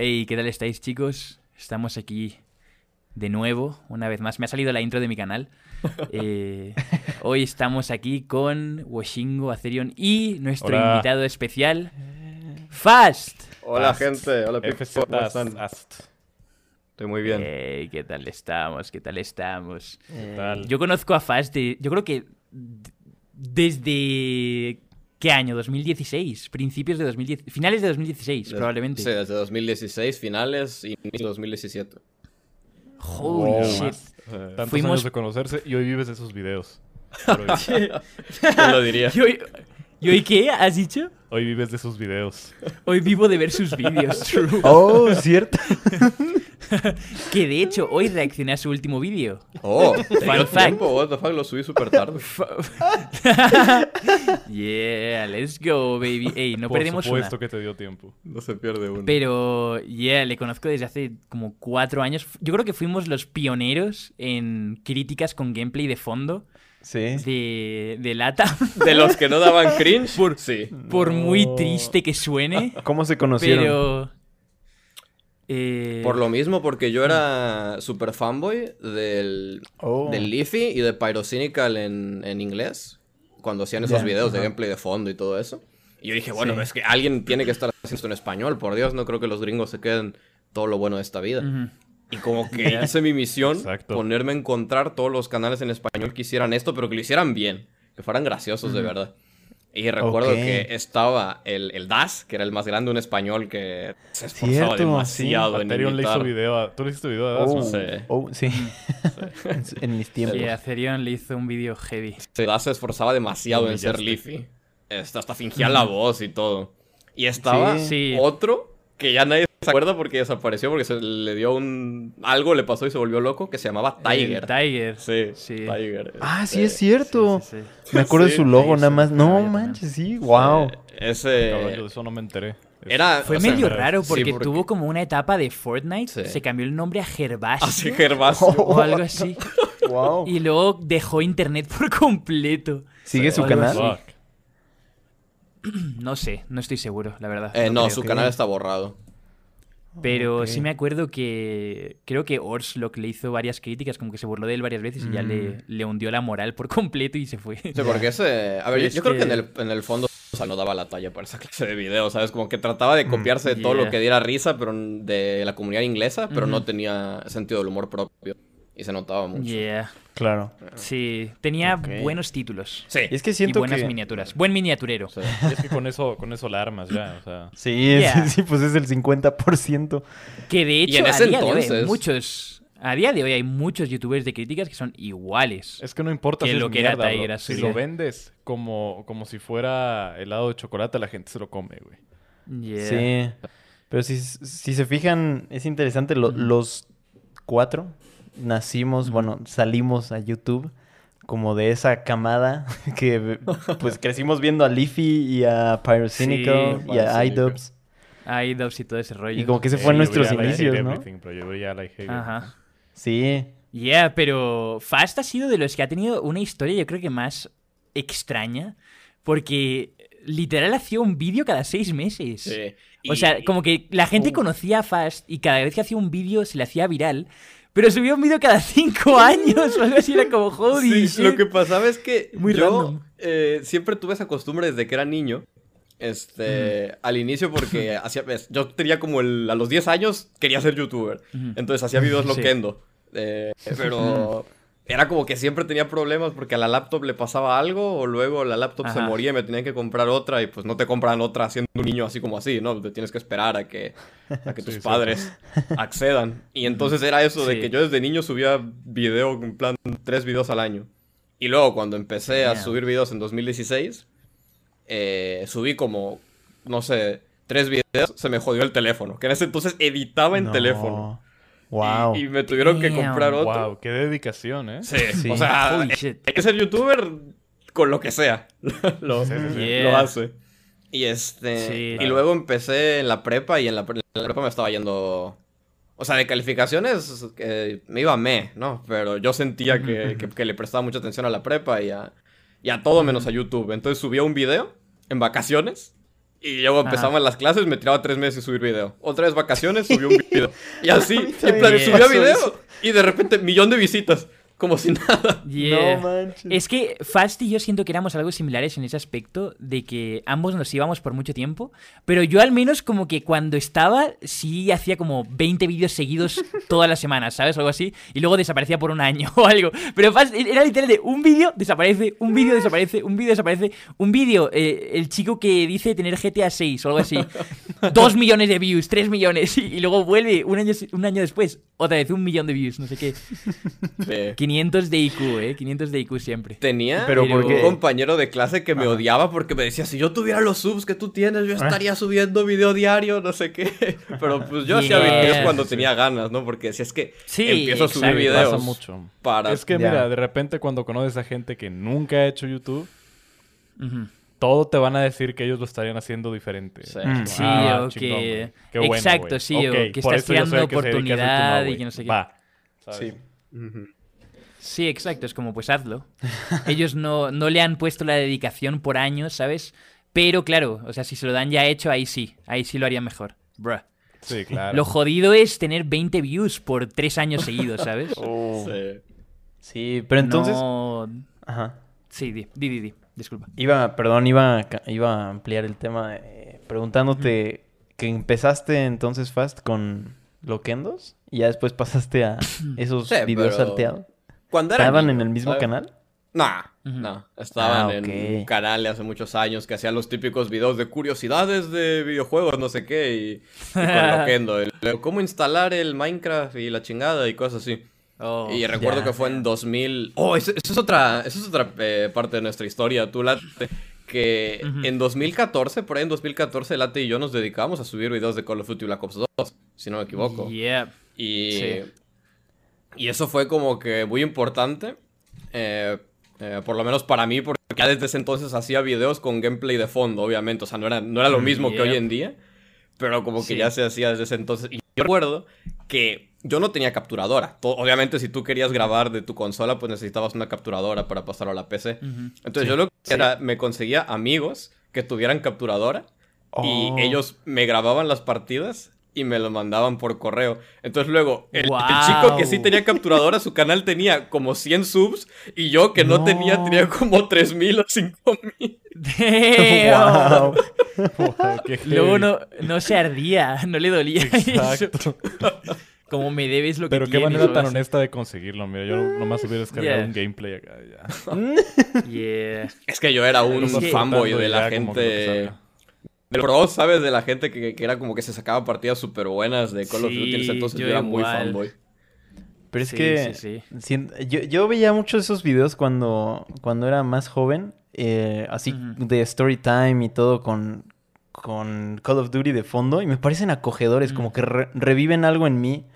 Hey, ¿qué tal estáis, chicos? Estamos aquí de nuevo, una vez más. Me ha salido la intro de mi canal. Eh, hoy estamos aquí con Washingo, Acerion y nuestro Hola. invitado especial, Fast. Hola Fast. gente, hola people, FZ ¿cómo están? Ast. Estoy muy bien. Hey, ¿qué tal estamos? ¿Qué tal estamos? ¿Qué tal? Yo conozco a Fast de, yo creo que desde ¿qué año? 2016, principios de 2010, finales de 2016 Des- probablemente. Sí, desde 2016, finales y inicio de 2017. Holy Wow. shit. Tantos Fuimos- años de conocerse y hoy vives de esos videos. ¿Quién lo diría? ¿Y hoy, ¿y hoy qué? ¿Has dicho? hoy vives de esos videos. Hoy vivo de ver sus vídeos. True. Oh, cierto. Que de hecho, hoy reaccioné a su último vídeo. Oh, te Fun dio fact. tiempo, what the fuck, lo subí súper tarde. yeah, let's go, baby. Ey, no Por perdemos supuesto una. que te dio tiempo. No se pierde uno. Pero, yeah, le conozco desde hace como cuatro años. Yo creo que fuimos los pioneros en críticas con gameplay de fondo Sí. de, de Lata. De los que no daban cringe, sí. Por muy triste que suene. ¿Cómo se conocieron? Pero. Eh, Por lo mismo, porque yo era super fanboy del, Oh. del Leafy y de Pyrocynical en, en inglés. Cuando hacían esos videos de gameplay de fondo y todo eso. Y yo dije, bueno, Sí. es que alguien tiene que estar haciendo esto en español. Por Dios, no creo que los gringos se queden todo lo bueno de esta vida. Y como que hice mi misión, Exacto. ponerme a encontrar todos los canales en español que hicieran esto, pero que lo hicieran bien, que fueran graciosos de verdad. Y recuerdo Ok. que estaba el, el Das, que era el más grande, un español que se esforzaba Cierto, demasiado en Aterion le hizo imitar. video a... ¿Tú le hiciste video a Das? Oh, no? Sí. oh, sí. en, su- en mis tiempos. Y a Cerion le hizo un vídeo heavy. Sí, Das se esforzaba demasiado en ser. Leafy. Hasta, hasta fingía la voz y todo. Y estaba Sí. otro que ya nadie se acuerda porque desapareció, porque se le dio un... Algo le pasó y se volvió loco, que se llamaba Tiger. El Tiger. Sí, Sí. Tiger. Ah, sí, Este, es cierto. Sí, sí, sí. Me acuerdo Sí, de su logo sí, nada más. Ah, No manches, sí. Wow. Eh, ese... De eso no me enteré. Es- Era... Fue sea, medio raro sí, porque, tuvo como una etapa de Fortnite, Sí. se cambió el nombre a Gervasio Así Gervasio. o algo así. wow. Y luego dejó internet por completo. ¿Sigue su canal? No sé, no estoy seguro, la verdad. Eh, no, su canal está borrado. Pero Ok. sí me acuerdo que creo que Orslock le hizo varias críticas, como que se burló de él varias veces y ya le, Mm. le hundió la moral por completo y se fue. Sí, porque ese... A ver, yo, Es yo creo que en el, en el fondo o sea, no daba la talla para esa clase de videos, ¿sabes? Como que trataba de Mm, copiarse de todo yeah. lo que diera risa pero de la comunidad inglesa, pero no tenía sentido del humor propio. Y se notaba mucho. Yeah. Claro. Sí, tenía buenos títulos. Sí. Y es que Y siento buenas que... miniaturas. Buen miniaturero. Y es que con eso, con eso la armas ya, o sea... Sí, es- Yeah. sí, pues es el 50%. Que de hecho, en a día de hoy muchos. A día de hoy hay muchos youtubers de críticas que son iguales. Es que no importa Que si lo que mierda, Si vendes como, como si fuera helado de chocolate, la gente se lo come, güey. Yeah. Sí. Pero si, si se fijan, es interesante. lo-. Los cuatro nacimos, bueno, salimos a YouTube como de esa camada que pues crecimos viendo a Leafy y a Pyrocynical Sí, y a iDubbbz. iDubbbz y todo ese rollo. Y como que ese fue nuestros Like inicios, ¿no? Everything, pero yo veía Like Hate Ajá. Sí. Yeah, pero Fast ha sido de los que ha tenido una historia, yo creo que más extraña. Porque literal hacía un vídeo cada seis meses. Sí. O Y- sea, como que la gente conocía a Fast y cada vez que hacía un vídeo se le hacía viral. Pero subía un vídeo cada cinco años o algo así, era como holy Sí, lo que pasaba es que Muy yo eh, siempre tuve esa costumbre desde que era niño. Este, al inicio porque hacía, ves, yo tenía como el, a los 10 años quería ser youtuber. Entonces hacía videos Sí. loquendo. Eh, pero era como que siempre tenía problemas porque a la laptop le pasaba algo o luego la laptop se moría y me tenían que comprar otra y pues no te compran otra siendo un niño así como así, ¿no? Te tienes que esperar a que, a que tus sí. padres accedan. Y entonces era eso de que yo desde niño subía video, en plan, tres videos al año. Y luego cuando empecé a subir videos en 2016, eh, subí como, no sé, tres videos, se me jodió el teléfono. Que en ese entonces editaba en No. teléfono. Wow. Y, y me tuvieron que comprar otro. Wow, qué dedicación, ¿eh? Sí, Sí. o sea, Holy shit. hay que ser youtuber con lo que sea. lo. Yeah. hace. Y este. Sí. y Claro. luego empecé en la prepa y en la, pre- en la prepa me estaba yendo. O sea, de calificaciones eh, me iba a me, ¿no? Pero yo sentía que, que- que le prestaba mucha atención a la prepa y a, y a todo menos a YouTube. Entonces subía un video en vacaciones Y luego empezaban las clases, me tiraba tres meses subir video. Otra vez vacaciones, subí un video. Y así, en plan, Pasó video. eso. Y de repente, millón de visitas. Como si nada. Yeah. No manches. Es que Fast y yo siento que éramos algo similares en ese aspecto, de que ambos nos íbamos por mucho tiempo, pero yo al menos como que cuando estaba sí hacía como 20 vídeos seguidos todas las semanas, ¿sabes? Algo así, y luego desaparecía por un año o algo. Pero Fast era literal de un vídeo, desaparece, un vídeo, desaparece, un vídeo, desaparece, un vídeo, eh, el chico que dice tener GTA 6 o algo así, dos millones de views, tres millones, y, y luego vuelve un año, un año después, otra vez un millón de views, no sé qué. Sí. 500 de IQ, ¿eh? 500 de IQ siempre. Tenía Pero un ¿por qué? compañero de clase que me odiaba porque me decía, si yo tuviera los subs que tú tienes, yo estaría subiendo video diario, no sé qué. Pero pues yo hacía Yeah. videos cuando Sí. tenía ganas, ¿no? Porque si es que Sí, empiezo a subir videos Pasa mucho. para... Es que Ya. mira, de repente cuando conoces a gente que nunca ha hecho YouTube, Ujú. todo te van a decir que ellos lo estarían haciendo diferente. Sí. Sí, Ah, o que... güey. Qué bueno, Exacto, sí, o que estás creando oportunidad y que no sé qué. Va. ¿sabes? Sí. Sí, exacto, es como, pues hazlo. Ellos no, no le han puesto la dedicación por años, ¿sabes? Pero claro, o sea, si se lo dan ya hecho, ahí sí, ahí sí lo harían mejor. Bruh. Sí, claro. Lo jodido es tener 20 views por tres años seguidos, ¿sabes? Oh. Sí. Sí, pero entonces... No- Ajá. Sí, di, di, di, di, disculpa. Iba, perdón, iba iba a ampliar el tema eh, preguntándote que empezaste entonces Fast con Loquendos y ya después pasaste a esos Sí, videos pero- salteados. Cuando era ¿Estaban en el mismo ¿sabes? canal? Nah, Ujú. no. Estaban Ah, en un canal de hace muchos años que hacían los típicos videos de curiosidades de videojuegos, no sé qué, y, y con Loquendo. el- Cómo instalar el Minecraft y la chingada y cosas así. Oh, y recuerdo que fue en 2000... Oh, eso, eso es otra, eso es otra eh, parte de nuestra historia. Tú, Late, que en 2014, por ahí en 2014, Late y yo nos dedicamos a subir videos de Call of Duty Black Ops 2, si no me equivoco. Yeah. Y, Sí. Y eso fue como que muy importante. eh, eh, por lo menos para mí, porque ya desde ese entonces hacía videos con gameplay de fondo, obviamente. O sea, no era, no era lo Mm, mismo que hoy en día. Pero como que Sí. ya se hacía desde ese entonces. Y yo recuerdo que yo no tenía capturadora. Obviamente, si tú querías grabar de tu consola, pues necesitabas una capturadora para pasarlo a la PC. Entonces yo lo que era, me conseguía amigos que tuvieran capturadora Oh. y ellos me grababan las partidas y me lo mandaban por correo. Entonces luego, el, chico que sí tenía capturadora, su canal tenía como 100 subs y yo que no, No. tenía, tenía como 3000 o 5000. Damn. Wow. Luego no, no se ardía, no le dolía eso. Exacto. Como me debes lo que Pero qué tienes, manera tan honesta de conseguirlo. Mira, yo nomás hubiera descargado Yeah. un gameplay acá. Ya. Yeah. Es que yo era un Es que- fanboy de la gente... Del pro, ¿sabes? De la gente que, que era como que se sacaba partidas súper buenas de Call of Duty. en ese entonces yo yo era muy fanboy. Pero es Sí, que sí, Yo, yo veía muchos esos videos cuando, cuando era más joven, eh, así de story time y todo con, con Call of Duty de fondo y me parecen acogedores, como que re- reviven algo en mí,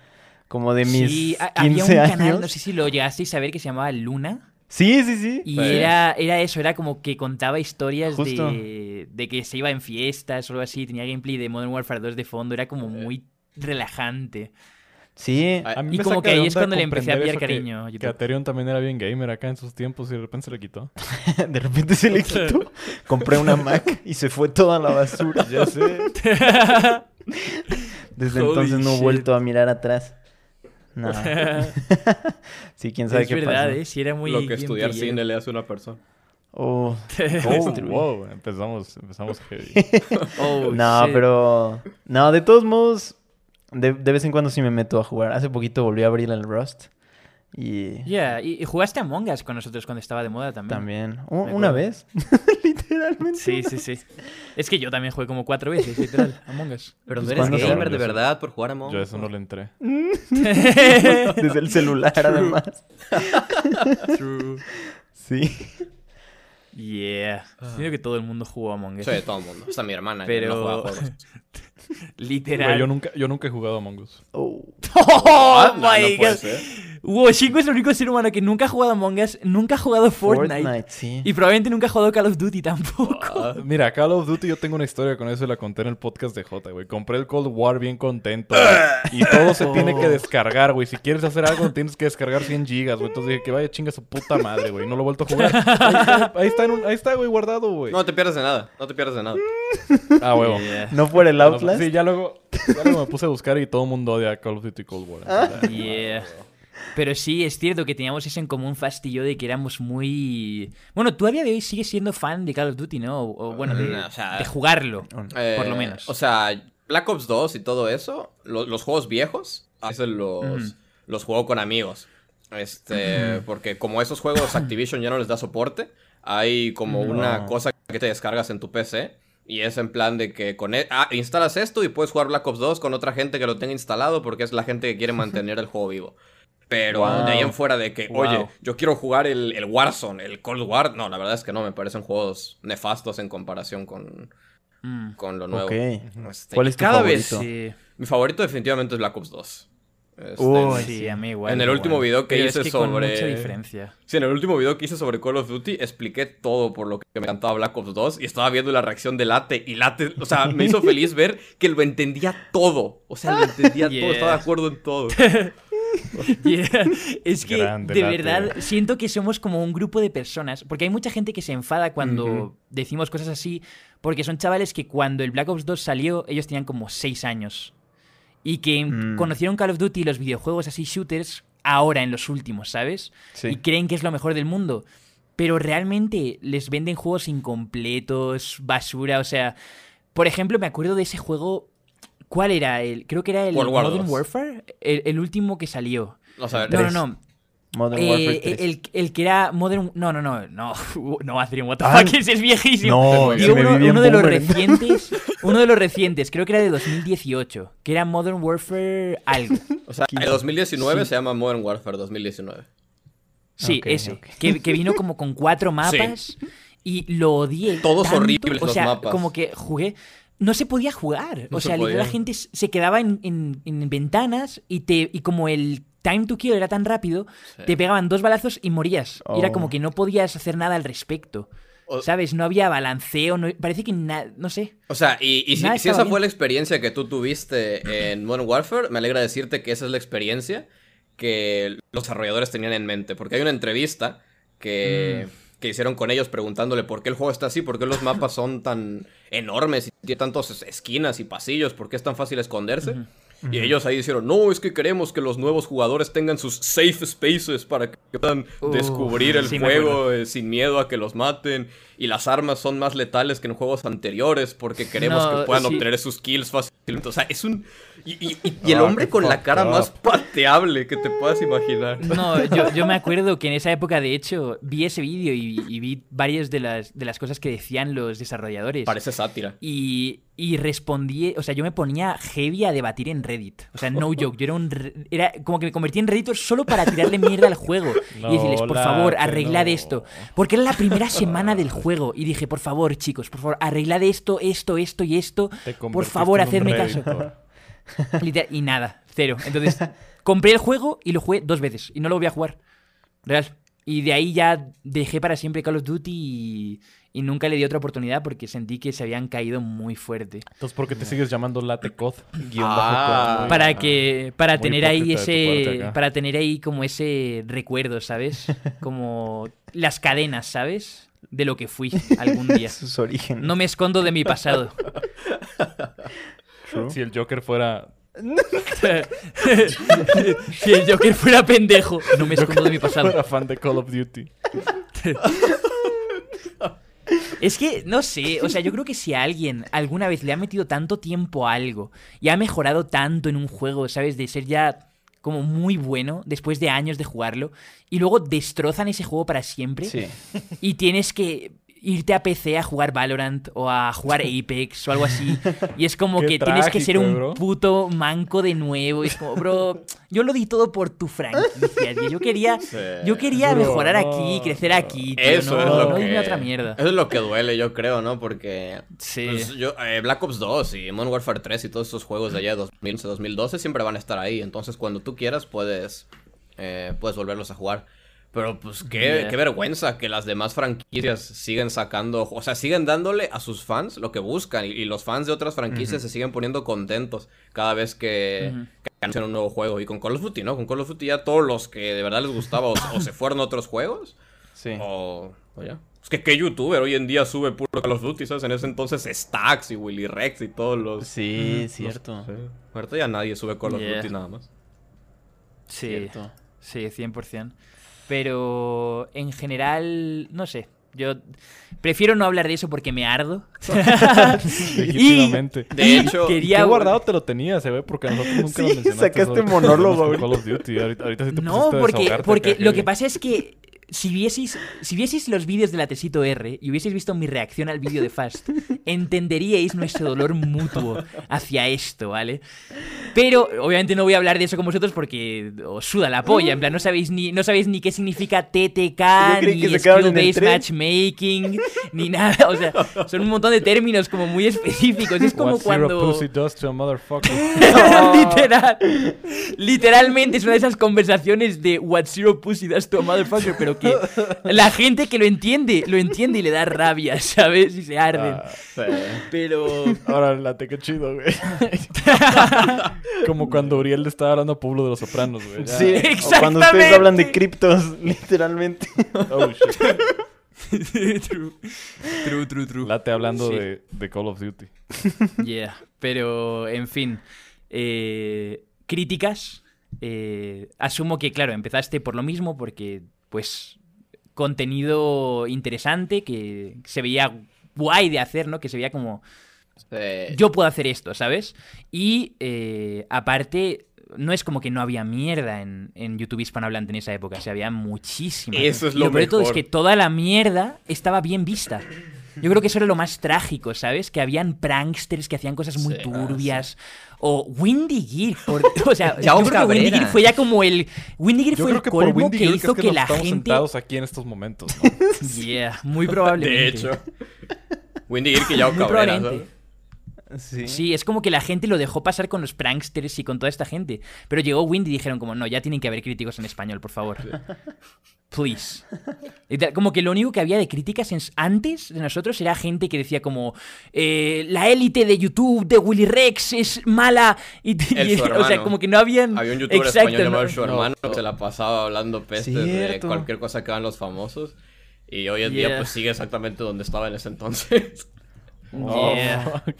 como de mis Sí, ha- 15 había un años. canal, no sé si lo llegasteis a ver, que se llamaba Luna. Sí, sí, sí. Y Sí. era, era eso, era como que contaba historias de, de que se iba en fiestas o algo así, tenía gameplay de Modern Warfare 2 de fondo, era como muy relajante. Sí, A mí Y me como que ahí es cuando le empecé a pillar que- cariño Que. Aterion también era bien gamer acá en sus tiempos y de repente se le quitó. de repente se le quitó. Compré una Mac y se fue toda la basura. Ya sé. Desde Holy entonces no he vuelto a mirar atrás. No. sí, quién sabe es qué verdad. ¿eh? Si era muy Lo que estudiar cine le hace a una persona. Oh, Oh, wow, empezamos, empezamos heavy. Oh, no, shit. pero. No, de todos modos. De, de vez en cuando sí me meto a jugar. Hace poquito volví a abrir el Rust. Y. Yeah, y, y jugaste a Among Us con nosotros cuando estaba de moda también. También. Una vez. Literalmente. Sí, sí, sí. Es que yo también jugué como cuatro veces, literal, Among Us. Pero Pues no eres gamer de verdad por jugar a Among Yo a eso no le entré. Desde el celular, además. True. Sí. Yeah. Siento que todo el mundo jugó a Among Us. Sí, todo el mundo. Hasta mi hermana. que Pero- no. Literal. Güey, yo nunca, yo nunca he jugado a Among Us. Oh. ¡Oh, Ah, no, my no puede God! ser. Wow, Shingo es el único ser humano que nunca ha jugado Among Us, nunca ha jugado Fortnite. sí. Y probablemente nunca ha jugado Call of Duty tampoco. Ah, mira, Call of Duty yo tengo una historia con eso y la conté en el podcast de J, güey. Compré el Cold War bien contento. güey, y todo se tiene que descargar, güey. Si quieres hacer algo, tienes que descargar 100 gigas, güey. Entonces dije que vaya chinga su puta madre, güey. No lo he vuelto a jugar. Ahí, ahí está, en un- ahí está, güey, guardado, güey. No te pierdes de nada, no te pierdes de nada. Ah, huevo. Yeah. ¿No fuera el Outlast? Sí, ya luego, ya luego me puse a buscar y todo el mundo odia Call of Duty Cold War. Ah. Yeah. Pero sí, es cierto que teníamos eso en común, Fast y yo, de que éramos muy... Bueno, tú a día de hoy sigues siendo fan de Call of Duty, ¿no? O, o, bueno, de, Mm, o sea, de jugarlo, Eh, por lo menos. O sea, Black Ops 2 y todo eso, lo- los juegos viejos, veces los, Ujú. los juego con amigos. Este, porque como esos juegos Activision ya no les da soporte, hay como una cosa que te descargas en tu PC. Y es en plan de que con e- ah, instalas esto y puedes jugar Black Ops 2 con otra gente que lo tenga instalado porque es la gente que quiere mantener el juego vivo. Pero Wow. de ahí en fuera de que, Wow. oye, yo quiero jugar el, el Warzone, el Cold War. No, la verdad es que no, me parecen juegos nefastos en comparación con, Mm. con lo nuevo. Este, ¿Cuál es tu cada favorito? vez Sí, mi favorito definitivamente es Black Ops 2. Este, Uy, sí, sí. a mí igual. en el último video que Pero hice es que con sobre mucha diferencia. Sí, en el último video que hice sobre Call of Duty expliqué todo por lo que me encantaba Black Ops 2 y estaba viendo la reacción de Late y Late, o sea, me hizo feliz ver que lo entendía todo. O sea, lo entendía Yeah. todo, estaba de acuerdo en todo. Yeah. Es que Grande, de Late. verdad siento que somos como un grupo de personas, porque hay mucha gente que se enfada cuando decimos cosas así, porque son chavales que cuando el Black Ops 2 salió, ellos tenían como 6 años. Y que Mm. conocieron Call of Duty y los videojuegos así shooters ahora en los últimos, ¿sabes? Sí. Y creen que es lo mejor del mundo. Pero realmente les venden juegos incompletos, basura, o sea... Por ejemplo, me acuerdo de ese juego... ¿Cuál era? El, creo que era el World Modern. Warfare, el, el último que salió. O sea, No, no, no. Modern Eh, Warfare 3. el, el que era Modern... No, no, no. No, no Adrian, what the Ah, fuck, ese es viejísimo. No, uno, uno de los recientes, uno de los recientes, creo que era de 2018, que era Modern Warfare algo. o sea, el 2019 se llama Modern Warfare 2019. Sí, Ok, ese. ok. Que, que vino como con cuatro mapas y lo odié. Todos tanto, horribles o los sea, mapas. Como que jugué. No se podía jugar. No o se sea, literal, la gente se quedaba en, en- en ventanas y te y como el time to kill era tan rápido, Sí. te pegaban dos balazos y morías. Y era Oh. como que no podías hacer nada al respecto. O- ¿Sabes? No había balanceo, no- parece que nada, no sé. O sea, y, y si, esa fue la experiencia que tú tuviste en Modern Warfare, me alegra decirte que esa es la experiencia que los desarrolladores tenían en mente. Porque hay una entrevista que, Mm. Que hicieron con ellos preguntándole por qué el juego está así, por qué los mapas son tan enormes y tiene tantas esquinas y pasillos, por qué es tan fácil esconderse. Y ellos ahí dijeron, no, es que queremos que los nuevos jugadores tengan sus safe spaces para que puedan Uh, descubrir el sí juego eh, sin miedo a que los maten. Y las armas son más letales que en juegos anteriores porque queremos No, que puedan sí. obtener sus kills fácilmente. O sea, es un... Y, y- y- y el Ah, hombre con la cara up. más pateable que te puedas imaginar. No, yo, yo me acuerdo que en esa época, de hecho, vi ese vídeo y, y vi varias de las, de las cosas que decían los desarrolladores. Parece sátira. Y, y respondí, o sea, yo me ponía heavy a debatir en Reddit. O sea, no joke, yo era un... Era como que me convertí en Redditor solo para tirarle mierda al juego. No, y decirles, por favor, arreglad no. esto. Porque era la primera semana del juego. Y dije, por favor, chicos, por favor, arreglad esto, esto, esto y esto. Por favor, hacerme caso. Literal- y nada, cero. Entonces, compré el juego y lo jugué dos veces. Y no lo volví a jugar. Real. Y de ahí ya dejé para siempre Call of Duty y, y nunca le di otra oportunidad porque sentí que se habían caído muy fuerte. Entonces, ¿por qué te sigues llamando Latecod? Guión Ah. Para Ah, que para tener ahí ese para tener ahí como ese recuerdo, ¿sabes? Como las cadenas, ¿sabes? De lo que fui algún día. sus orígenes. No me escondo de mi pasado. True. Si el Joker fuera... si el Joker fuera pendejo, no me escondo de mi pasado. fuera fan de Call of Duty. Es que, no sé, o sea, yo creo que si a alguien alguna vez le ha metido tanto tiempo a algo y ha mejorado tanto en un juego, ¿sabes? De ser ya como muy bueno después de años de jugarlo y luego destrozan ese juego para siempre Sí. y tienes que irte a PC a jugar Valorant o a jugar Apex o algo así y es como que tienes que ser un bro. puto manco de nuevo, es como, bro, yo lo di todo por tu franquicia, tío. yo quería yo quería Bro, mejorar no, aquí, crecer aquí, tío, Eso no, es lo no que... dime otra mierda. Eso es lo que duele, yo creo, ¿no? Porque... Sí. pues, yo, eh, Black Ops 2 y Modern Warfare 3 y todos esos juegos de allá de 2011, 2012 siempre van a estar ahí. Entonces, cuando tú quieras, puedes eh, puedes volverlos a jugar. Pero pues qué, Yeah. qué vergüenza que las demás franquicias siguen sacando, o sea, siguen dándole a sus fans lo que buscan y, y los fans de otras franquicias se siguen poniendo contentos cada vez que, Ujú. que anuncian un nuevo juego. Y con Call of Duty, ¿no? Con Call of Duty ya todos los que de verdad les gustaba o, o se fueron a otros juegos Sí. o, o ya. Es que qué youtuber hoy en día sube puro Call of Duty, ¿sabes? En ese entonces Stacks y Willy Rex y todos los... Sí, cierto. Sí. Ahorita ya nadie sube Call of Yeah. Duty nada más. Sí, Cierto. sí, 100%. Pero en general, no sé. Yo prefiero no hablar de eso porque me ardo. y Legítimamente. De hecho, quería- ¿Qué guardado te lo tenías, eh, güey? Porque a nosotros nunca Sí, lo mencionaste. sacaste monólogo ahorita. Call of Duty. Ahorita, ahorita sí te No, porque, porque acá, lo que pasa es que si vieseis, si vieseis los vídeos de la Tesito R y hubieseis visto mi reacción al vídeo de Fast, entenderíais nuestro dolor mutuo hacia esto, ¿vale? Pero obviamente no voy a hablar de eso con vosotros porque os suda la polla, en plan, no sabéis ni, no sabéis ni qué significa TTK, ni skill-based matchmaking, ni nada, o sea, son un montón de términos como muy específicos, es como What cuando... pussy does to a motherfucker. Literal. Literalmente es una de esas conversaciones de What Zero Pussy does to a motherfucker, pero que la gente que lo entiende, lo entiende y le da rabia, ¿sabes? Y se arden. Ah, Pero. Ahora, late, qué chido, güey. Como cuando Uriel le estaba hablando a Pueblo de los Sopranos, güey. ya. Sí, o cuando ustedes hablan de criptos, literalmente. Oh, shit. true. True, true, true. Late hablando Sí. de, de Call of Duty. Yeah. Pero, en fin. eh, críticas. eh, asumo que, claro, empezaste por lo mismo, porque, pues, contenido interesante que se veía guay de hacer, ¿no? Que se veía como. yo puedo hacer esto, ¿sabes? Y eh, aparte, no es como que no había mierda en, en YouTube hispanohablante en esa época, o sea, había muchísima. Eso es Y lo peor de todo es mejor. que toda la mierda estaba bien vista. Yo creo que eso era lo más trágico, ¿sabes? Que habían pranksters que hacían cosas muy Sí. turbias. O Windy Gear. por- o sea, yo creo que Windy. Gear fue ya como el. Windy Gear Yo fue creo el que por colmo Windy que Gear hizo que, que, nos la estamos gente. sentados aquí en estos momentos, ¿no? Yeah, muy probablemente. de hecho. Windy Gear que ya Muy Cabrera, probablemente. Sí. Sí, es como que la gente lo dejó pasar con los pranksters y con toda esta gente. Pero llegó Windy y dijeron como, no, ya tienen que haber críticos en español, por favor. Please. Como que lo único que había de críticas antes de nosotros era gente que decía como, eh, la élite de YouTube de Willy Rex es mala. Y, y- o sea, como que no habían... Había un youtuber Exacto, español llamado ¿no? su hermano que se la pasaba hablando pestes de cualquier cosa que hagan los famosos. Y hoy en día Yeah. pues sigue exactamente donde estaba en ese entonces. Oh, Yeah. fuck.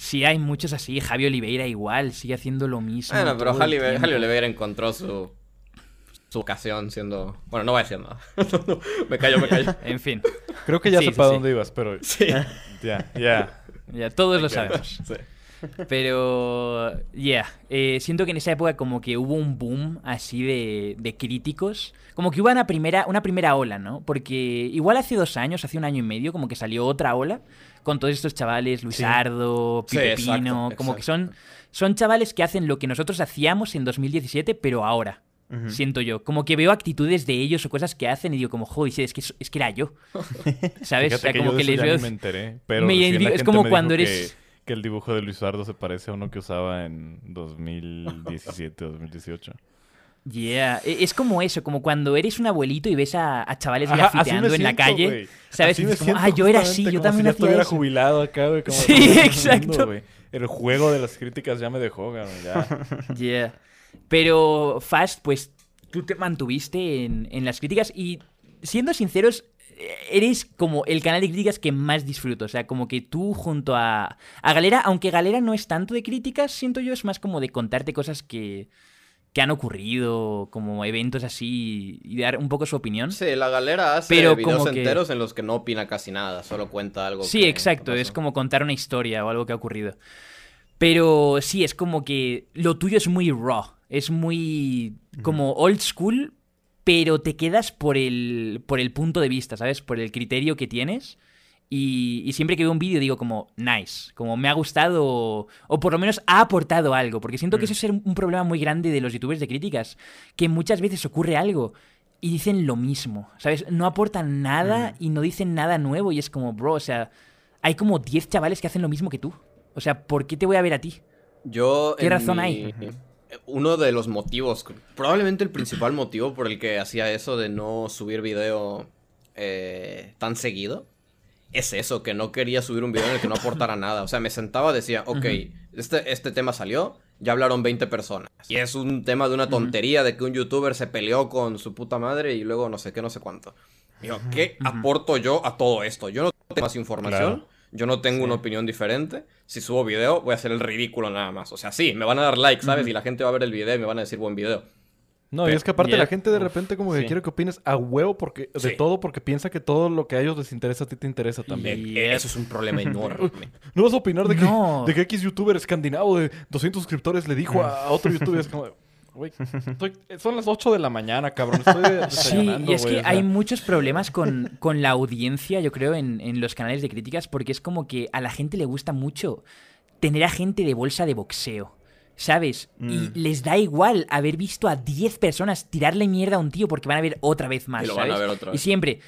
Sí, hay muchos así. Javi Oliveira igual, sigue haciendo lo mismo. bueno, pero. Halle Oliveira encontró su, su ocasión siendo... Bueno, no voy a decir nada. me callo, me callo. En fin, Creo que ya Sí, sé sí, para sí. dónde ibas, pero Sí. ya, ya. ya todos lo sabemos. Sí. Pero, yeah, eh, siento que en esa época como que hubo un boom así de, de críticos. Como que hubo una primera, una primera ola, ¿no? Porque igual hace dos años, hace un año y medio, como que salió otra ola con todos estos chavales, Luisardo, Sí, Pipe Pino, como que son, son chavales que hacen lo que nosotros hacíamos en 2017, pero ahora. Siento yo. Como que veo actitudes de ellos o cosas que hacen y digo como, joder, es que, es que era yo. ¿Sabes? Fíjate o sea, que como yo que les veo... me enteré, pero me es como me cuando que- eres- Que, el dibujo de Luisardo se parece a uno que usaba en 2017, 2018. Yeah, e- es como eso, como cuando eres un abuelito y ves a, a chavales Ajá, grafiteando en la siento, calle, güey. ¿sabes? Así Y me es como, siento ah, yo era así, yo también si hacía eso. jubilado acá, güey. Sí, mundo, exacto. El juego de las críticas ya me dejó, güey. Ya. Yeah. Pero Fast, pues tú te mantuviste en, en las críticas y siendo sinceros, eh, eres como el canal de críticas que más disfruto. O sea, como que tú junto a, a Galera, aunque Galera no es tanto de críticas, siento yo, es más como de contarte cosas que, que han ocurrido, como eventos así y dar un poco su opinión. Sí, la galera hace Pero videos como que- enteros en los que no opina casi nada, solo cuenta algo. Sí, que- exacto, que es como contar una historia o algo que ha ocurrido. Pero sí, es como que lo tuyo es muy raw, es muy como old school, pero te quedas por el, por el punto de vista, ¿sabes? Por el criterio que tienes. Y, y siempre que veo un vídeo digo como, nice, como me ha gustado o, o por lo menos ha aportado algo, porque siento que eso es un un problema muy grande de los youtubers de críticas, que muchas veces ocurre algo y dicen lo mismo, ¿sabes? No aportan nada y no dicen nada nuevo y es como, bro, o sea, hay como 10 chavales que hacen lo mismo que tú. O sea, ¿por qué te voy a ver a ti? Yo. ¿Qué razón mi- hay? uno de los motivos, probablemente el principal motivo por el que hacía eso de no subir video eh, tan seguido, es eso, que no quería subir un video en el que no aportara nada. O sea, me sentaba, decía, ok, este, este tema salió, ya hablaron 20 personas. Y es un tema de una tontería de que un youtuber se peleó con su puta madre y luego no sé qué, no sé cuánto. Digo, ¿qué aporto yo a todo esto? Yo no tengo más información. Claro. Yo no tengo una opinión diferente. Si subo video, voy a hacer el ridículo nada más. O sea, sí, me van a dar like, ¿sabes? Y la gente va a ver el video y me van a decir buen video. No, y es que aparte la gente de repente como que Sí. quiere que opines a huevo porque de Sí. todo porque piensa que todo lo que a ellos les interesa a ti te interesa también. Y- Eh, Eso es un problema enorme. No vas a opinar de que, No. de que X youtuber escandinavo de 200 suscriptores le dijo a, a otro youtuber es como, estoy- son las 8 de la mañana, cabrón, estoy Sí, y es que o sea, hay muchos problemas con, con la audiencia, yo creo, en, en los canales de críticas, porque es como que a la gente le gusta mucho tener a gente de bolsa de boxeo. ¿Sabes? Mm. Y les da igual haber visto a 10 personas tirarle mierda a un tío porque van a ver otra vez más. Y lo van a ¿sabes? ver otra Y vez. siempre.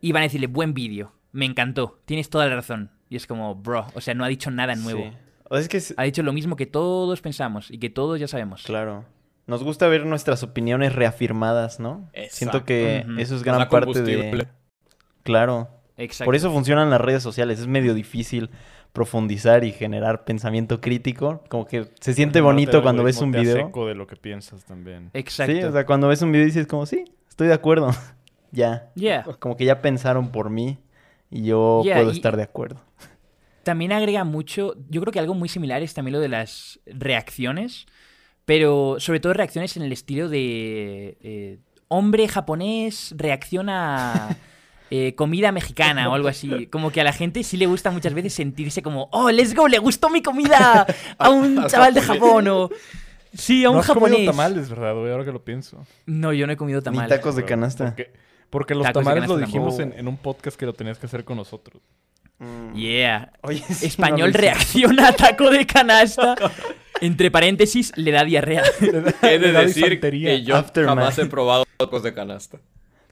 Y van a decirle, buen vídeo, me encantó, tienes toda la razón. Y es como, bro, o sea, no ha dicho nada nuevo. Sí. O es que, Ha dicho lo mismo que todos pensamos y que todos ya sabemos. claro. Nos gusta ver nuestras opiniones reafirmadas, ¿no? Siento Exacto. que Ujú. eso es gran parte de... Claro. Exacto. Por eso funcionan las redes sociales. Es medio difícil profundizar y generar pensamiento crítico. Como que se siente no te bonito cuando ves un te video. eco de lo que piensas también. Exacto. Sí, o sea, cuando ves un video dices como, sí, estoy de acuerdo. ya. Yeah. Como que ya pensaron por mí y yo puedo y- estar de acuerdo. También agrega mucho, yo creo que algo muy similar es también lo de las reacciones, pero sobre todo reacciones en el estilo de eh, hombre japonés reacciona a eh, comida mexicana o algo así. Como que a la gente sí le gusta muchas veces sentirse como, oh, let's go, le gustó mi comida a un Al chaval de. Japón o... Sí, a un no has comido japonés. tamales, ¿verdad, güey? Ahora que lo pienso. No, yo no he comido tamal. Ni tacos de canasta. Porque, porque los Tacos de tamales lo dijimos en, tampoco. en un podcast que lo tenías que hacer con nosotros. Yeah. Oye, sí, Español no reacciona a taco de canasta. Entre paréntesis, le da diarrea. He de Le da decir disentería. que yo Aftermath. jamás he probado tacos de canasta.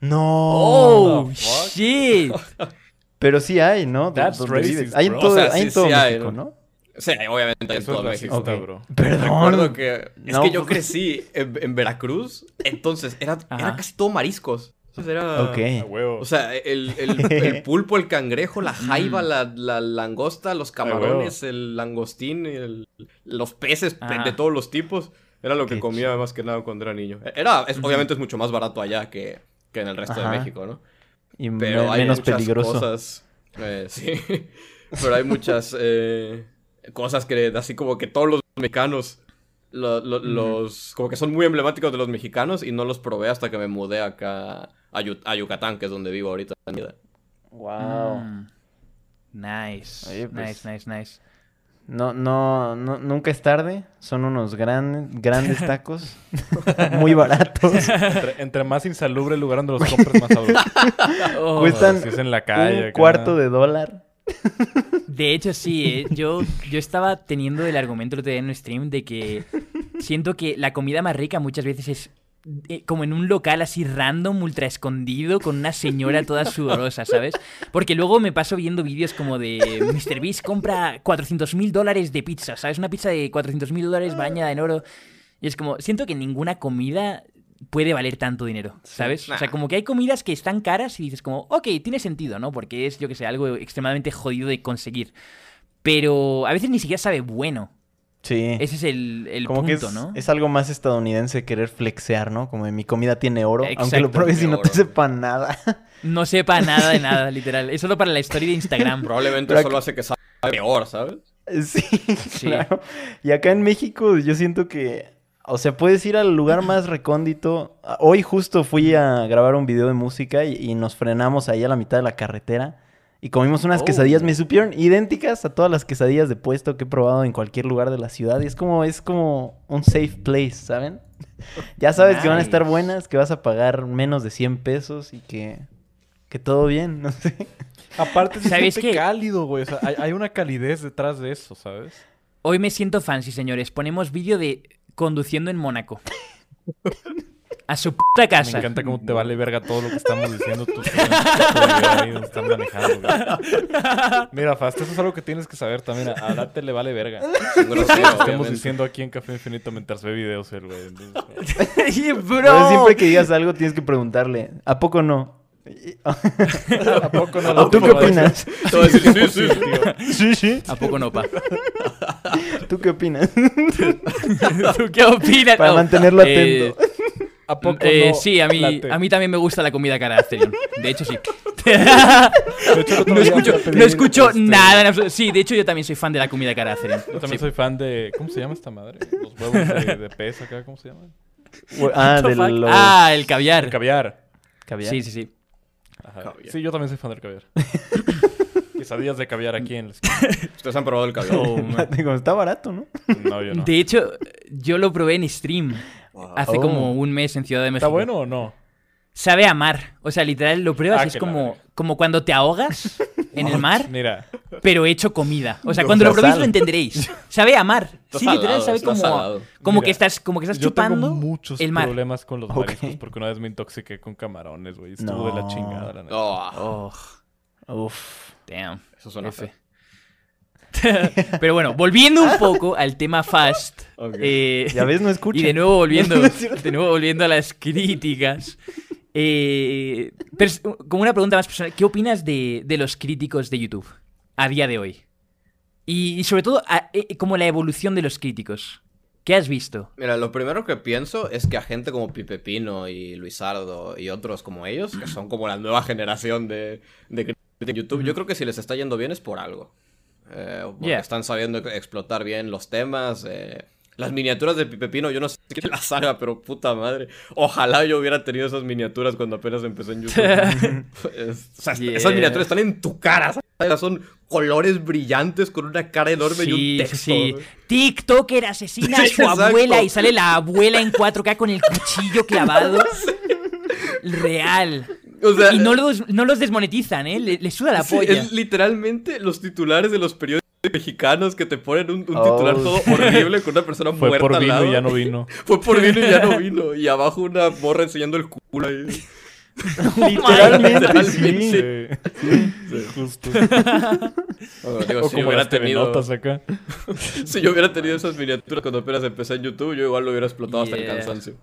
No. Oh, shit. Pero sí hay, ¿no? That's racist, Hay en todo, O sea, hay en sí, todo sí hay, México, ¿no? ¿no? Sí, obviamente en Eso es todo México. Ok. bro. Perdón. Recuerdo que es No, que yo pues- crecí en, en Veracruz, entonces era, era casi todo mariscos. Entonces era... Ok. A huevo. O sea, el, el- el pulpo, el cangrejo, la jaiba, la, la langosta, los camarones, el langostín, el- los peces Ajá. de todos los tipos. Era lo que Qué comía más que nada cuando era niño. Era, es- obviamente es mucho más barato allá que, que en el resto Ajá. de México, ¿no? Y Pero me- hay menos muchas peligroso. cosas. eh, sí. Pero hay muchas eh, cosas que así como que todos los mexicanos. lo- lo- los como que son muy emblemáticos de los mexicanos y no los probé hasta que me mudé acá a, Yu- a Yucatán, que es donde vivo ahorita. Wow. Mm. Nice. Oye, pues- Nice, nice, nice. No, no, no, nunca es tarde. Son unos gran, grandes tacos. Muy baratos. entre, entre más insalubre el lugar donde los compras, más sabroso. Oh. Cuestan Si es en la calle. un acá. cuarto de dólar. De hecho, sí, ¿eh? yo, yo estaba teniendo el argumento el otro día en un stream de que siento que la comida más rica muchas veces es eh, como en un local así random, ultra escondido, con una señora toda sudorosa, ¿sabes? Porque luego me paso viendo vídeos como de Mr. Beast compra 400 mil dólares de pizza, ¿sabes? Una pizza de 400 mil dólares bañada en oro. Y es como, siento que ninguna comida puede valer tanto dinero, ¿sabes? O sea, como que hay comidas que están caras y dices como, ok, tiene sentido, ¿no? Porque es, yo que sé, algo extremadamente jodido de conseguir. Pero a veces ni siquiera sabe bueno. Sí. Ese es el, el Como punto, que es, ¿no? es algo más estadounidense querer flexear, ¿no? Como de mi comida tiene oro, aunque lo pruebes y no te sepa nada. No sepa nada de nada, literal. Es solo para la historia de Instagram. Probablemente Pero solo hace que salga peor, ¿sabes? Sí, claro. Y acá en México yo siento que, o sea, puedes ir al lugar más recóndito. Hoy justo fui a grabar un video de música y, y nos frenamos ahí a la mitad de la carretera y comimos unas Oh. quesadillas. Me supieron idénticas a todas las quesadillas de puesto que he probado en cualquier lugar de la ciudad. Y es como, es como un safe place, ¿saben? ya sabes que van a estar buenas, que vas a pagar menos de 100 pesos y que, que todo bien, no sé. Aparte, se ¿Sabes siente qué? cálido, güey. O sea, hay, hay una calidez detrás de eso, ¿sabes? Hoy me siento fancy, señores. Ponemos vídeo de conduciendo en Mónaco. A su puta Me casa. encanta cómo te vale verga todo lo que estamos diciendo. Nos están manejando, güey. Mira, Fast, eso es algo que tienes que saber también. A Date le vale verga. Grosero, estamos obviamente. diciendo aquí en Café Infinito mientras ve videos el güey. Entonces, bro. siempre que digas algo tienes que preguntarle, ¿a poco no? ¿A poco no ¿O tú qué opinas? Te voy a decir, sí, sí, sí. Sí, sí. ¿A poco no, pa? ¿Tú qué opinas? ¿Tú qué opinas? Para mantenerlo eh, atento. ¿A poco eh, no sí, a mí, late? a mí también me gusta la comida cara de Asterion. De hecho, sí. De hecho, el otro No escucho, no este, nada en absoluto. Sí, de hecho, yo también soy fan de la comida cara de Asterion. Yo también Sí. soy fan de. ¿Cómo se llama esta madre? Los huevos de, de pez acá, ¿cómo se llaman? Ah, de los Ah, el caviar. El caviar. caviar. Sí, sí, sí. Ajá. Sí, yo también soy fan del caviar. Quesadillas de caviar aquí en la esquina. Ustedes han probado el caviar. Oh. Digo, está barato, ¿no? No, yo no. De hecho, yo lo probé en stream Wow. hace Oh. como un mes en Ciudad de México. ¿Está bueno o no? Sabe a mar. O sea, literal, lo pruebas Ah, y es como, como cuando te ahogas en el mar, Mira, pero hecho comida. O sea, No, cuando lo probéis lo entenderéis. Sabe a mar. Sí, literal, salado, sabe como, como Mira, que estás, como que estás yo tengo chupando muchos el mar. problemas con los mariscos porque una vez me intoxiqué con camarones, güey. Estuvo de la No. chingada, la neta. Oh, Oh, Uf. damn. eso suena F. feo. Pero bueno, volviendo un poco al tema Fast. Eh, Ya ves, no escucha. y de nuevo volviendo, No de nuevo volviendo a las críticas. eh, como una pregunta más personal, ¿qué opinas de, de los críticos de YouTube a día de hoy? Y, y sobre todo, a- eh, como la evolución de los críticos. ¿Qué has visto? Mira, lo primero que pienso es que a gente como Pipe Pino y Luisardo y otros como ellos, que son como la nueva generación de, de críticos de YouTube, yo creo que si les está yendo bien es por algo. Eh, porque Yeah. están sabiendo explotar bien los temas. eh, las miniaturas de Pipe Pino, yo no sé qué las haga, pero puta madre. Ojalá yo hubiera tenido esas miniaturas cuando apenas empecé en YouTube. Es- o sea, Yeah. Esas miniaturas están en tu cara. ¿sabes? Son colores brillantes con una cara enorme y un Sí, texto. sí. TikToker asesina a Sí, su exacto. abuela y sale la abuela en 4K con el cuchillo clavado. Real. O sea, Y no los, no los desmonetizan, ¿eh? Le, le suda la Sí, polla. es literalmente los titulares de los periódicos mexicanos que te ponen un, un Oh, titular todo sí. horrible con una persona Fue muerta por al vino lado. y ya no vino. Fue por vino y ya no vino. Y abajo una morra enseñando el culo ahí. Literalmente, sí. Literalmente. Sí, justo. Bueno, digo, O si, como hubiera las tenido, telenotas acá. si yo hubiera tenido esas miniaturas cuando apenas empecé en YouTube, yo igual lo hubiera explotado hasta el Yeah. cansancio.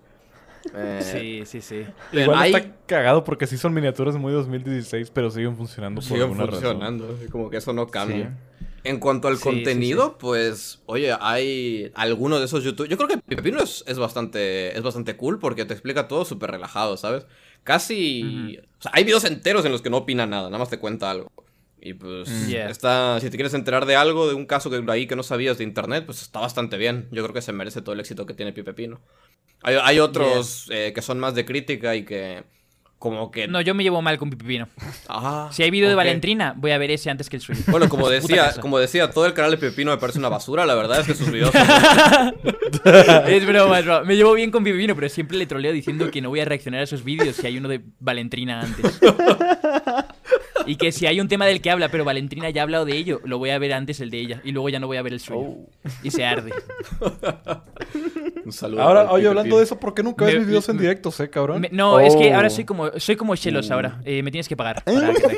Eh, Sí, sí, sí. Igual hay- está cagado porque sí son miniaturas muy 2016, pero siguen funcionando por siguen alguna razón. funcionando. Como que eso no cambia. Sí. En cuanto al Sí, sí, contenido, pues, oye, hay algunos de esos YouTube. Yo creo que Pepino es, es bastante es bastante cool porque te explica todo súper relajado, ¿sabes? Casi. O sea, hay videos enteros en los que no opina nada, nada más te cuenta algo. Y pues, Mm. Yeah. está. Si te quieres enterar de algo, de un caso que ahí que no sabías de internet, pues está bastante bien. Yo creo que se merece todo el éxito que tiene Pipe Pino. Hay, hay otros eh, que son más de crítica y que. Como que. No, yo me llevo mal con Pipino. Ah, Si hay vídeo de ok. Valentrina, voy a ver ese antes que el suyo. Bueno, como decía, como decía, todo el canal de Pepino me parece una basura. La verdad es que sus videos son es broma, es broma. Me llevo bien con Pipino, pero siempre le troleo diciendo que no voy a reaccionar a sus vídeos si hay uno de Valentrina antes. Y que si hay un tema del que habla, pero Valentrina ya ha hablado de ello, lo voy a ver antes el de ella. Y luego ya no voy a ver el suyo. Oh. Y se arde. Un saludo. Ahora, oye, hablando de eso, ¿por qué nunca ves mis videos en directos, eh, cabrón? Me- no, es que Oh. ahora soy como soy como Shelos ahora. Eh, me tienes que pagar para que.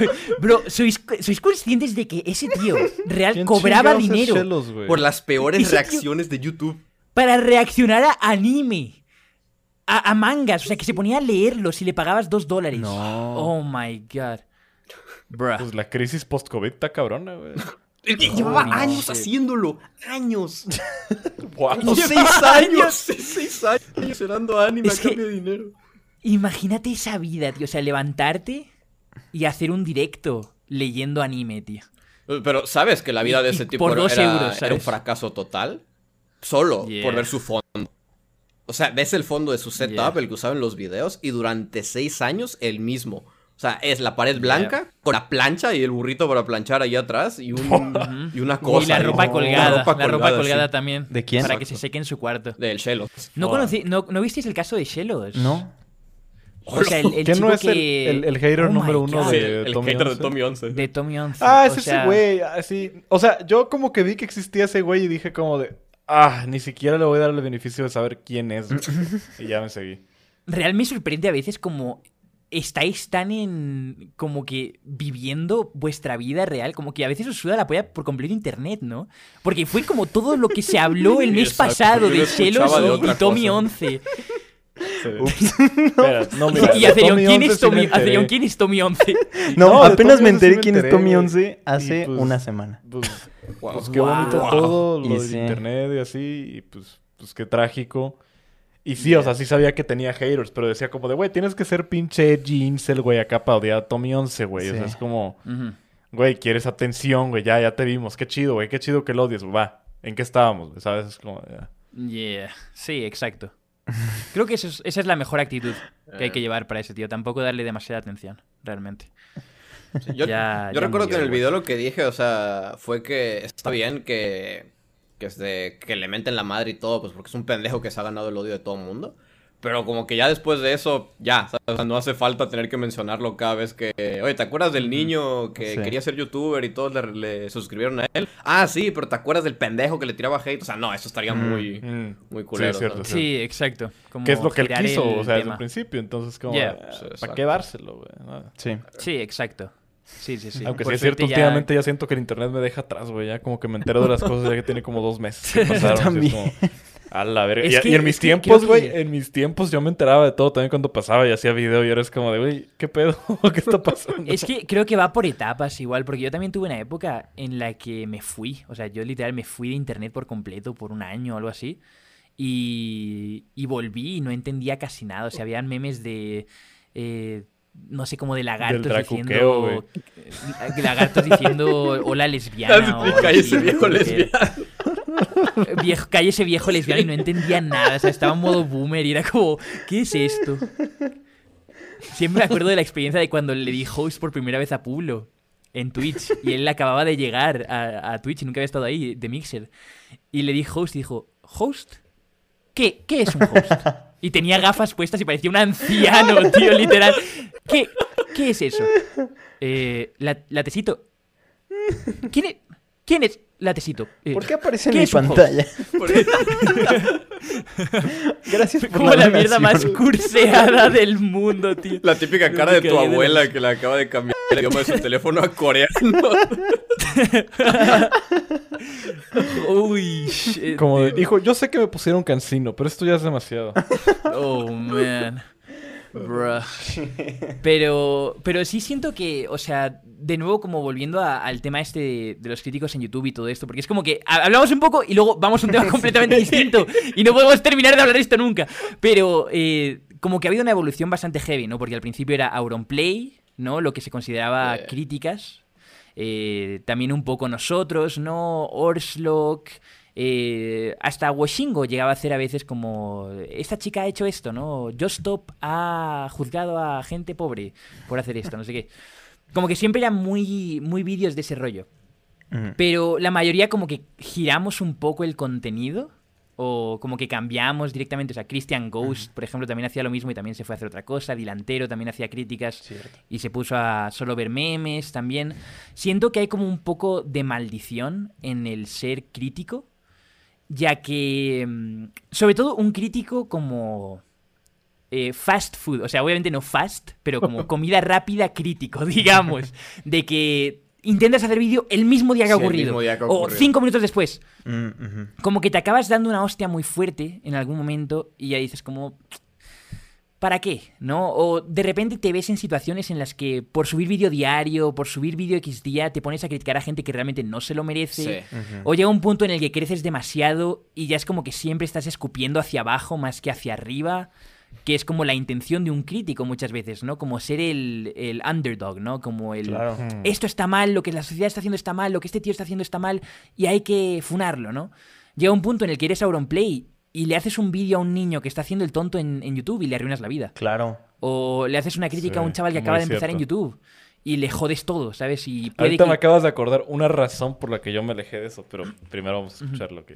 Bro, ¿sois, ¿sois conscientes de que ese tío real ¿Quién cobraba dinero Chelos? Por las peores reacciones de YouTube. para reaccionar a anime? A, a mangas, o sea, que se ponía a leerlos y le pagabas dos dólares. No. Oh my god. Bruh. Pues la crisis post-COVID está cabrona, güey. Llevaba no, años shit. haciéndolo. Años. Wow. Lleva seis años. Seis, seis años cenando anime Es a que- cambio de dinero. Imagínate esa vida, tío. O sea, levantarte y hacer un directo leyendo anime, tío. Pero, ¿sabes que la vida de ese tipo por era, euros, era un fracaso total? Solo Yeah. por ver su fondo. O sea, ves el fondo de su setup, Yeah. el que usaba en los videos, y durante seis años el mismo. O sea, es la pared blanca con la plancha y el burrito para planchar ahí atrás y, un, y una cosa. y la ropa colgada. ropa la ropa colgada sí. también. ¿De quién? Para que se seque en su cuarto. Del Shelo. ¿No, conocí, no, ¿No visteis el caso de Shelos? No. O sea, el, el ¿Quién chico no es el- que... el- el hater Oh número uno God. Sí, de el, el Tommy hater de 11. Tommy 11. De Tommy 11. Ah, es o ese sea, güey, así. O sea, yo como que vi que existía ese güey y dije como de ah, ni siquiera le voy a dar el beneficio de saber quién es. y ya me seguí. Real me sorprende a veces como estáis tan en. como que viviendo vuestra vida real, como que a veces os suda la polla por completo internet, ¿no? Porque fue como todo lo que se habló el mes pasado de Celos y, Tommy 11. Y, y a Serion, ¿quién es Tommy? 11? No, apenas me enteré quién es Tommy 11 hace pues, una semana. Pues, wow, pues, qué bonito todo, lo y del internet y así, y pues, pues qué trágico. Y sí, o sea, sí sabía que tenía haters, pero decía como de, güey, tienes que ser pinche jeans el güey, acá para odiar a Tommy 11, güey. O sea, es como, güey, quieres atención, güey, ya, ya te vimos, qué chido, güey, qué chido que lo odies, va, ¿en qué estábamos? ¿Sabes? Como, yeah, sí, exacto. Creo que eso es- esa es la mejor actitud que hay que llevar para ese tío. Tampoco darle demasiada atención, realmente. Sí, Yo, Ya- yo ya recuerdo que en el video lo que dije, o sea, fue que está bien que, que, este, que le menten la madre y todo, pues porque es un pendejo que se ha ganado el odio de todo el mundo. Pero como que ya después de eso, ya, ¿sabes? O sea, no hace falta tener que mencionarlo cada vez que... Oye, ¿te acuerdas del niño que Sí. quería ser youtuber y todos le, le suscribieron a él? Ah, sí, pero ¿te acuerdas del pendejo que le tiraba hate? O sea, no, eso estaría muy, Mm. muy culero. Sí, cierto. Sí, exacto. Como Que es lo que él quiso, o sea, desde tema. el principio. Entonces, como, Yeah. Sí, ¿para qué dárselo, güey? No. Sí. Sí, exacto. Sí, sí, sí. Aunque sí Por es cierto, ya- últimamente ya siento que el internet me deja atrás, güey. Ya como que me entero de las cosas ya que tiene como dos meses que pasaron. así también. A la verga. Es Y, que- y en mis tiempos, güey, que- en mis tiempos yo me enteraba de todo también cuando pasaba y hacía video y ahora es como de, güey, ¿qué pedo? ¿Qué está pasando? Es que creo que va por etapas igual, porque yo también tuve una época en la que me fui, o sea, yo literal me fui de internet por completo por un año o algo así, y, y volví y no entendía casi nada, o sea, habían memes de, eh, no sé, como de lagartos diciendo, eh, lagartos diciendo hola lesbiana. o Cállese, así, viejo lesbiano. Viejo, cállese viejo lesbiano y no entendía nada, o sea, estaba en modo boomer y era como, ¿qué es esto? Siempre me acuerdo de la experiencia de cuando le di host por primera vez a Pulo en Twitch y él acababa de llegar a, Twitch y nunca había estado ahí, de Mixer. Y le di host y dijo, ¿host? ¿Qué? ¿Qué es un host? Y tenía gafas puestas y parecía un anciano, tío, literal. ¿Qué, qué es eso? Eh. ¿Quién es? ¿Quién es Latecito? Eh, ¿Por qué aparece en ¿qué mi pantalla? Por- Gracias por Como la mierda más curseada del mundo, tío. La típica cara de tu abuela la- que le acaba de cambiar el idioma de su teléfono a coreano. Uy, shit, Como hijo, yo sé que me pusieron cansino, pero esto ya es demasiado. Oh, man. Bruh. Pero, pero sí siento que, o sea, de nuevo como volviendo a- al tema este de, de los críticos en YouTube y todo esto, porque es como que ha- hablamos un poco y luego vamos a un tema completamente distinto y no podemos terminar de hablar esto nunca. Pero eh, como que ha habido una evolución bastante heavy, ¿no? Porque al principio era Auronplay, ¿no? Lo que se consideraba críticas. Eh, también un poco nosotros, ¿no? Orslock. Eh, hasta Washingo llegaba a hacer a veces como esta chica ha hecho esto, ¿no? Justop ha juzgado a gente pobre por hacer esto, no sé qué. Como que siempre eran muy, muy vídeos de ese rollo. Pero la mayoría como que giramos un poco el contenido o como que cambiamos directamente. O sea, Christian Ghost, por ejemplo, también hacía lo mismo y también se fue a hacer otra cosa. Dilantero también hacía críticas y se puso a solo ver memes también. Siento que hay como un poco de maldición en el ser crítico, ya que, mm, sobre todo un crítico como eh, fast food, o sea, obviamente no fast, pero como comida rápida crítico, digamos, de que intentas hacer vídeo el mismo día que ha Sí, ocurrido, día que o cinco minutos después. Mm. Como que te acabas dando una hostia muy fuerte en algún momento y ya dices como... ¿Para qué? ¿No? O de repente te ves en situaciones en las que por subir vídeo diario, por subir vídeo X día, te pones a criticar a gente que realmente no se lo merece. Sí. O llega un punto en el que creces demasiado y ya es como que siempre estás escupiendo hacia abajo más que hacia arriba, que es como la intención de un crítico muchas veces, ¿no? Como ser el, el underdog, ¿no? Como el... Claro. Mm. Esto está mal, lo que la sociedad está haciendo está mal, lo que este tío está haciendo está mal y hay que funarlo, ¿no? Llega un punto en el que eres Auronplay y le haces un vídeo a un niño que está haciendo el tonto en, en YouTube y le arruinas la vida. Claro. O le haces una crítica a un chaval que acaba de empezar en. YouTube y le jodes todo, ¿sabes? Y puede Ahorita que... me acabas de acordar una razón por la que yo me alejé de eso, pero primero vamos a escuchar lo que...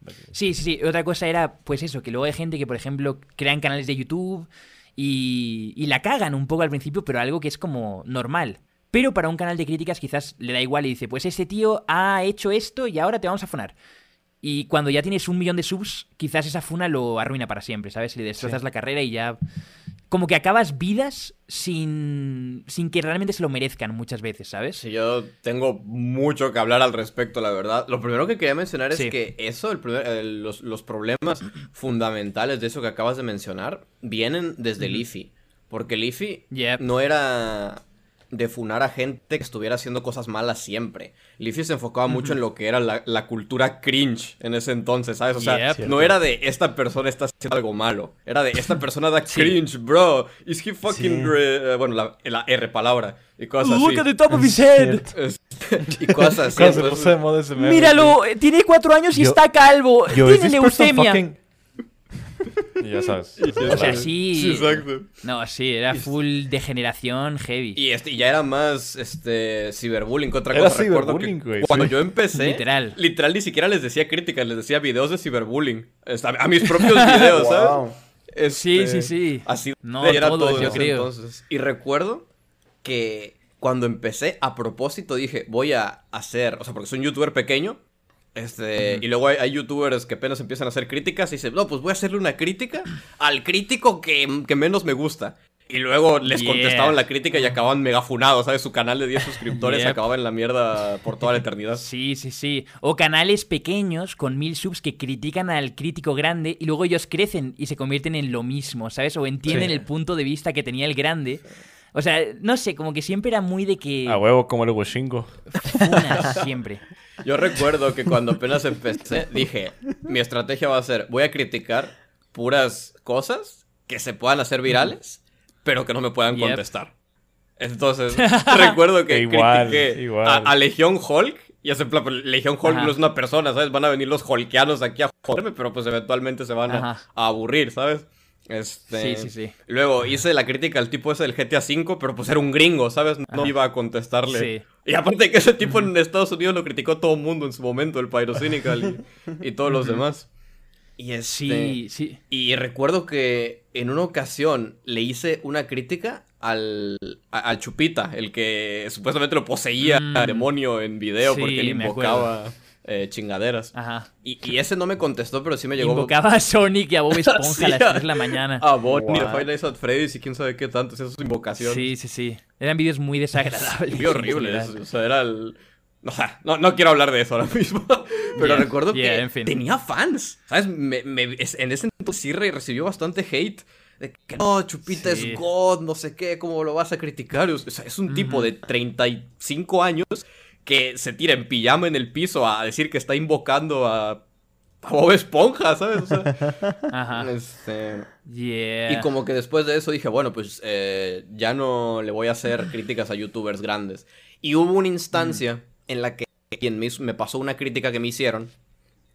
lo que- Sí, sí, sí. Otra cosa era, pues eso, que luego hay gente que, por ejemplo, crean canales de YouTube y, y la cagan un poco al principio, pero algo que es como normal. Pero para un canal de críticas quizás le da igual y dice, pues ese tío ha hecho esto y ahora te vamos a fonar. Y cuando ya tienes un millón de subs, quizás esa funa lo arruina para siempre, ¿sabes? Le destrozas la carrera y ya... Como que acabas vidas sin, sin que realmente se lo merezcan muchas veces, ¿sabes? Sí, yo tengo mucho que hablar al respecto, la verdad. Lo primero que quería mencionar es Sí. que eso, el primer- eh, los, los problemas fundamentales de eso que acabas de mencionar, vienen desde Leafy. Porque Leafy Yep. no era de funar a gente que estuviera haciendo cosas malas siempre. Leafy se enfocaba mucho en lo que era la, la cultura cringe en ese entonces, ¿sabes? O sea, Yep. no era de esta persona está haciendo algo malo. Era de esta persona da Sí. cringe, bro. Is he fucking... Sí. re-" eh, bueno, la, la R palabra. Y cosas así. Look at the top of his head. Y cosas así. Entonces- meme, Míralo, eh, tiene cuatro años y Yo- está calvo. Yo, ¿is tiene this Y ya sabes. O sea, sí. Sí, exacto. No, sí, era full degeneración heavy. Y este, y ya era más este ciberbullying que otra Era cosa. Ciberbullying, güey, cuando sí. yo empecé, Literal. literal ni siquiera les decía críticas, les decía videos de ciberbullying. A, a mis propios videos, ¿sabes? Wow. Sí, Este, sí, sí. Así No, era todos, todo en yo ese creo. entonces. Y recuerdo que cuando empecé, a propósito dije, voy a hacer, o sea, porque soy un youtuber pequeño, este, y luego hay, hay youtubers que apenas empiezan a hacer críticas y dicen, no, pues voy a hacerle una crítica al crítico que, que menos me gusta. Y luego les Yeah. contestaban la crítica y acababan megafunados, ¿sabes? Su canal de 10 suscriptores Yep. acababa en la mierda por toda la eternidad. Sí, sí, sí. O canales pequeños con mil subs que critican al crítico grande y luego ellos crecen y se convierten en lo mismo, ¿sabes? O entienden Sí. el punto de vista que tenía el grande. O sea, no sé, como que siempre era muy de que... A huevo, como el Washingo. funas, siempre. Yo recuerdo que cuando apenas empecé, dije, mi estrategia va a ser, voy a criticar puras cosas que se puedan hacer virales, pero que no me puedan Yep. contestar. Entonces, recuerdo que Igual, critiqué igual. A, a Legión Hulk, y hace plan, pues, Legión Hulk Ajá. no es una persona, ¿sabes? Van a venir los Hulkianos aquí a joderme, pero pues eventualmente se van a aburrir, ¿sabes? Este, Sí, sí, sí. Luego hice la crítica al tipo ese del GTA V, pero pues era un gringo, ¿sabes? No iba a contestarle. Sí. Y aparte que ese tipo en Estados Unidos lo criticó todo el mundo en su momento, el Pyrocynical y, y todos los demás. Y este, Sí, sí. Y recuerdo que en una ocasión le hice una crítica al, a- al Chupita, el que supuestamente lo poseía Mm. el demonio en video Sí, porque él me invocaba eh, chingaderas. Ajá. Y, y ese no me contestó, pero sí me llegó Invocaba a Sonic y a Bob Esponja Sí, a las a- 3 de la mañana. a Bonnie, a What? Five Nights at Freddy's y quién sabe qué tanto. Esa es su invocación. Sí, sí, sí. Eran vídeos muy desagradables. Muy horrible. en eso, general. O sea, era el. O sea, no, no quiero hablar de eso ahora mismo. Pero Yeah, recuerdo yeah, que en fin. tenía fans. ¿Sabes? Me- me- en ese entonces sí re- recibió bastante hate. De que no, Chupita Sí. es God, no sé qué, ¿cómo lo vas a criticar? O sea, es un tipo de 35 años que se tira en pijama en el piso a decir que está invocando a, a Bob Esponja, ¿sabes? O sea, Ajá. este. Yeah. Y como que después de eso dije, bueno, pues eh, ya no le voy a hacer críticas a youtubers grandes. Y hubo una instancia en la que quien me, hizo- me pasó una crítica que me hicieron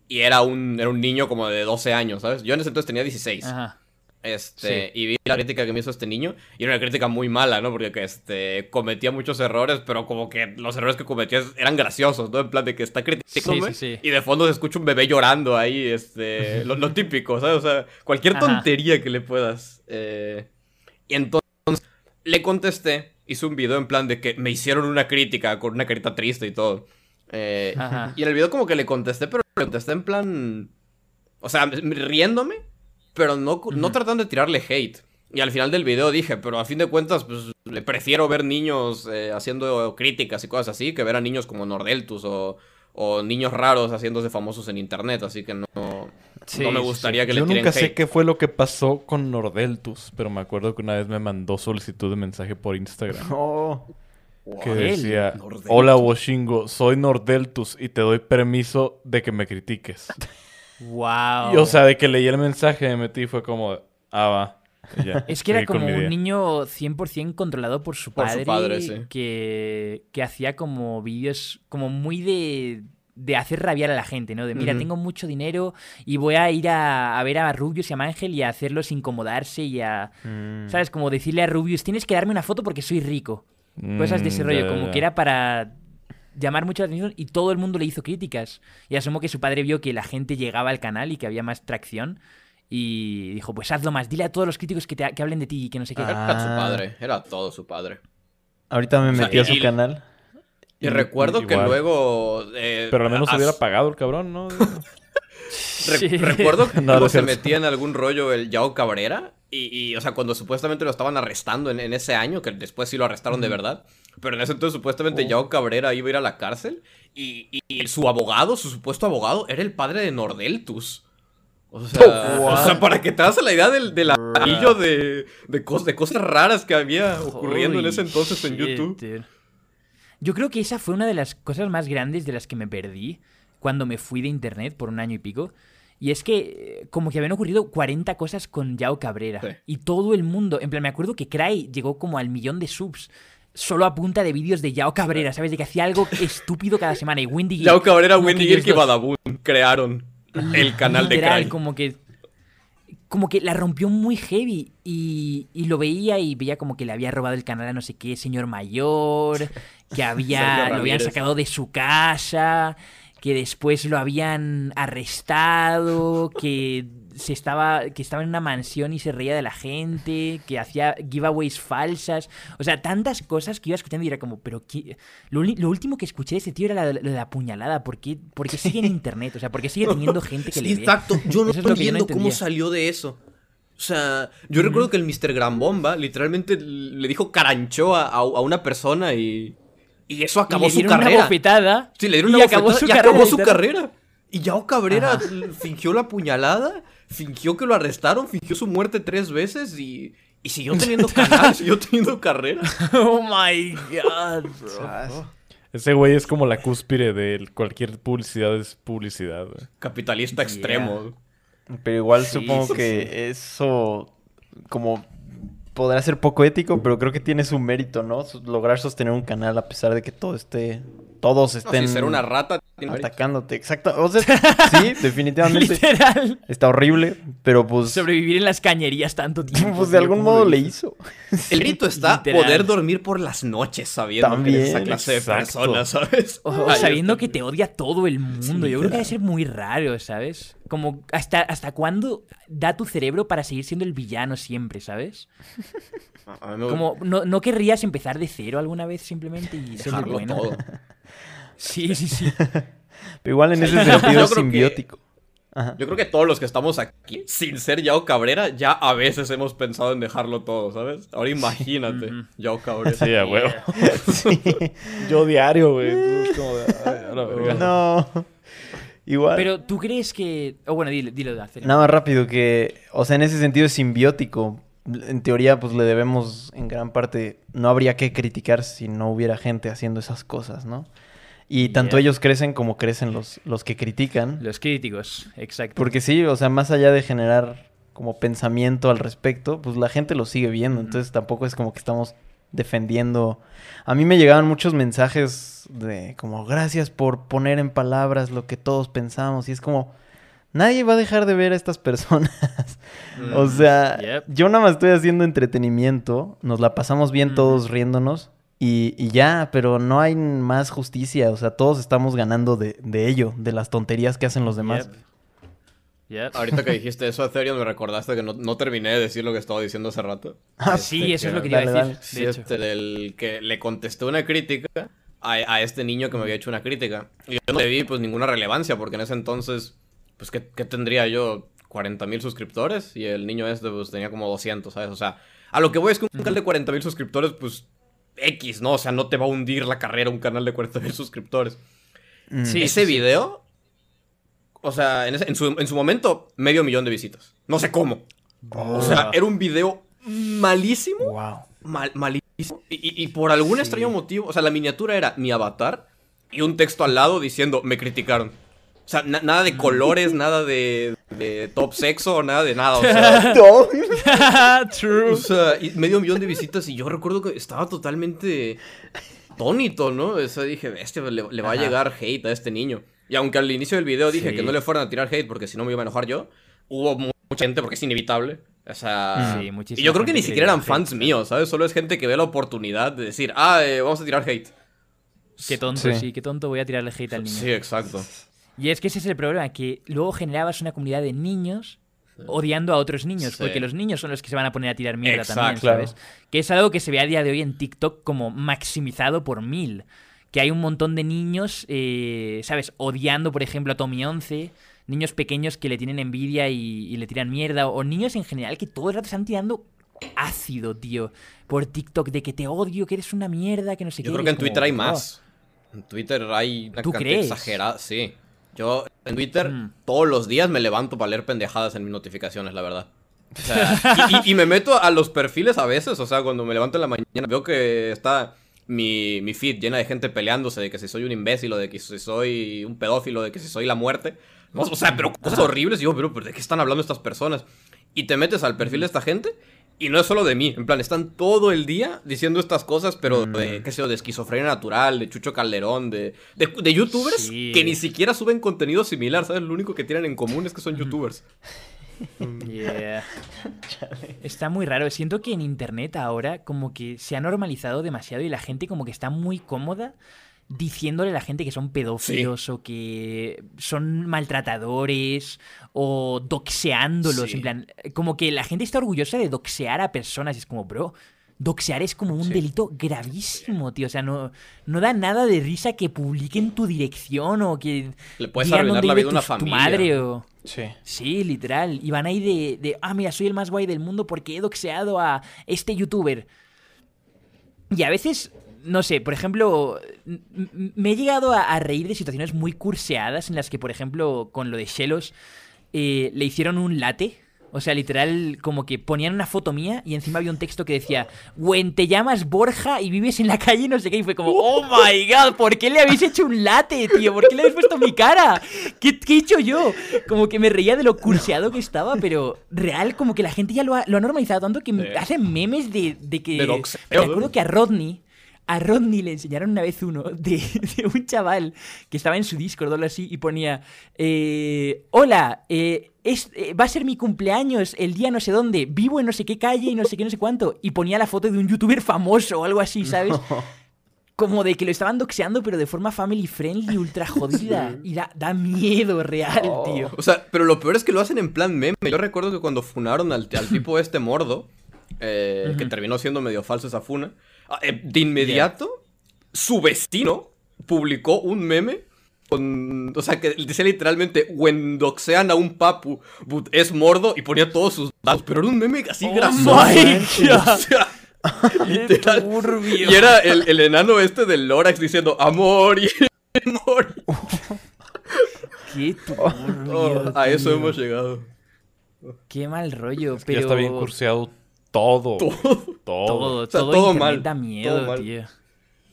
y era un, era un niño como de 12 años, ¿sabes? Yo en ese entonces tenía 16. Ajá. Este, y vi la crítica que me hizo este niño y era una crítica muy mala, ¿no? Porque que, este, cometía muchos errores, pero como que los errores que cometía eran graciosos, ¿no? En plan de que está criticándome Sí, sí, sí. y de fondo se escucha un bebé llorando ahí, este, lo, lo típico, ¿sabes? O sea, cualquier Ajá. tontería que le puedas. eh, Y entonces le contesté, hice un video en plan de que me hicieron una crítica con una carita triste y todo. Eh, y en el video como que le contesté, pero le contesté en plan... O sea, riéndome, pero no, no Ujú. tratando de tirarle hate. Y al final del video dije, pero a fin de cuentas, pues le prefiero ver niños eh, haciendo críticas y cosas así que ver a niños como Nordeltus o, o niños raros haciéndose famosos en internet. Así que no, Sí, no me sí, gustaría que Yo le tiren nunca sé qué fue lo que pasó con Nordeltus, pero me acuerdo que una vez me mandó solicitud de mensaje por Instagram. Oh, Que decía, Nordeltus. hola Washingo, soy Nordeltus y te doy permiso de que me critiques. Wow. Y o sea, de que leí el mensaje me metí y fue como, ah, va. ya, Es que era como un niño 100% controlado por su Por su padre. padre, sí. que, que hacía como vídeos como muy de, de hacer rabiar a la gente, ¿no? De mira, tengo mucho dinero y voy a ir a, a ver a Rubius y a Mangel y a hacerlos incomodarse y a... mm. ¿Sabes? Como decirle a Rubius, tienes que darme una foto porque soy rico. Cosas de ese Mm, rollo, como que era para llamar mucho la atención y todo el mundo le hizo críticas. Y asumo que su padre vio que la gente llegaba al canal y que había más tracción y dijo, pues hazlo más, dile a todos los críticos que, te- que hablen de ti y que no sé qué. Ah. Era su padre, era todo su padre. Ahorita me sea, metí a y- su y- canal. Y recuerdo que igual. luego... eh, Pero al menos as- hubiera pagado el cabrón, ¿no? Re- recuerdo que No, se metía en algún rollo el Yao Cabrera. Y, y, o sea, cuando supuestamente lo estaban arrestando en, en ese año, que después sí lo arrestaron de verdad. Pero en ese entonces supuestamente Yao Cabrera iba a ir a la cárcel. Y, y- y su abogado, su supuesto abogado, era el padre de Nordeltus. O sea, o sea, para que te hagas la idea del, del anillo de, de, cos- de cosas raras que había ocurriendo en ese entonces en YouTube. dude. Yo creo que esa fue una de las cosas más grandes de las que me perdí cuando me fui de internet por un año y pico. Y es que eh, como que habían ocurrido 40 cosas con Yao Cabrera. Sí. Y todo el mundo, en plan, me acuerdo que Cry llegó como al millón de subs. Solo a punta de vídeos de Yao Cabrera, ¿sabes? De que hacía algo estúpido cada semana. Y Windy Gear, Yao Cabrera, Wendy Girk y Badabun crearon el canal de Cry. como que como que la rompió muy heavy y, y lo veía y veía como que le había robado el canal a no sé qué señor mayor, que había lo habían sacado de su casa, que después lo habían arrestado, que se estaba que estaba en una mansión y se reía de la gente, que hacía giveaways falsas, o sea, tantas cosas que iba escuchando y era como, pero qué- lo, lo último que escuché de ese tío era la- lo de la puñalada, ¿por qué, por qué sigue en internet? O sea, ¿por qué sigue teniendo gente que Sí, le ve? Exacto, yo no yo no entiendo cómo salió de eso. O sea, yo recuerdo que el Mr. Gran Bomba literalmente le dijo carancho a, a- una persona y. Y eso Y acabó le su dieron una carrera. bofetada. Sí, le dieron y una acabó bofetada su y carrera, acabó su carrera. Y Yao Cabrera fingió la puñalada, fingió que lo arrestaron, fingió su muerte tres veces y. Y siguió teniendo canal, siguió teniendo carrera. Oh my god, bro. Ese güey es como la cúspide de cualquier publicidad es publicidad, güey. Capitalista extremo. Pero igual Sí, supongo sí, que eso como podrá ser poco ético, pero creo que tiene su mérito, ¿no? Lograr sostener un canal a pesar de que todo esté todos No, estén si ser una rata atacándote. Exacto. O sea, sí, definitivamente Literal. está horrible, pero pues Sobrevivir en las cañerías tanto tiempo. pues de algún ¿cómo modo le hizo? El rito está Literal. poder dormir por las noches sabiendo que eres esa clase de exacto. personas, ¿sabes? O, sabiendo que te odia todo el mundo. Yo creo que debe ser muy raro, ¿sabes? Como hasta, hasta cuándo da tu cerebro para seguir siendo el villano siempre, ¿sabes? Como no, no querrías empezar de cero alguna vez simplemente y ser el dejarlo bueno. todo. Sí, sí, sí. Pero igual en ese yo sentido creo es que- simbiótico. Ajá. Yo creo que todos los que estamos aquí, sin ser Yao Cabrera, ya a veces hemos pensado en dejarlo todo, ¿sabes? Ahora imagínate, Yao Cabrera. Sí, a huevo. Yo diario, güey. No. Igual. Pero tú crees que. Oh, bueno, dilo, dilo de hacer. Nada más rápido que, o sea, en ese sentido es simbiótico. En teoría, pues le debemos en gran parte, no habría que criticar si no hubiera gente haciendo esas cosas, ¿no? Y tanto Yeah. ellos crecen como crecen los, los que critican. Los críticos, exacto. Porque sí, o sea, más allá de generar como pensamiento al respecto, pues la gente lo sigue viendo. Entonces tampoco es como que estamos defendiendo. A mí me llegaban muchos mensajes de como gracias por poner en palabras lo que todos pensamos. Y es como, nadie va a dejar de ver a estas personas. Mm. o sea, Yep. yo nada más estoy haciendo entretenimiento. Nos la pasamos bien todos riéndonos. Y, y ya, pero no hay más justicia. O sea, todos estamos ganando de, de ello, de las tonterías que hacen los demás. Yep. Yep. Ahorita que dijiste eso, Ethereum, me recordaste que no, no terminé de decir lo que estaba diciendo hace rato. Ah, Sí, eso es lo que iba a decir. dale. Sí, De hecho. este, del que le contesté una crítica a, a este niño que me había hecho una crítica. Y yo no le vi pues ninguna relevancia, porque en ese entonces, pues, ¿qué, qué tendría yo? 40 mil suscriptores y el niño este pues tenía como 200, ¿sabes? O sea, a lo que voy es que un canal de 40 mil suscriptores, pues, X, ¿no? O sea, no te va a hundir la carrera un canal de 40 mil suscriptores. Mm. Sí, ese sí, sí. video, o sea, en, ese- en su, en su momento, medio millón de visitas. No sé cómo. O sea, era un video malísimo. Wow. Mal, malísimo. Y, y- por algún extraño motivo, o sea, la miniatura era mi avatar y un texto al lado diciendo, me criticaron. O sea, na- nada de colores, nada de, de top sexo, nada de nada. O sea, True. o sea, y medio millón de visitas y yo recuerdo que estaba totalmente tónito, ¿no? O sea, dije, bestia, le, le va a llegar hate a este niño. Y aunque al inicio del video dije Sí. que no le fueran a tirar hate porque si no me iba a enojar yo, hubo mu- mucha gente porque es inevitable. O sea, Sí, y yo creo que ni siquiera eran hate, fans míos, ¿sabes? Solo es gente que ve la oportunidad de decir, ah, eh, vamos a tirar hate. Qué tonto, Sí. sí. qué tonto voy a tirarle hate al niño. Sí, exacto. Y es que ese es el problema, que luego generabas una comunidad de niños odiando a otros niños, Sí. porque los niños son los que se van a poner a tirar mierda Exacto. también, ¿sabes? Que es algo que se ve a día de hoy en TikTok como maximizado por mil. Que hay un montón de niños, eh, ¿sabes? Odiando, por ejemplo, a Tommy 11, niños pequeños que le tienen envidia y, y le tiran mierda, o niños en general que todo el rato están tirando ácido, tío, por TikTok, de que te odio, que eres una mierda, que no sé qué. Yo creo que en como, Twitter hay "Oh". más. En Twitter hay una ¿Tú cantidad crees? exagerada. Sí. Yo en Twitter Mm. todos los días me levanto para leer pendejadas en mis notificaciones, la verdad. O sea, y, me meto a los perfiles a veces, o sea, cuando me levanto en la mañana, veo que está mi, mi feed llena de gente peleándose de que si soy un imbécil o de que si soy un pedófilo, de que si soy la muerte. No, o sea, pero cosas horribles. Y yo, pero, pero ¿de qué están hablando estas personas? Y te metes al perfil de esta gente y no es solo de mí. En plan, están todo el día diciendo estas cosas, pero de, qué sé yo, de esquizofrenia natural, de Chucho Calderón, de, de, de youtubers Sí. que ni siquiera suben contenido similar, ¿sabes? Lo único que tienen en común es que son youtubers. Yeah. Está muy raro. Siento que en internet ahora como que se ha normalizado demasiado y la gente como que está muy cómoda diciéndole a la gente que son pedófilos o que son maltratadores o doxeándolos. Sí. En plan, como que la gente está orgullosa de doxear a personas y es como, bro. Doxear es como un delito gravísimo, tío. O sea, no, no da nada de risa que publiquen tu dirección o que. Le puedes arruinar la vida a una tu- familia. Tu madre o. Sí. Sí, literal. Y van ahí de, de, ah, mira, soy el más guay del mundo porque he doxeado a este youtuber. Y a veces, no sé, por ejemplo, me he llegado a, a reír de situaciones muy curseadas en las que, por ejemplo, con lo de Shelos, eh, le hicieron un late. O sea, literal, como que ponían una foto mía y encima había un texto que decía, Gwen, te llamas Borja y vives en la calle y no sé qué. Y fue como, oh my god, ¿por qué le habéis hecho un late, tío? ¿Por qué le habéis puesto mi cara? ¿Qué, qué he hecho yo? Como que me reía de lo curseado que estaba, pero real, como que la gente ya lo ha, lo ha normalizado tanto que Sí. hacen memes de, de que... De Me acuerdo que a Rodney, a Rodney le enseñaron una vez uno de, de un chaval que estaba en su Discord o algo así y ponía, eh, hola, eh, es, eh, va a ser mi cumpleaños el día no sé dónde, vivo en no sé qué calle y no sé qué, no sé cuánto. Y ponía la foto de un youtuber famoso o algo así, ¿sabes? Como de que lo estaban doxeando, pero de forma family friendly, ultra jodida. Y da, da miedo real, tío. O sea, pero lo peor es que lo hacen en plan meme. Yo recuerdo que cuando funaron al, al tipo este mordo, eh, que terminó siendo medio falso esa funa, de inmediato, su vecino publicó un meme con, o sea, que decía literalmente, when doxean a un papu, but es mordo, y ponía todos sus datos, pero era un meme así Oh God. O sea, literal. turbio. Y era el, el enano este del Lorax diciendo, amor y amor. Qué turbio, Oh, a eso hemos llegado. Qué mal rollo, Es que pero... ya está bien curseado todo. Todo. Todo, O sea, todo, todo internet mal, da todo miedo, mal. tío.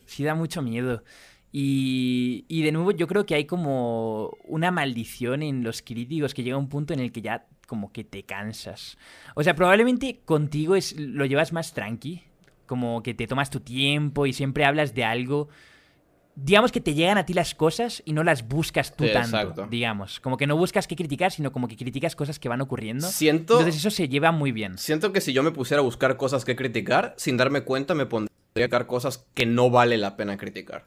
Sí da mucho miedo. Y, y de nuevo yo creo que hay como una maldición en los críticos que llega un punto en el que ya como que te cansas. O sea, probablemente contigo es, lo llevas más tranqui, como que te tomas tu tiempo y siempre hablas de algo. Digamos que te llegan a ti las cosas y no las buscas tú Sí, tanto, exacto. digamos. Como que no buscas qué criticar, sino como que criticas cosas que van ocurriendo. Siento, Entonces eso se lleva muy bien. siento que si yo me pusiera a buscar cosas que criticar, sin darme cuenta me pondría a criticar cosas que no vale la pena criticar.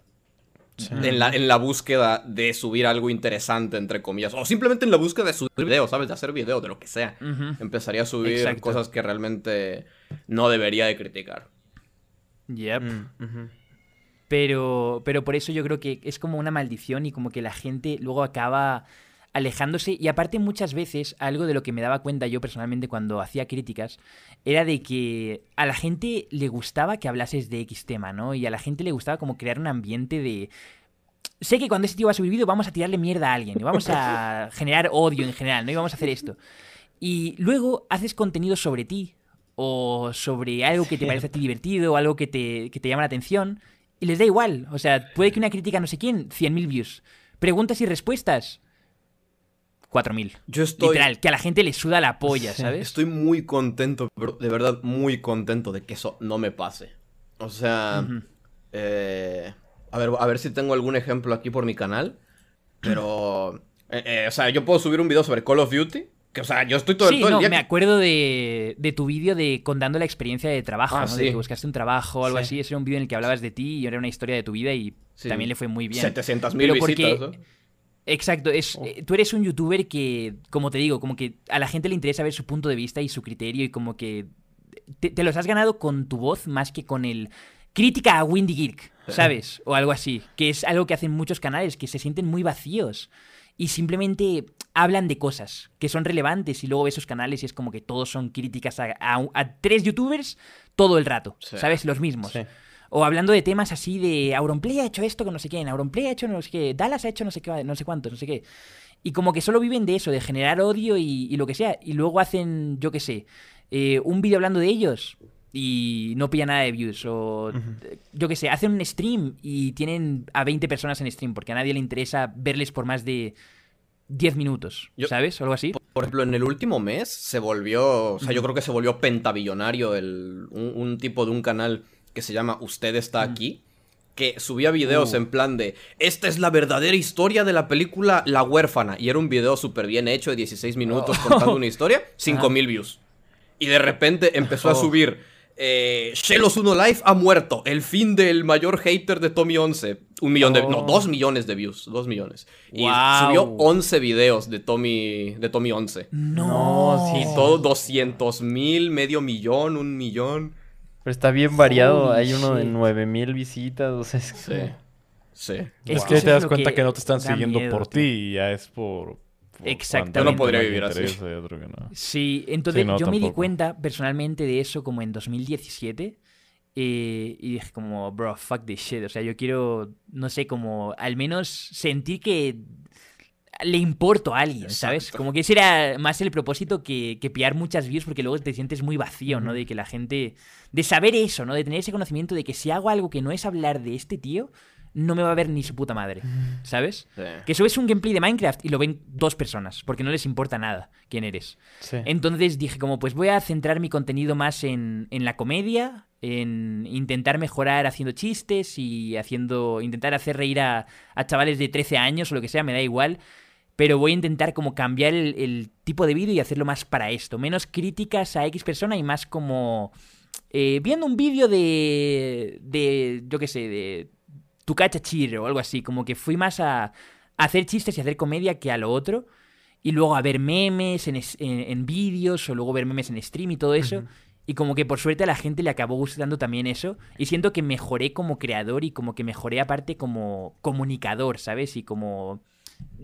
En, la, en la búsqueda de subir algo interesante, entre comillas. O simplemente en la búsqueda de subir videos, ¿sabes? De hacer videos, de lo que sea. Empezaría a subir Exacto. cosas que realmente no debería de criticar. Yep. Mm. Pero, pero por eso yo creo que es como una maldición y como que la gente luego acaba alejándose. Y aparte muchas veces, algo de lo que me daba cuenta yo personalmente cuando hacía críticas, era de que a la gente le gustaba que hablases de X tema, ¿no? Y a la gente le gustaba como crear un ambiente de... Sé que cuando ese tío va a subir vídeo vamos a tirarle mierda a alguien y vamos a generar odio en general, ¿no? Y vamos a hacer esto. Y luego haces contenido sobre ti o sobre algo que te parece a ti divertido o algo que te, que te llama la atención y les da igual. O sea, puede que una crítica no sé quién, 100.000 views. Preguntas y respuestas, 4.000. Yo estoy, Literal, que a la gente le suda la polla, ¿sabes? estoy muy contento, bro, de verdad muy contento de que eso no me pase. O sea, eh, a, ver, a ver si tengo algún ejemplo aquí por mi canal. Pero, eh, eh, o sea, yo puedo subir un video sobre Call of Duty. Que, o sea, yo estoy todo, Sí, todo el no, día me que- acuerdo de, de tu vídeo de contando la experiencia de trabajo, Ah, ¿no? De que buscaste un trabajo o algo Sí. así. Ese era un vídeo en el que hablabas de ti y era una historia de tu vida y también le fue muy bien. 700 mil Pero porque- visitas. ¿eh? Exacto, es, eh, tú eres un youtuber que, como te digo, como que a la gente le interesa ver su punto de vista y su criterio y como que te, te los has ganado con tu voz más que con el crítica a Windy Geek, ¿sabes? O algo así, que es algo que hacen muchos canales, que se sienten muy vacíos. Y simplemente hablan de cosas que son relevantes y luego ves sus canales y es como que todos son críticas a, a- a tres youtubers todo el rato, Sí. ¿sabes? Los mismos. Sí. O hablando de temas así de Auronplay ha hecho esto con no sé quién, Auronplay ha hecho no sé qué, Dallas ha hecho no sé qué, no sé cuántos, no sé qué. Y como que solo viven de eso, de generar odio y, y lo que sea. Y luego hacen, yo qué sé, eh, un vídeo hablando de ellos y no pilla nada de views. O yo qué sé, hacen un stream y tienen a 20 personas en stream porque a nadie le interesa verles por más de 10 minutos, Yo- ¿sabes? O algo así. Por ejemplo, en el último mes se volvió, o sea, yo creo que se volvió pentabillonario el, un, un tipo de un canal que se llama Usted está aquí, que subía videos Uh. en plan de, esta es la verdadera historia de la película La huérfana, y era un video súper bien hecho de 16 minutos Oh. contando una historia, 5000 views. Y de repente empezó a Oh. subir, eh, Shelos 1 Life ha muerto, el fin del mayor hater de Tommy 11. Un millón de, no, Oh. dos millones de views, dos millones. Y subió 11 videos de Tommy, de Tommy 11. No, Y todo 200 mil, medio millón, un millón. Pero está bien variado. Holy Hay uno de shit. 9000 visitas. O sea, es Sí. Sí. Es Es que te das cuenta que que, no te están da siguiendo miedo, por ti y ya es por... Exactamente. Yo no podría vivir así. otro que no. Sí, entonces Sí, no, yo me di tampoco. cuenta personalmente de eso como en 2017 eh, y dije como, bro, fuck this shit. O sea, yo quiero, no sé, como al menos sentir que le importo a alguien, ¿sabes? Exacto. Como que ese era más el propósito que, que pillar muchas views porque luego te sientes muy vacío, ¿no? De que la gente... De saber eso, ¿no? De tener ese conocimiento de que si hago algo que no es hablar de este tío, no me va a ver ni su puta madre, ¿sabes? Sí. Que subes un gameplay de Minecraft y lo ven dos personas, porque no les importa nada quién eres. sí. Entonces dije como, pues voy a centrar mi contenido más en, en la comedia, en intentar mejorar haciendo chistes y haciendo, intentar hacer reír a, a chavales de 13 años o lo que sea, me da igual. Pero voy a intentar como cambiar el, el tipo de vídeo y hacerlo más para esto. Menos críticas a X persona y más como... eh, viendo un vídeo de... de... yo qué sé, de... Tu cacha chirro o algo así. Como que fui más a, a hacer chistes y hacer comedia que a lo otro y luego a ver memes en, es- en- en vídeos o luego ver memes en stream y todo eso. Y como que por suerte a la gente le acabó gustando también eso. Y siento que mejoré como creador y como que mejoré aparte como comunicador, ¿sabes? Y como,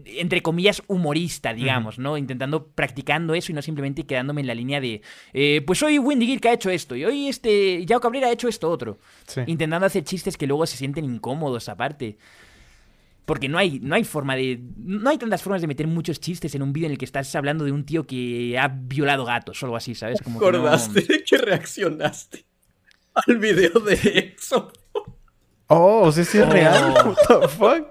entre comillas, humorista, digamos, ¿no? Intentando, practicando eso y no simplemente quedándome en la línea de, eh, pues hoy Wendy Geek ha hecho esto y hoy este Yao Cabrera ha hecho esto otro. Sí. Intentando hacer chistes que luego se sienten incómodos aparte. Porque no hay, no hay forma de. No hay tantas formas de meter muchos chistes en un vídeo en el que estás hablando de un tío que ha violado gatos o algo así, ¿sabes? Como que no- ¿Acordaste de que reaccionaste al video de EXO? Oh, o sea, sí es real. Oh. What the fuck?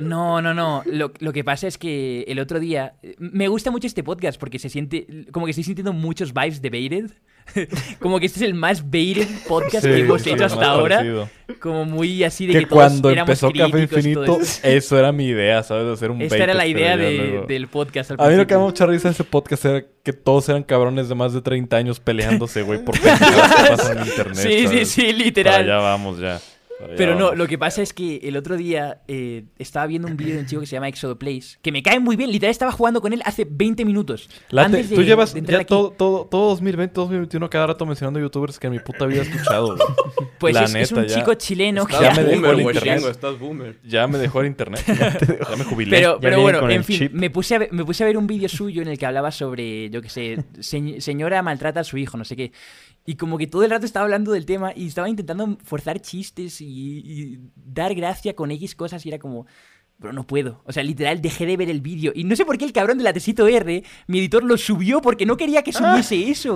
No, no, no. Lo, lo que pasa es que el otro día. Me gusta mucho este podcast porque se siente. Como que estoy sintiendo muchos vibes de Baited. como que este es el más Baited podcast que hemos sí, hecho hasta ahora. parecido. Como muy así de que, Que todos cuando éramos empezó Café Infinito, eso era mi idea, ¿sabes? De hacer un Esta era la idea de- del podcast. Al A mí lo que me da mucha risa de ese podcast era que todos eran cabrones de más de 30 años peleándose, güey, por pendejadas que pasan en internet. Sí, sí, ¿sabes? sí, Para literal. allá vamos ya. Pero no, lo que pasa es que el otro día eh, estaba viendo un vídeo de un chico que se llama Exodo Place, que me cae muy bien, literal estaba jugando con él hace 20 minutos. Late, antes de- tú llevas de ya todo, todo, todo 2020, 2021 cada rato mencionando youtubers que en mi puta vida he escuchado. Pues La es, es un neta, ya. chico chileno que... Ya me dejó el internet. Estás boomer. Ya me dejó el internet. ya me jubilé. Pero, Ya pero bueno, en fin, chip. me puse, a ver, me puse a ver un vídeo suyo en el que hablaba sobre, yo qué sé, se- señora maltrata a su hijo, no sé qué. Y como que todo el rato estaba hablando del tema y estaba intentando forzar chistes y, y dar gracia con X cosas y era como... Pero no puedo. O sea, literal, dejé de ver el vídeo. Y no sé por qué el cabrón de la R, mi editor lo subió porque no quería que subiese eso.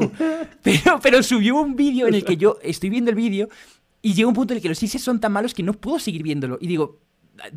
Pero, pero subió un vídeo en el que yo estoy viendo el vídeo y llega un punto en el que los chistes son tan malos que no puedo seguir viéndolo. Y digo,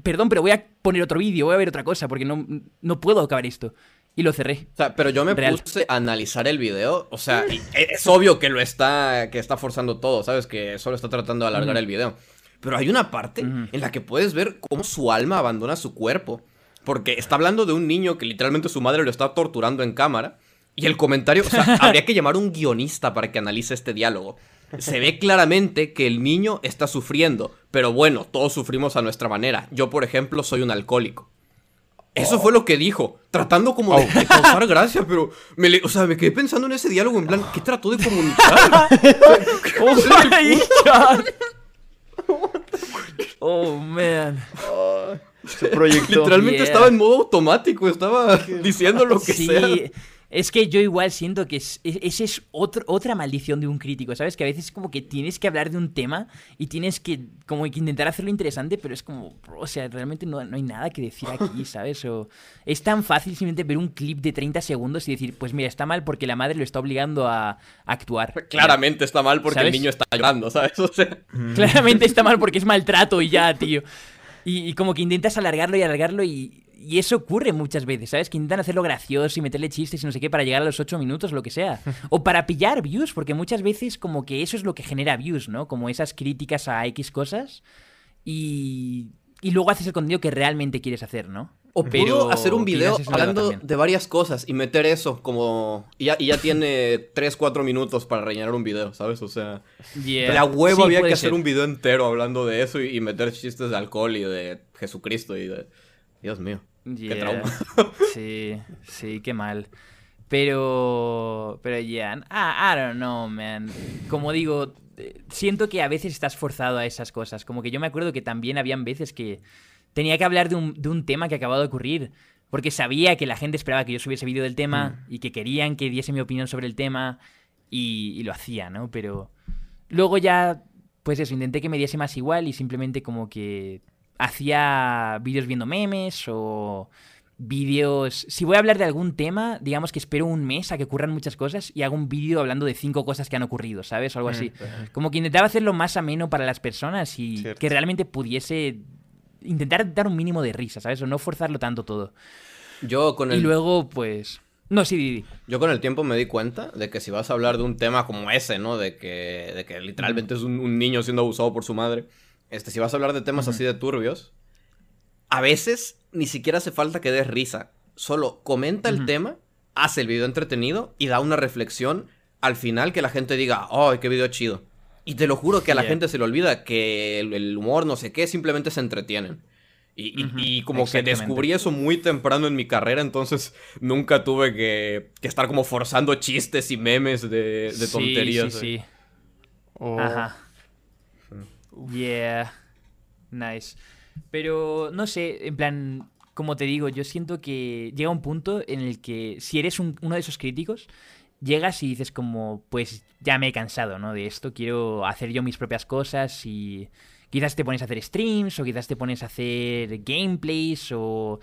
perdón, pero voy a poner otro vídeo, voy a ver otra cosa porque no, no puedo acabar esto. Y lo cerré. O sea, pero yo me Real. puse a analizar el video. O sea, y es obvio que lo está. que está forzando todo, ¿sabes? Que solo está tratando de alargar el video. Pero hay una parte en la que puedes ver cómo su alma abandona su cuerpo. Porque está hablando de un niño que literalmente su madre lo está torturando en cámara. Y el comentario, o sea, habría que llamar a un guionista para que analice este diálogo. Se ve claramente que el niño está sufriendo, pero bueno, todos sufrimos a nuestra manera. Yo, por ejemplo, soy un alcohólico. Eso fue lo que dijo, tratando como de, de causar gracia, pero me le- o sea, me quedé pensando en ese diálogo en plan, ¿qué trató de comunicar? ¡Oh, my God! Oh, man. Se proyectó. Literalmente Yeah. estaba en modo automático, estaba diciendo lo que sí, sea. Es que yo igual siento que es, es- esa es otro- otra maldición de un crítico, ¿sabes? Que a veces es como que tienes que hablar de un tema y tienes que como que intentar hacerlo interesante, pero es como, bro, o sea, realmente no, no hay nada que decir aquí, ¿sabes? O es tan fácil simplemente ver un clip de 30 segundos y decir, pues mira, está mal porque la madre lo está obligando a, a actuar. Claramente está mal porque ¿Sabes? el niño está llorando, ¿sabes? O sea, Claramente está mal porque es maltrato y ya, tío. Y, y como que intentas alargarlo y alargarlo y, y eso ocurre muchas veces, ¿sabes? Que intentan hacerlo gracioso y meterle chistes y no sé qué para llegar a los 8 minutos, lo que sea. O para pillar views, porque muchas veces como que eso es lo que genera views, ¿no? Como esas críticas a X cosas y, y luego haces el contenido que realmente quieres hacer, ¿no? O pudo hacer un video hablando de varias cosas y meter eso como... Y ya, y ya tiene 3, 4 minutos para rellenar un video, ¿sabes? O sea, Yeah. de a huevo Sí, había que hacer un video entero hablando de eso y, y meter chistes de alcohol y de Jesucristo y de... Dios mío. Qué Yeah. trauma. Sí, sí, qué mal. Pero, pero ya, ah, I don't know, man. Como digo, eh, siento que a veces estás forzado a esas cosas. Como que yo me acuerdo que también habían veces que tenía que hablar de un, de un tema que acababa de ocurrir. Porque sabía que la gente esperaba que yo subiese vídeo del tema y que querían que diese mi opinión sobre el tema y, y lo hacía, ¿no? Pero luego ya, pues eso, intenté que me diese más igual y simplemente como que hacía vídeos viendo memes o vídeos... Si voy a hablar de algún tema, digamos que espero un mes a que ocurran muchas cosas y hago un vídeo hablando de cinco cosas que han ocurrido, ¿sabes? O algo así. Como que intentaba hacerlo más ameno para las personas y Cierto. que realmente pudiese intentar dar un mínimo de risa, ¿sabes? O no forzarlo tanto todo. Yo con Y el... luego, pues... No, sí, Didi. Yo con el tiempo me di cuenta de que si vas a hablar de un tema como ese, ¿no? De que, de que literalmente es un, un niño siendo abusado por su madre. Este, si vas a hablar de temas así de turbios, a veces ni siquiera hace falta que des risa. Solo comenta el tema, hace el video entretenido y da una reflexión al final que la gente diga, ¡ay, qué video chido! Y te lo juro que a la Yeah. gente se le olvida que el, el humor, no sé qué, simplemente se entretienen. Y, y- Ujú, y como que descubrí eso muy temprano en mi carrera, entonces nunca tuve que, que estar como forzando chistes y memes de, de Sí, tonterías. Sí, sí. Oh. Ajá. Yeah. Nice. Pero no sé, en plan, como te digo, yo siento que llega un punto en el que si eres un- uno de esos críticos, llegas y dices como, pues ya me he cansado, ¿no? De esto, quiero hacer yo mis propias cosas y quizás te pones a hacer streams o quizás te pones a hacer gameplays o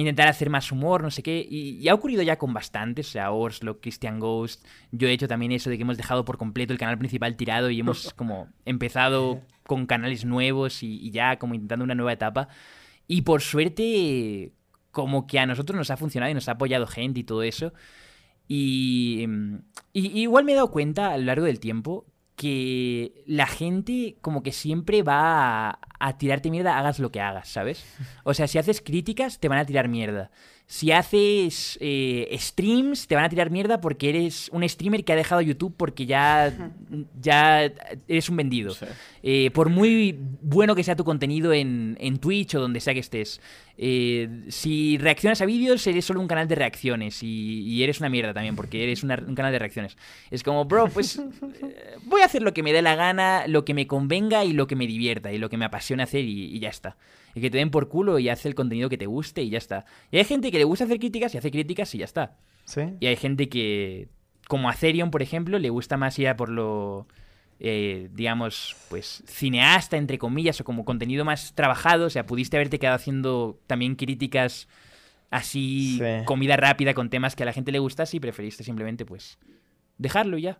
intentar hacer más humor, no sé qué. Y, y ha ocurrido ya con bastantes, o sea, Orslo, Christian Ghost. Yo he hecho también eso de que hemos dejado por completo el canal principal tirado y hemos como empezado con canales nuevos y, y ya como intentando una nueva etapa. Y por suerte, como que a nosotros nos ha funcionado y nos ha apoyado gente y todo eso. Y, mm, y- igual me he dado cuenta a lo largo del tiempo que la gente como que siempre va a, a tirarte mierda hagas lo que hagas, ¿sabes? O sea, si haces críticas, te van a tirar mierda. Si haces eh, streams, te van a tirar mierda porque eres un streamer que ha dejado YouTube porque ya, ya eres un vendido. Sí. Eh, por muy bueno que sea tu contenido en, en Twitch o donde sea que estés, eh, si reaccionas a vídeos, eres solo un canal de reacciones y, y eres una mierda también porque eres una- un canal de reacciones. Es como, bro, pues eh, voy a hacer lo que me dé la gana, lo que me convenga y lo que me divierta y lo que me apasiona hacer y, y ya está. Y que te den por culo y haz el contenido que te guste y ya está. Y hay gente que le gusta hacer críticas y hace críticas y ya está. ¿Sí? Y hay gente que, como a Therion, por ejemplo, le gusta más ir a por lo, eh, digamos, pues cineasta, entre comillas, o como contenido más trabajado. O sea, pudiste haberte quedado haciendo también críticas así, Sí. comida rápida con temas que a la gente le gusta, si preferiste simplemente, pues, dejarlo ya.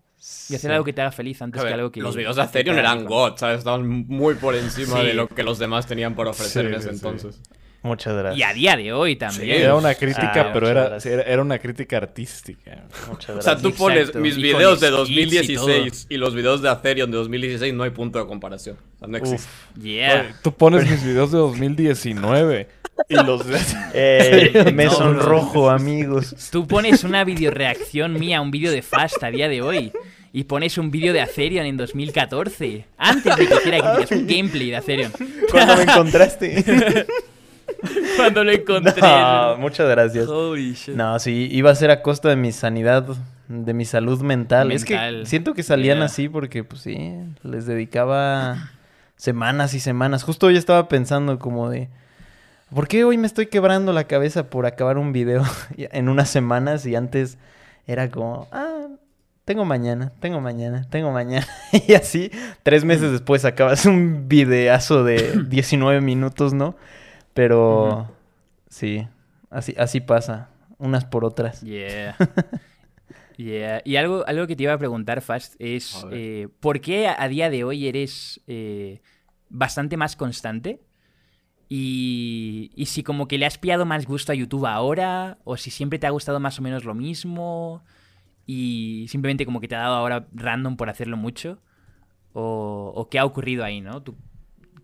Y hacer Sí. algo que te haga feliz antes ver, que algo que... los videos de haga eran. God, ¿sabes? Estaban muy por encima Sí. de lo que los demás tenían por ofrecer Sí, en ese sí, sí. entonces. Muchas gracias. Y a día de hoy también. Era una crítica, Ah, pero era, gracias. era, era una crítica artística. Muchas O sea, gracias. tú pones Exacto. mis Y videos de skits y 2016 y, los videos de Atherion de 2016, no hay punto de comparación. O sea, no existe. Uf. Yeah. Oye, Tú pones mis videos de 2019 y los de... Eh, me No, sonrojo, amigos. Tú pones una videoreacción mía, un vídeo de Fast a día de hoy. Y pones un vídeo de Atherion en 2014. Antes de que hiciera críticas, un gameplay de Atherion. ¿Cuándo me encontraste? Cuando lo encontré. no, muchas gracias. Holy shit. No, sí, iba a ser a costa de mi sanidad, de mi salud mental. Es que siento que salían Yeah. así porque, pues sí, les dedicaba semanas y semanas. Justo hoy estaba pensando como de, ¿por qué hoy me estoy quebrando la cabeza por acabar un video en unas semanas y antes era como, ah, tengo mañana, tengo mañana, tengo mañana. y así, tres meses después acabas un videazo de 19 minutos, ¿no? Pero sí, así, así pasa, unas por otras. Yeah. Yeah. Y algo, algo que te iba a preguntar, Fast, es eh, ¿por qué a, día de hoy eres eh, bastante más constante? Y, y, si como que le has pillado más gusto a YouTube ahora, o si siempre te ha gustado más o menos lo mismo, y simplemente como que te ha dado ahora random por hacerlo mucho, o, qué ha ocurrido ahí, ¿no?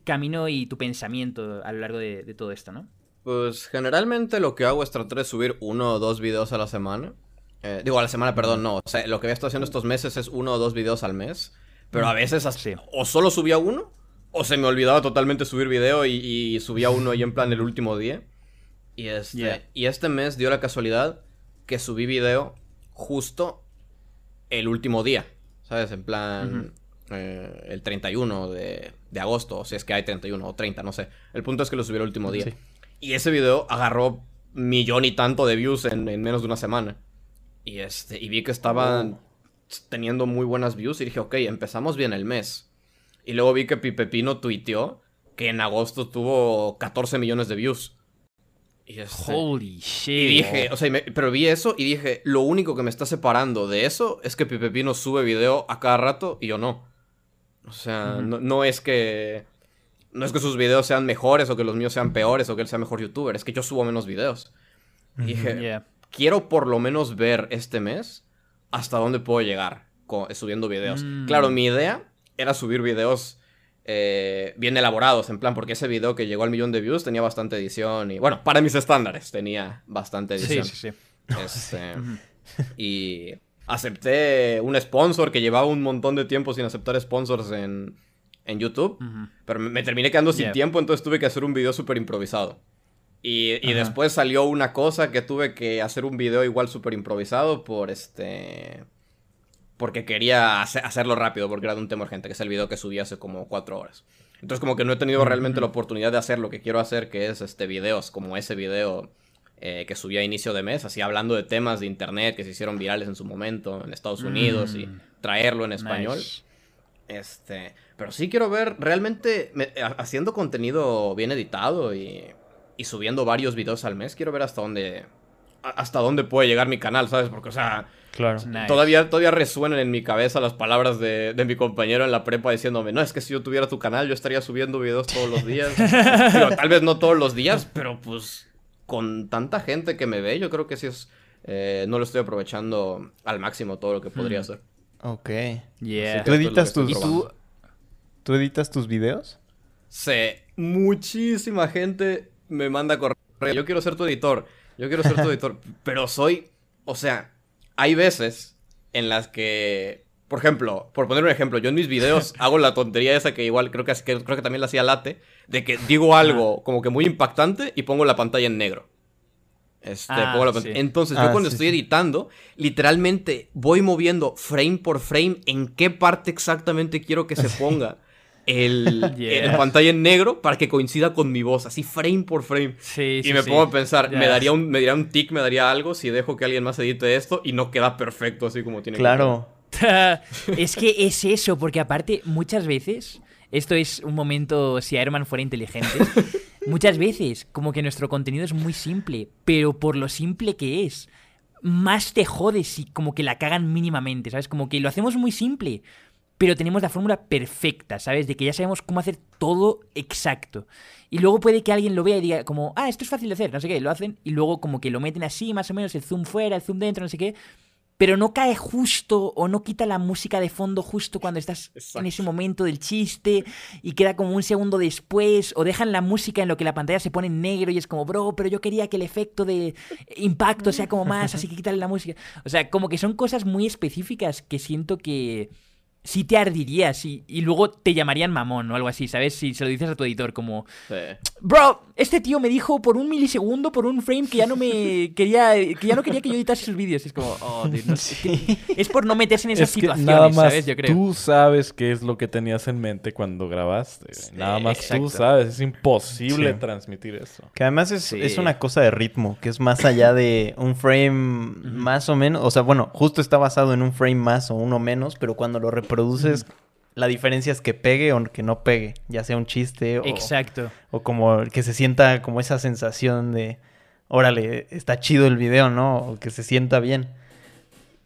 Camino y tu pensamiento a lo largo de, todo esto, ¿no? Pues generalmente lo que hago es tratar de subir uno o dos videos a la semana. Eh, digo, a la semana, perdón, no. O sea, lo que había estado haciendo estos meses es uno o dos videos al mes. Pero a veces así, o solo subía uno, o se me olvidaba totalmente subir video y, subía uno ahí en plan el último día. Y este, y este mes dio la casualidad que subí video justo el último día. ¿Sabes? En plan, eh, el 31 de, de, agosto, o si es que hay 31 o 30, no sé. El punto es que lo subí el último día. Y ese video agarró millón y tanto de views en, menos de una semana. Y, este, y vi que estaban teniendo muy buenas views y dije, ok, empezamos bien el mes. Y luego vi que Pipepino tuiteó que en agosto tuvo 14 millones de views. Y este, Holy shit. Y dije, o sea, pero vi eso y dije, lo único que me está separando de eso es que Pipepino sube video a cada rato y yo no. O sea, no, es que. No es que sus videos sean mejores o que los míos sean peores o que él sea mejor youtuber, es que yo subo menos videos. Y dije, quiero por lo menos ver este mes hasta dónde puedo llegar subiendo videos. Mm. Claro, mi idea era subir videos eh, bien elaborados, en plan, porque ese video que llegó al millón de views tenía bastante edición y, bueno, para mis estándares tenía bastante edición. Sí, sí, sí. Este, y acepté un sponsor que llevaba un montón de tiempo sin aceptar sponsors en, en YouTube, pero me, terminé quedando sin tiempo, entonces tuve que hacer un video súper improvisado. Y, y después salió una cosa que tuve que hacer un video igual súper improvisado por este porque quería hacerlo rápido, porque era de un tema urgente, que es el video que subí hace como cuatro horas. Entonces como que no he tenido realmente la oportunidad de hacer lo que quiero hacer, que es este videos, como ese video eh, que subí a inicio de mes, así hablando de temas de internet que se hicieron virales en su momento en Estados Unidos y mm. traerlo en español. Este, pero sí quiero ver realmente haciendo contenido bien editado y, y subiendo varios videos al mes, quiero ver hasta dónde hasta dónde puede llegar mi canal, ¿sabes? Porque, o sea, claro. todavía, todavía resuenan en mi cabeza las palabras de, mi compañero en la prepa diciéndome, no, es que si yo tuviera tu canal, yo estaría subiendo videos todos los días. tal vez no todos los días, pero pues con tanta gente que me ve, yo creo que sí es... Eh, no lo estoy aprovechando al máximo todo lo que podría hmm. hacer. Ok. Yeah. ¿Tú editas tus... ¿tú, ¿Tú editas tus videos? Sí. Muchísima gente me manda correo. Yo quiero ser tu editor. Yo quiero ser tu editor, pero soy, o sea, hay veces en las que, por ejemplo, por poner un ejemplo, yo en mis videos hago la tontería esa que igual creo que, creo que también la hacía Late, de que digo algo como que muy impactante y pongo la pantalla en negro. Este, ah, pongo la Entonces, yo ah, cuando estoy editando, literalmente voy moviendo frame por frame en qué parte exactamente quiero que se ponga el, pantalla en negro para que coincida con mi voz, así frame por frame. y me pongo a pensar, me, daría un, me daría un tic, me daría algo si dejo que alguien más edite esto y no queda perfecto así como tiene Claro. es que es eso, porque aparte, muchas veces, esto es un momento si Airman fuera inteligente. muchas veces, como que nuestro contenido es muy simple, pero por lo simple que es, más te jodes si como que la cagan mínimamente, ¿sabes? Como que lo hacemos muy simple pero tenemos la fórmula perfecta, ¿sabes? De que ya sabemos cómo hacer todo exacto. Y luego puede que alguien lo vea y diga como, ah, esto es fácil de hacer, no sé qué, lo hacen y luego como que lo meten así, más o menos, el zoom fuera, el zoom dentro, no sé qué, pero no cae justo o no quita la música de fondo justo cuando estás en ese momento del chiste y queda como un segundo después o dejan la música en lo que la pantalla se pone en negro y es como, bro, pero yo quería que el efecto de impacto sea como más, así que quítale la música. O sea, como que son cosas muy específicas que siento que sí te ardirías y, y luego te llamarían mamón o algo así, ¿sabes? Si se lo dices a tu editor como, Sí. bro, este tío me dijo por un milisegundo, por un frame que ya no me quería, que ya no quería que yo editase sus vídeos. Es como, oh, dude, no sé. Sí. Es por no meterse en esas Es que situaciones, nada más ¿sabes? Yo creo. tú sabes qué es lo que tenías en mente cuando grabaste. güey. Nada más exacto. tú sabes. Es imposible Sí. transmitir eso. Que además es, Sí. es una cosa de ritmo, que es más allá de un frame más o menos. O sea, bueno, justo está basado en un frame más o uno menos, pero cuando lo reproduces, la diferencia es que pegue o que no pegue, ya sea un chiste o, Exacto. o como que se sienta como esa sensación de, órale, está chido el video, ¿no? O que se sienta bien.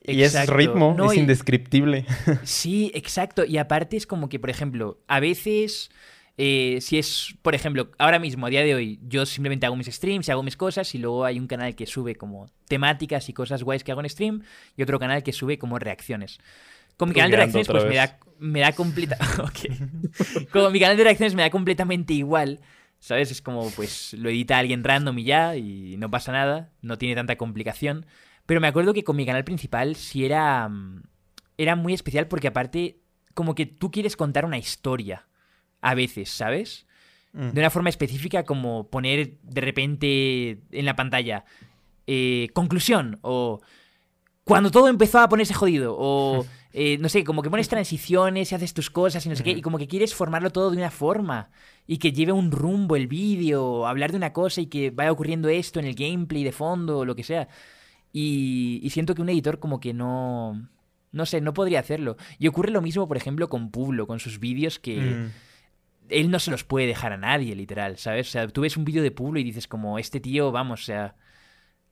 Y es ritmo, No, es y- indescriptible. Sí, exacto. Y aparte es como que, por ejemplo, a veces, eh, si es, por ejemplo, ahora mismo, a día de hoy, yo simplemente hago mis streams y hago mis cosas y luego hay un canal que sube como temáticas y cosas guays que hago en stream y otro canal que sube como reacciones. Con mi canal de reacciones, pues me da, me da completa... ok. Con mi canal de reacciones me da completamente igual. ¿Sabes? Es como, pues, lo edita alguien random y ya, y no pasa nada, no tiene tanta complicación. Pero me acuerdo que con mi canal principal sí era. mm, Era muy especial porque, aparte, como que tú quieres contar una historia. A veces, ¿sabes? Mm. De una forma específica, como poner de repente en la pantalla. eh, conclusión. O. Cuando todo empezó a ponerse jodido. O. eh, no sé, como que pones transiciones y haces tus cosas y no sé qué. Y como que quieres formarlo todo de una forma. Y que lleve un rumbo el vídeo. Hablar de una cosa y que vaya ocurriendo esto en el gameplay de fondo o lo que sea. Y, y siento que un editor como que no... No sé, no podría hacerlo. Y ocurre lo mismo, por ejemplo, con Publo, con sus vídeos que Mm. él no se los puede dejar a nadie, literal, ¿sabes? O sea, tú ves un vídeo de Publo y dices como, este tío, vamos, o sea,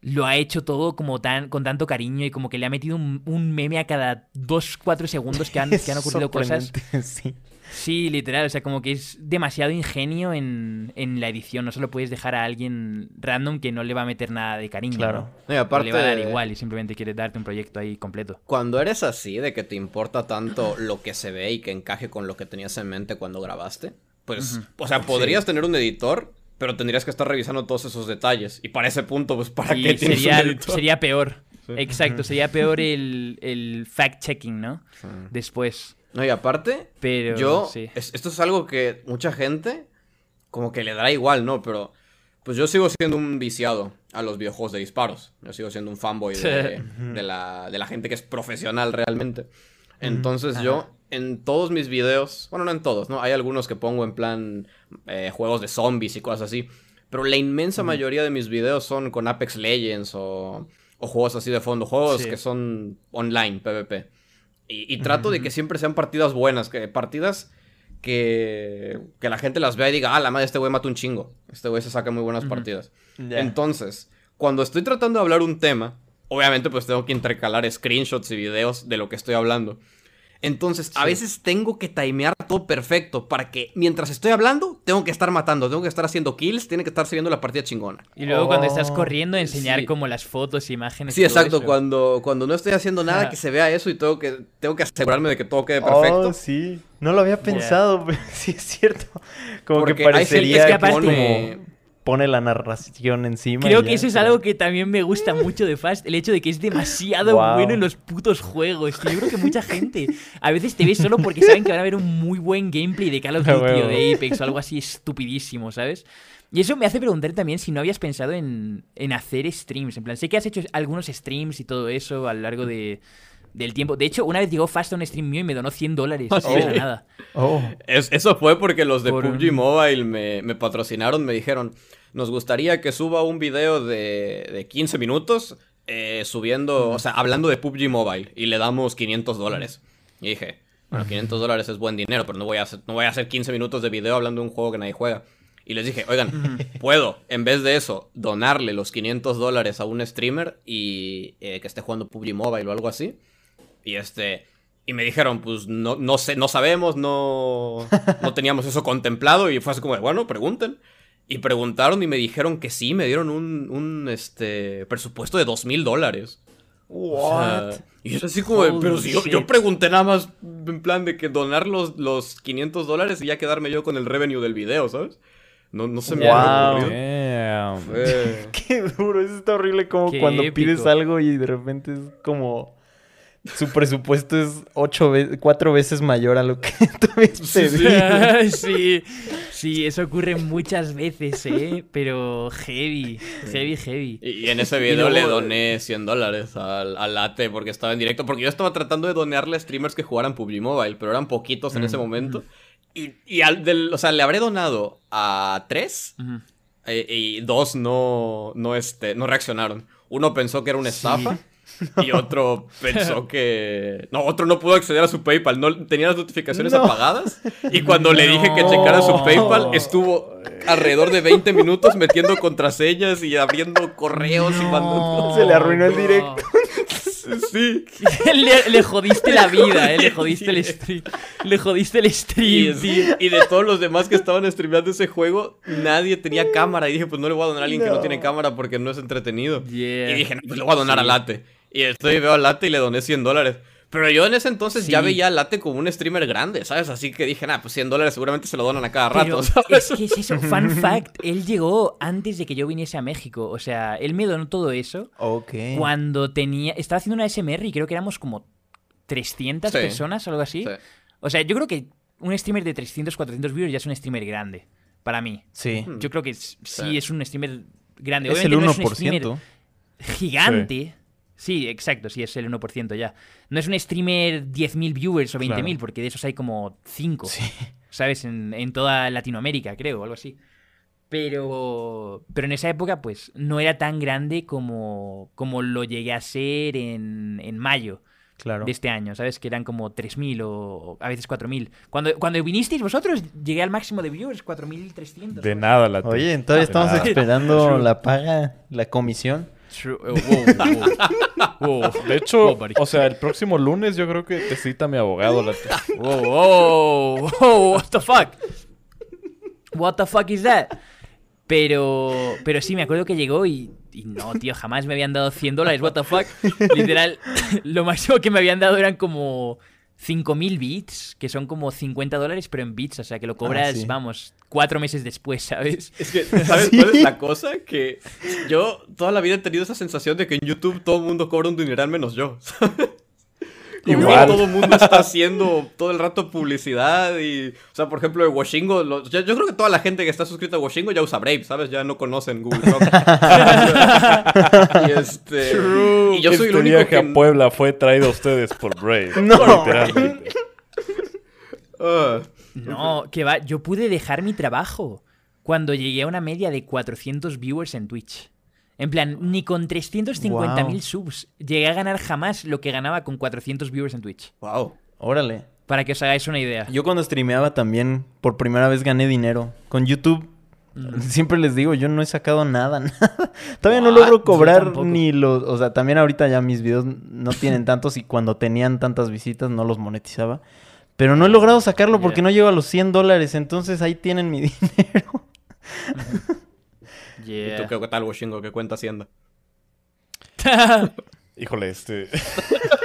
lo ha hecho todo como tan, con tanto cariño y como que le ha metido un, un meme a cada dos, cuatro segundos que han, que han Es ocurrido cosas. Sí. Sí, literal, o sea, como que es demasiado ingenio en, en la edición. No se lo puedes dejar a alguien random que no le va a meter nada de cariño. Claro. ¿no? Y aparte, le va a dar igual y simplemente quiere darte un proyecto ahí completo. cuando eres así, de que te importa tanto lo que se ve y que encaje con lo que tenías en mente cuando grabaste, pues, o sea, podrías tener un editor, pero tendrías que estar revisando todos esos detalles. Y para ese punto, pues, ¿para qué tienes sería, un editor? sería peor. Exacto, sería peor el, el fact-checking, ¿no? Sí. Después. No, y aparte, Pero. yo, sí. es- esto es algo que mucha gente como que le dará igual, ¿no? Pero pues yo sigo siendo un viciado a los videojuegos de disparos. Yo sigo siendo un fanboy de, de la, de la gente que es profesional realmente. Entonces yo, en todos mis videos, bueno, no en todos, ¿no? Hay algunos que pongo en plan eh, juegos de zombies y cosas así. Pero la inmensa mayoría de mis videos son con Apex Legends o, o juegos así de fondo, juegos Sí. que son online, PvP. Y, y trato de que siempre sean partidas buenas, que partidas que, que la gente las vea y diga, ah, la madre, este güey mata un chingo. Este güey se saca muy buenas partidas. Entonces, cuando estoy tratando de hablar un tema, obviamente pues tengo que intercalar screenshots y videos de lo que estoy hablando. Entonces, a veces tengo que timear todo perfecto para que mientras estoy hablando, tengo que estar matando, tengo que estar haciendo kills, tiene que estar siguiendo la partida chingona. Y luego cuando estás Oh, corriendo, enseñar sí. como las fotos, imágenes. Sí, y todo exacto, eso. cuando, cuando no estoy haciendo nada, que se vea eso y tengo que, tengo que asegurarme de que todo quede perfecto. Oh, sí. No lo había pensado, pero sí es cierto. Como Porque que hay parecería gente que pone- como pone la narración encima. Creo que ya, eso es pero- algo que también me gusta mucho de Fast, el hecho de que es demasiado Wow. bueno en los putos juegos. tío. Yo creo que mucha gente a veces te ve solo porque saben que van a ver un muy buen gameplay de Call of Duty o de Apex o algo así estupidísimo, ¿sabes? Y eso me hace preguntar también si no habías pensado en, en hacer streams. En plan, sé que has hecho algunos streams y todo eso a lo largo de, del tiempo. De hecho, una vez llegó Fast a un stream mío y me donó 100 dólares. Ah, la sí. nada. Oh, Es- eso fue porque los de Por PUBG un- Mobile me, me patrocinaron, me dijeron, nos gustaría que suba un video de, de 15 minutos eh, subiendo, o sea, hablando de PUBG Mobile y le damos 500 dólares. Y dije, bueno, 500 dólares es buen dinero, pero no voy, a hacer, no voy a hacer 15 minutos de video hablando de un juego que nadie juega. Y les dije, oigan, puedo, en vez de eso, donarle los 500 dólares a un streamer y eh, que esté jugando PUBG Mobile o algo así. Y este. Y me dijeron, pues no, no sé, no sabemos, no, no teníamos eso contemplado. Y fue así como, de, bueno, pregunten. Y preguntaron y me dijeron que sí, me dieron un, un este, presupuesto de dos mil dólares. O sea, what? y es así como, Holy pero si yo, yo pregunté nada más en plan de que donar los, los 500 dólares y ya quedarme yo con el revenue del video, ¿sabes? No, no se me Wow. ocurrido. Fue- Qué duro, eso está horrible como Qué cuando épico. pides algo y de repente es como... su presupuesto es ocho veces, cuatro veces mayor a lo que tuviste. Sí, sí. sí, sí, eso ocurre muchas veces, ¿eh? Pero heavy, heavy, heavy. Y en ese video luego- le doné 100 dólares al, al Late porque estaba en directo. Porque yo estaba tratando de donearle a streamers que jugaran PUBG Mobile, pero eran poquitos en ese momento. Y, y al del, o sea, le habré donado a tres eh, y dos no, no, este, no reaccionaron. Uno pensó que era una estafa. Y otro pensó que... No, otro no pudo acceder a su PayPal. No tenía las notificaciones No. apagadas. Y cuando le dije que checara su. PayPal, estuvo alrededor de 20 minutos metiendo contraseñas y abriendo correos y mandando... Se le arruinó el directo. Sí. le, le jodiste la vida, ¿eh? Le jodiste el stream. Le jodiste el Y, stream, y de todos los demás que estaban streameando ese juego, nadie tenía cámara. Y dije, pues no le voy a donar a alguien que no No. tiene cámara porque no es entretenido. Yeah. Y dije, no, pues le voy a donar Sí. a Late. Y estoy veo a Late y le doné 100 dólares. Pero yo en ese entonces ya veía a Late como un streamer grande, ¿sabes? Así que dije, nah, pues 100 dólares seguramente se lo donan a cada Pero rato, ¿sabes? es que es eso, fun fact, él llegó antes de que yo viniese a México. O sea, él me donó todo eso Ok. cuando tenía... Estaba haciendo una SMR y creo que éramos como 300 Sí. personas o algo así. Sí. O sea, yo creo que un streamer de 300, 400 viewers ya es un streamer grande. Para mí. Sí. Yo creo que sí, Sí. es un streamer grande. Es el Obviamente no es un 1%. streamer gigante. Sí. exacto, sí, es el 1% ya. No es un streamer 10.000 viewers o 20.000, Claro. porque de esos hay como 5. Sí. ¿Sabes? En, en toda Latinoamérica, creo, o algo así. Pero, pero en esa época, pues, no era tan grande como, como lo llegué a ser en, en mayo Claro. de este año, ¿sabes? Que eran como 3.000 o, o a veces 4.000. Cuando, cuando vinisteis vosotros, llegué al máximo de viewers, 4.300. De nada, la Oye, todavía estamos nada. esperando la paga, la comisión. True. Oh, wow, wow, wow. De hecho, o sea, el próximo lunes yo creo que te cita mi abogado. La Wow, wow, wow, what the fuck? What the fuck is that? Pero, pero sí, me acuerdo que llegó y, y no, tío, jamás me habían dado 100 dólares, what the fuck. Literal, lo máximo que me habían dado eran como 5.000 bits, que son como 50 dólares, pero en bits, o sea, que lo cobras, sí. vamos, cuatro meses después, ¿sabes? Es que, ¿sabes Sí. cuál es la cosa? Que yo toda la vida he tenido esa sensación de que en YouTube todo el mundo cobra un dineral menos yo. Que Igual. todo el mundo está haciendo todo el rato publicidad y... O sea, por ejemplo, de Washingo... lo- yo, yo creo que toda la gente que está suscrita a Washingo ya usa Brave, ¿sabes? Ya no conocen Google y este... Y yo soy el único viaje que... a Puebla fue traído a ustedes por Brave. No. Literalmente. Ah, No, que va, yo pude dejar mi trabajo cuando llegué a una media de 400 viewers en Twitch. En plan, ni con 350.000 Wow. subs llegué a ganar jamás lo que ganaba con 400 viewers en Twitch. wow. Órale. Para que os hagáis una idea. Yo cuando streameaba también, por primera vez gané dinero. Con YouTube, siempre les digo, yo no he sacado nada, nada. Todavía no What? logro cobrar ni los... O sea, también ahorita ya mis videos no tienen tantos y cuando tenían tantas visitas no los monetizaba. Pero no he logrado sacarlo porque no llego a los 100 dólares, entonces ahí tienen mi dinero. ¿Y Yeah. tú qué tal, Washingo? ¿Qué cuenta Hacienda? Híjole, este.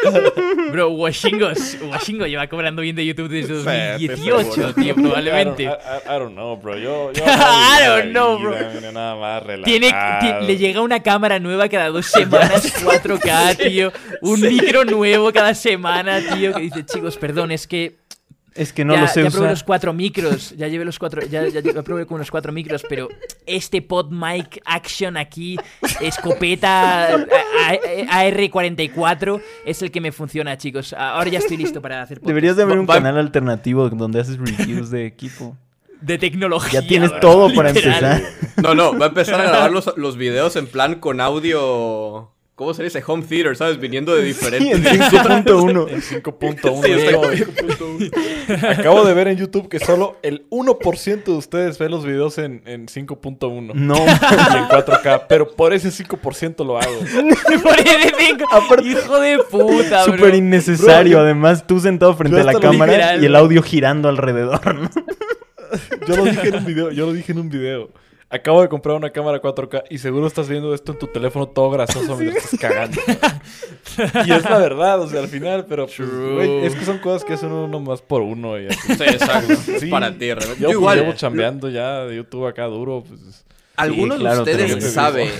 Bro, Washingo, Washingo lleva cobrando bien de YouTube desde Sí, 2018, seguro. tío, I don't, probablemente. I, don't know, bro. Yo, yo I don't know, bro. Nada más Tiene, le llega una cámara nueva cada dos semanas, 4K, tío. Un micro nuevo cada semana, tío. Que dice, chicos, perdón, es que Es que no ya, lo sé ya probé usar. los cuatro micros, ya llevé los cuatro, ya, ya, ya probé con los cuatro micros, pero este pod mic action aquí, escopeta a- a- AR44, es el que me funciona, chicos. Ahora ya estoy listo para hacer podcast. Deberías de abrir un va- canal alternativo donde haces reviews de equipo. de tecnología. Ya tienes bro, todo para empezar. No, no, va a empezar a grabar los, los videos en plan con audio... ¿Cómo se dice? Home theater, ¿sabes? Viniendo de Sí, en diferentes... 5.1. En 5.1. Sí, acabo, de, acabo de ver en YouTube que solo el 1% de ustedes ve los videos en, en 5.1. No. Y en 4K. Pero por ese 5% lo hago. Por cinco. Aparte- Hijo de puta, bro. Súper innecesario. Bro, Además, tú sentado frente a la cámara literal, y el audio girando alrededor, ¿no? Yo lo dije en un video. Yo lo dije en un video. Acabo de comprar una cámara 4K y seguro estás viendo esto en tu teléfono todo grasoso mientras estás cagando. y es la verdad, o sea, al final, pero pues, es que son cosas que hacen uno más por uno y así. Sí, exacto. Sí. para ti, realmente. Yo, Yo pues, igual. llevo chambeando ya de YouTube acá duro, pues... ¿Alguno Sí, claro, de ustedes sabe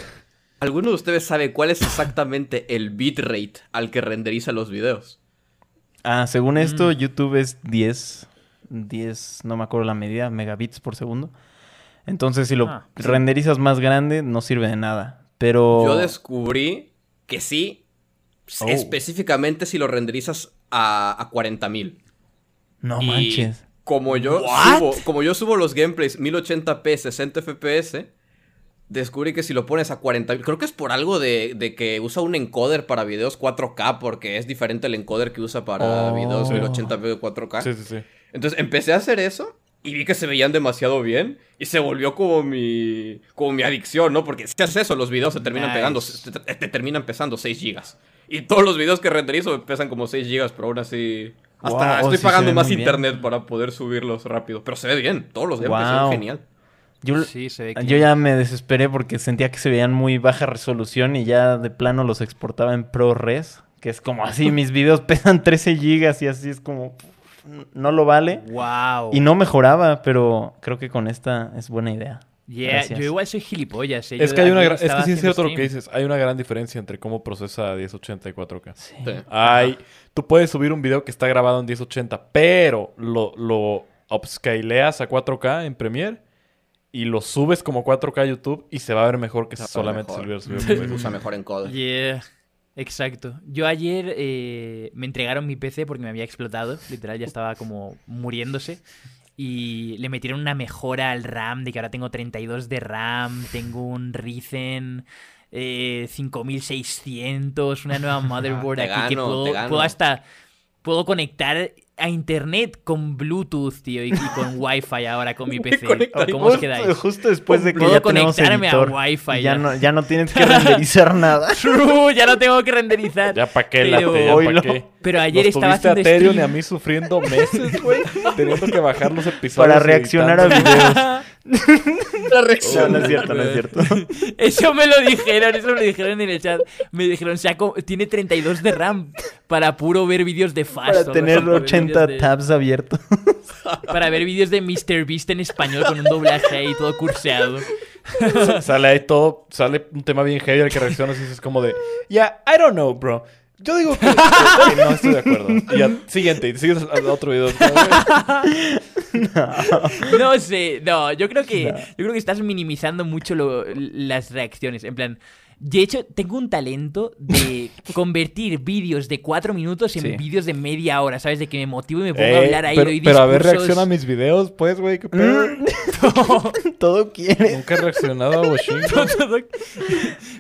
¿Alguno de ustedes sabe cuál es exactamente el bitrate al que renderiza los videos? Ah, según esto, Mm. YouTube es 10, 10, no me acuerdo la medida, megabits por segundo. Entonces, si lo Ah, sí. renderizas más grande, no sirve de nada. Pero... Yo descubrí que sí, Oh. específicamente si lo renderizas a, a 40.000. No Y manches. Como yo, ¿What? subo, como yo subo los gameplays 1080p, 60 fps, descubrí que si lo pones a 40, creo que es por algo de, de que usa un encoder para videos 4K, porque es diferente el encoder que usa para Oh. videos Sí. 1080p 4K. Sí, sí, sí. Entonces empecé a hacer eso y vi que se veían demasiado bien y se volvió como mi como mi adicción, ¿no? Porque si haces eso, los videos se terminan Nice. pegando, te, te- te terminan pesando 6 gigas. Y todos los videos que renderizo me pesan como 6 gigas, pero aún así hasta Wow, oh, estoy sí se pagando más bien. internet para poder subirlos rápido, pero se ve bien, todos los se ven Wow. genial. Yo, Sí, se ve que... yo ya me desesperé porque sentía que se veían muy baja resolución y ya de plano los exportaba en ProRes, que es como así, mis videos pesan 13 gigas y así es como... No lo vale. Wow. Y no mejoraba, pero creo que con esta es buena idea. Yeah, Gracias. yo igual soy gilipollas. eh. Es que hay una ayer gra- es que sí es cierto lo que dices. Hay una gran diferencia entre cómo procesa 1080 y 4K. Sí. Sí. Hay, tú puedes subir un video que está grabado en 1080, pero lo, lo upscaleas a 4K en Premiere y lo subes como 4K a YouTube y se va a ver mejor que Se solamente se usa mejor encoder. Yeah, exacto. Yo ayer eh, me entregaron mi PC porque me había explotado, literal, ya estaba como muriéndose. Y le metieron una mejora al RAM, de que ahora tengo 32 de RAM, tengo un Ryzen eh, 5600, una nueva motherboard aquí que puedo hasta... Puedo conectar a internet con Bluetooth, tío, y, y con Wi-Fi ahora con mi PC. ¿Cómo os Justo- quedáis? Justo después de que Puedo ya conectarme a editor, Wi-Fi y ya ya. no, ya no tienes que renderizar nada. True, ya no tengo que renderizar. Ya pa' qué, Pero- late, ya pa' qué. Pero ayer Nos estaba tuviste a haciendo Ethereum y a mí sufriendo meses, güey. teniendo que bajar los episodios. Para reaccionar a editando. videos. La No, reacción. no es cierto, no es cierto. Eso me lo dijeron, eso me lo dijeron en el chat. Me dijeron, saco, tiene 32 de RAM para puro ver vídeos de Fast. Para tener así, para ver 80 vídeos de- tabs abiertos. Para ver vídeos de MrBeast en español con un doblaje ahí todo curseado. Sale ahí todo, sale un tema bien heavy al que reaccionas y dices como de, ya, I don't know, bro. Yo digo que, que no estoy de acuerdo. Y ya, siguiente, y sigues al otro video. No sé, no, yo creo que yo creo que estás minimizando mucho lo- las reacciones. En plan, de hecho, tengo un talento de convertir vídeos de cuatro minutos en Sí. vídeos de media hora, ¿sabes? De que me motivo y me pongo a hablar ahí. pero, doy pero a ver, reacciona a mis videos, pues, güey, qué pedo. Todo quiere. Nunca he reaccionado a Washington.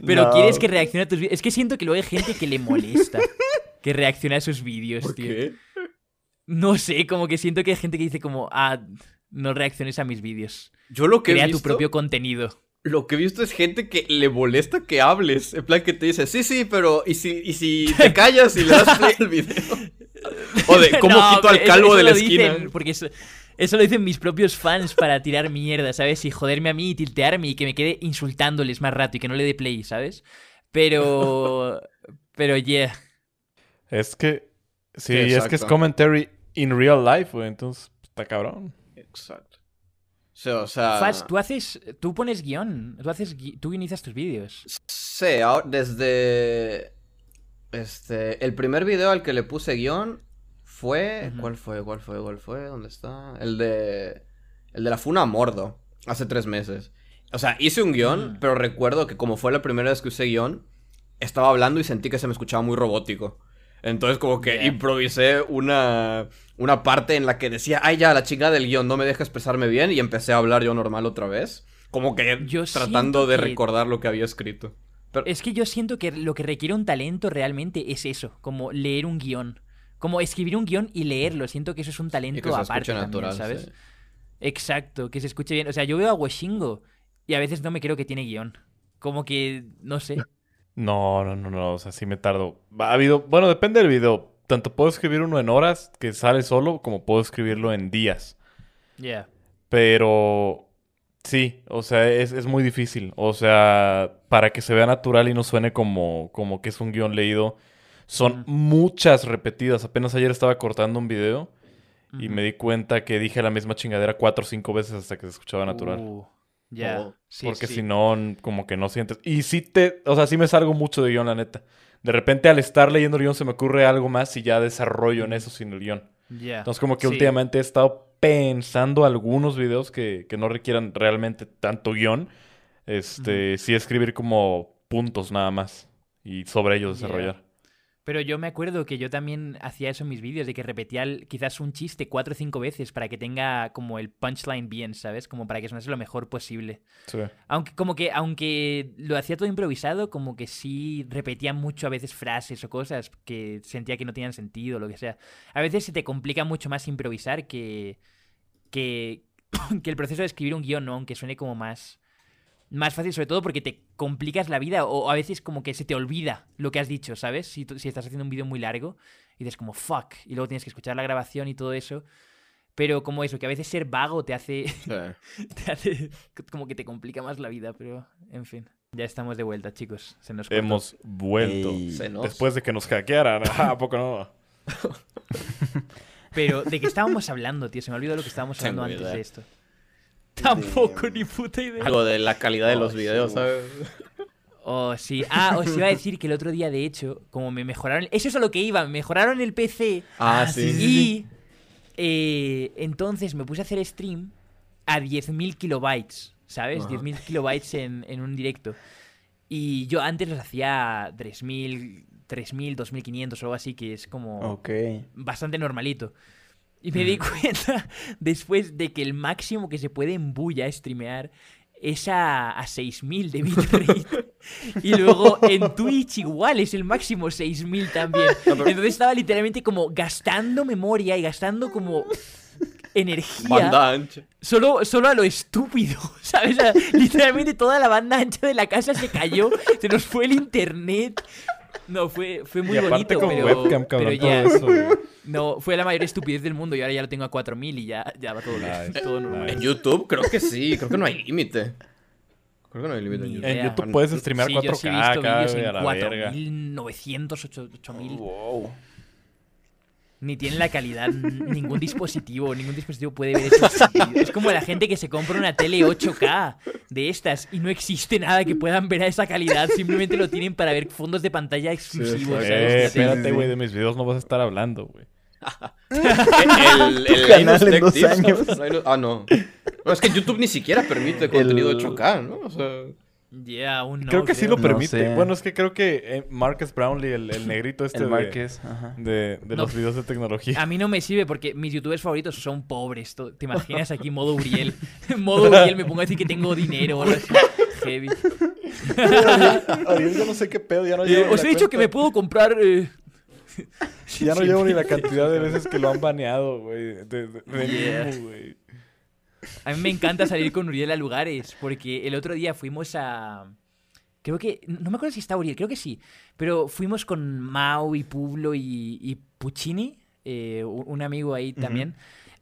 Pero No. quieres que reaccione a tus vídeos. Es que siento que luego hay gente que le molesta que reaccione a sus vídeos, ¿Por tío. qué? No sé, como que siento que hay gente que dice como, ah, no reacciones a mis vídeos. Yo lo que he Crea visto, tu propio contenido. Lo que he visto es gente que le molesta que hables. En plan que te dice, sí, sí, pero ¿y si, y si te callas y le das play al video? O de, ¿cómo No, quito al calvo eso- de la lo esquina? dicen porque eso, eso lo dicen mis propios fans para tirar mierda, ¿sabes? Y joderme a mí y tiltearme y que me quede insultándoles más rato y que no le dé play, ¿sabes? Pero... Pero yeah. Es que, sí, Sí, es que es commentary in real life, güey. Entonces, está cabrón. Exacto. Sea, o sea, tú haces... Tú pones guion. Tú, haces, tú guionizas tus vídeos. Sí, ahora- desde. Este. El primer video al que le puse guion fue. ¿Cuál fue? ¿Cuál fue? ¿Cuál fue? ¿Dónde está? El de. El de la Funa Mordo. Hace tres meses. O sea, hice un guion, pero recuerdo que como fue la primera vez que usé guion, estaba hablando y sentí que se me escuchaba muy robótico. Entonces como que Yeah. improvisé una, una parte en la que decía, ay ya, la chingada del guion no me deja expresarme bien y empecé a hablar yo normal otra vez. Como que Yo tratando de que- recordar lo que había escrito. Pero, Es que yo siento que lo que requiere un talento realmente es eso, como leer un guion. Como escribir un guion y leerlo. Siento que eso es un y talento que se aparte también, natural, ¿sabes? sí. Exacto, que se escuche bien. O sea, yo veo a Washingo y a veces no me creo que tiene guion. Como que, no sé. No, no, no, no. O sea, sí me tardo. Ha habido. Bueno, depende del video. Tanto puedo escribir uno en horas, que sale solo, como puedo escribirlo en días. Yeah. Pero. Sí, o sea, es, es muy difícil. O sea, para que se vea natural y no suene como, como que es un guion leído, son muchas repetidas. Apenas ayer estaba cortando un video y me di cuenta que dije la misma chingadera cuatro o cinco veces hasta que se escuchaba natural. Uh, Ya. Sí, porque sí. si no, como que no sientes. Y sí te, o sea, sí me salgo mucho de guion, la neta. De repente al estar leyendo el guion se me ocurre algo más y ya desarrollo en eso sin el guion. Ya. Entonces como que Sí. últimamente he estado pensando algunos videos que, que no requieran realmente tanto guion. Este, sí escribir como puntos nada más y sobre ellos desarrollar. Pero yo me acuerdo que yo también hacía eso en mis vídeos, de que repetía el- quizás un chiste cuatro o cinco veces para que tenga como el punchline bien, ¿sabes? Como para que sonase lo mejor posible. Sí. Aunque, como que, aunque lo hacía todo improvisado, como que sí repetía mucho a veces frases o cosas que sentía que no tenían sentido, lo que sea. A veces se te complica mucho más improvisar que, que, que el proceso de escribir un guion, ¿no? Aunque suene como más, más fácil, sobre todo porque te complicas la vida o a veces como que se te olvida lo que has dicho, ¿sabes? Si, si estás haciendo un vídeo muy largo y dices como fuck, y luego tienes que escuchar la grabación y todo eso. Pero como eso, que a veces ser vago te hace Sí. te hace como que te complica más la vida, pero en fin. Ya estamos de vuelta, chicos. Se nos cortó. Hemos vuelto. Ey. Se nos- Después de que nos hackearan. ¿A poco no? Pero, ¿de qué estábamos hablando, tío? Se me olvidó lo que estábamos Tengo hablando antes idea. de esto. Tampoco, ni puta idea. Algo de la calidad de los videos, sí, ¿sabes? Oh, sí. Ah, os iba a decir que el otro día, de hecho, como me mejoraron... Eso es a lo que iba, me mejoraron el PC. Ah, sí, sí. sí, y eh, entonces me puse a hacer stream a 10.000 kilobytes, ¿sabes? Ajá. 10.000 kilobytes en, en un directo. Y yo antes los hacía a 3.000, 3.000, 2.500 o algo así, que es como Ok. bastante normalito. Y me di cuenta después de que el máximo que se puede en Bulla streamear es a, a 6000 de bitrate. y luego en Twitch igual es el máximo 6000 también. Entonces estaba literalmente como gastando memoria y gastando como energía Banda ancha. solo, solo a lo estúpido, ¿sabes? O sea, literalmente toda la banda ancha de la casa se cayó, se nos fue el internet. No, fue, fue muy y aparte bonito, con pero, webcam, cabrón, pero ya, todo eso. No, fue la mayor estupidez del mundo y ahora ya lo tengo a 4000 y ya, ya va todo bien. Nice, todo normal. nice. En YouTube creo que sí, creo que no hay límite. Creo que no hay límite en YouTube. En. YouTube puedes streamear Sí, 4K yo sí he visto güey, a la verga. 4900, 8000. Wow. Ni tienen la calidad, ningún dispositivo, ningún dispositivo puede ver esos vídeos. Es como la gente que se compra una tele 8K de estas y no existe nada que puedan ver a esa calidad, simplemente lo tienen para ver fondos de pantalla exclusivos. Eh, espérate, güey, de mis videos no vas a estar hablando, güey. El, el canal Linus en Tech dos Tips, años. Ah, no. No, es que YouTube ni siquiera permite contenido El- 8K, ¿no? O sea, Ya, aún no. creo que sí lo No permite. sé. Bueno, es que creo que eh, Marcus Brownlee, el, el negrito este El de, Márquez. Ajá. de, de No. los videos de tecnología. A mí no me sirve porque mis youtubers favoritos son pobres. ¿Te imaginas aquí modo Uriel? En modo Uriel me pongo a decir que tengo dinero o algo así. Heavy. Ariel, yo no sé qué pedo, ya no Eh, os he dicho que me puedo comprar. eh, Ya no llevo ni la cantidad de veces que lo han baneado, güey. De, de, de Yeah. mimo, güey. A mí me encanta salir con Uriel a lugares, porque el otro día fuimos a... Creo que... No me acuerdo si está Uriel, creo que sí. Pero fuimos con Mau y Publo y, y Puccini, eh, un amigo ahí también,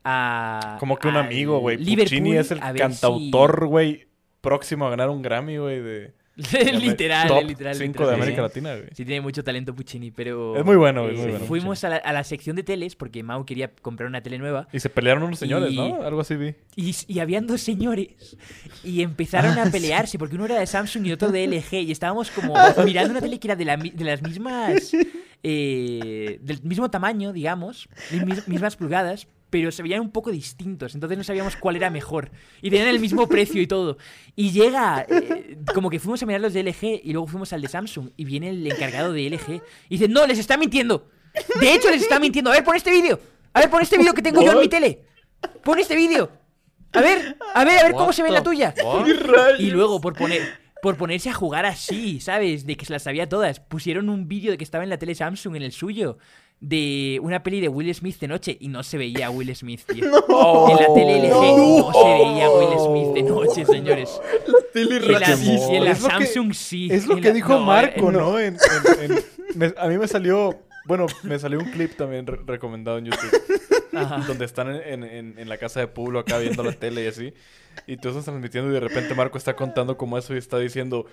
a... Como que un amigo, güey. Puccini es el si- cantautor, güey, próximo a ganar un Grammy, güey, de... literal, top literal. 5 de. América Latina, güey. Sí, tiene mucho talento Puccini, pero... Es muy bueno, es eh, bueno, Fuimos a la, a la sección de teles, porque Mau quería comprar una tele nueva, Y se pelearon unos señores, Y- ¿no? Algo así vi. Y, y habían dos señores y empezaron a pelearse porque uno era de Samsung y otro de LG y estábamos como mirando una tele que era de, la de las mismas eh, del mismo tamaño digamos de mis- mismas pulgadas pero se veían un poco distintos entonces no sabíamos cuál era mejor. Y tenían el mismo precio y todo. Y llega eh, como que fuimos a mirar los de LG y luego fuimos al de Samsung y viene el encargado de LG y dice no les está mintiendo. De hecho les está mintiendo. A ver pon este vídeo. A ver pon este vídeo que tengo yo en mi tele. Pon este vídeo. A ver, a ver, a ver cómo se ve la tuya. Y luego, por poner, por ponerse a jugar así, ¿sabes? De que se las sabía todas, pusieron un vídeo de que estaba en la tele Samsung en el suyo. De una peli de Will Smith de noche y no se veía Will Smith, tío. En la tele LG no, se veía Will Smith de noche, señores. Y en la, Raquemón. y en la Es lo que- Samsung sí. Es lo que la- dijo no, Marco, eh, ¿no? En- en- en- me- a mí me salió... Bueno, me salió un clip también re- recomendado en YouTube. Ajá. donde están en, en- en- en la casa de Pueblo acá viendo la tele y así. Y tú estás transmitiendo y de repente Marco está contando como eso y está diciendo...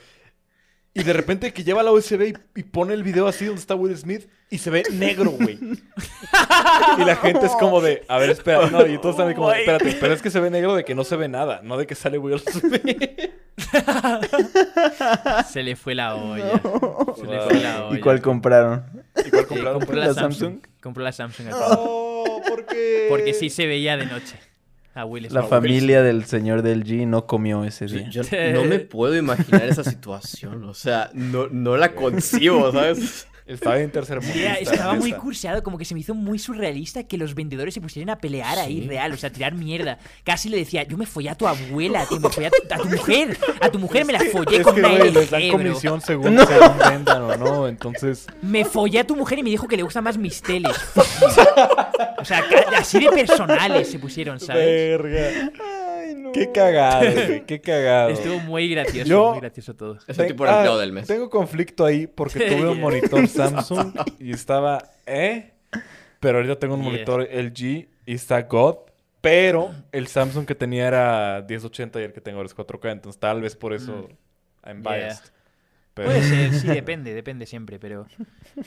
Y de repente que lleva la USB y, y pone el video así donde está Will Smith y se ve negro, güey. Y la gente es como de, a ver, espera, no, y todos están como, espérate, pero es que se ve negro de que no se ve nada, no de que sale Will Smith. Se le fue la olla. Se le fue la olla. ¿Y cuál compraron? ¿Y cuál compraron? compró ¿La la Samsung? Samsung. Compró la Samsung. al. Oh, ¿por qué? Porque sí se veía de noche. A Will La familia del señor del G no comió ese día. Yo no me puedo imaginar esa situación. O sea, no, no la concibo, ¿sabes? Estaba en tercer mundo. Era- estaba muy curseado, como que se me hizo muy surrealista que los vendedores se pusieran a pelear ahí, real, o sea, a tirar mierda. Casi le decía, yo me follé a tu abuela, tío, me follé a tu, a tu mujer, a tu mujer me la follé Es con que, una güey, les dan bro. comisión según, según vendan o no, entonces... Me follé a tu mujer y me dijo que le gustan más mis teles. o sea, así de personales se pusieron, ¿sabes? Verga. Qué cagado, güey, qué cagado. Estuvo muy gracioso, Yo- muy gracioso todo. Ese Ten- tipo ah, del mes. Tengo conflicto ahí porque tuve un monitor Samsung y estaba, ¿eh? Pero ahorita tengo un Yeah. monitor LG y está God. Pero el Samsung que tenía era 1080 y el que tengo ahora es 4K. Entonces tal vez por eso I'm Mm. Yeah. Pero- Puede ser, sí, depende, depende siempre, pero...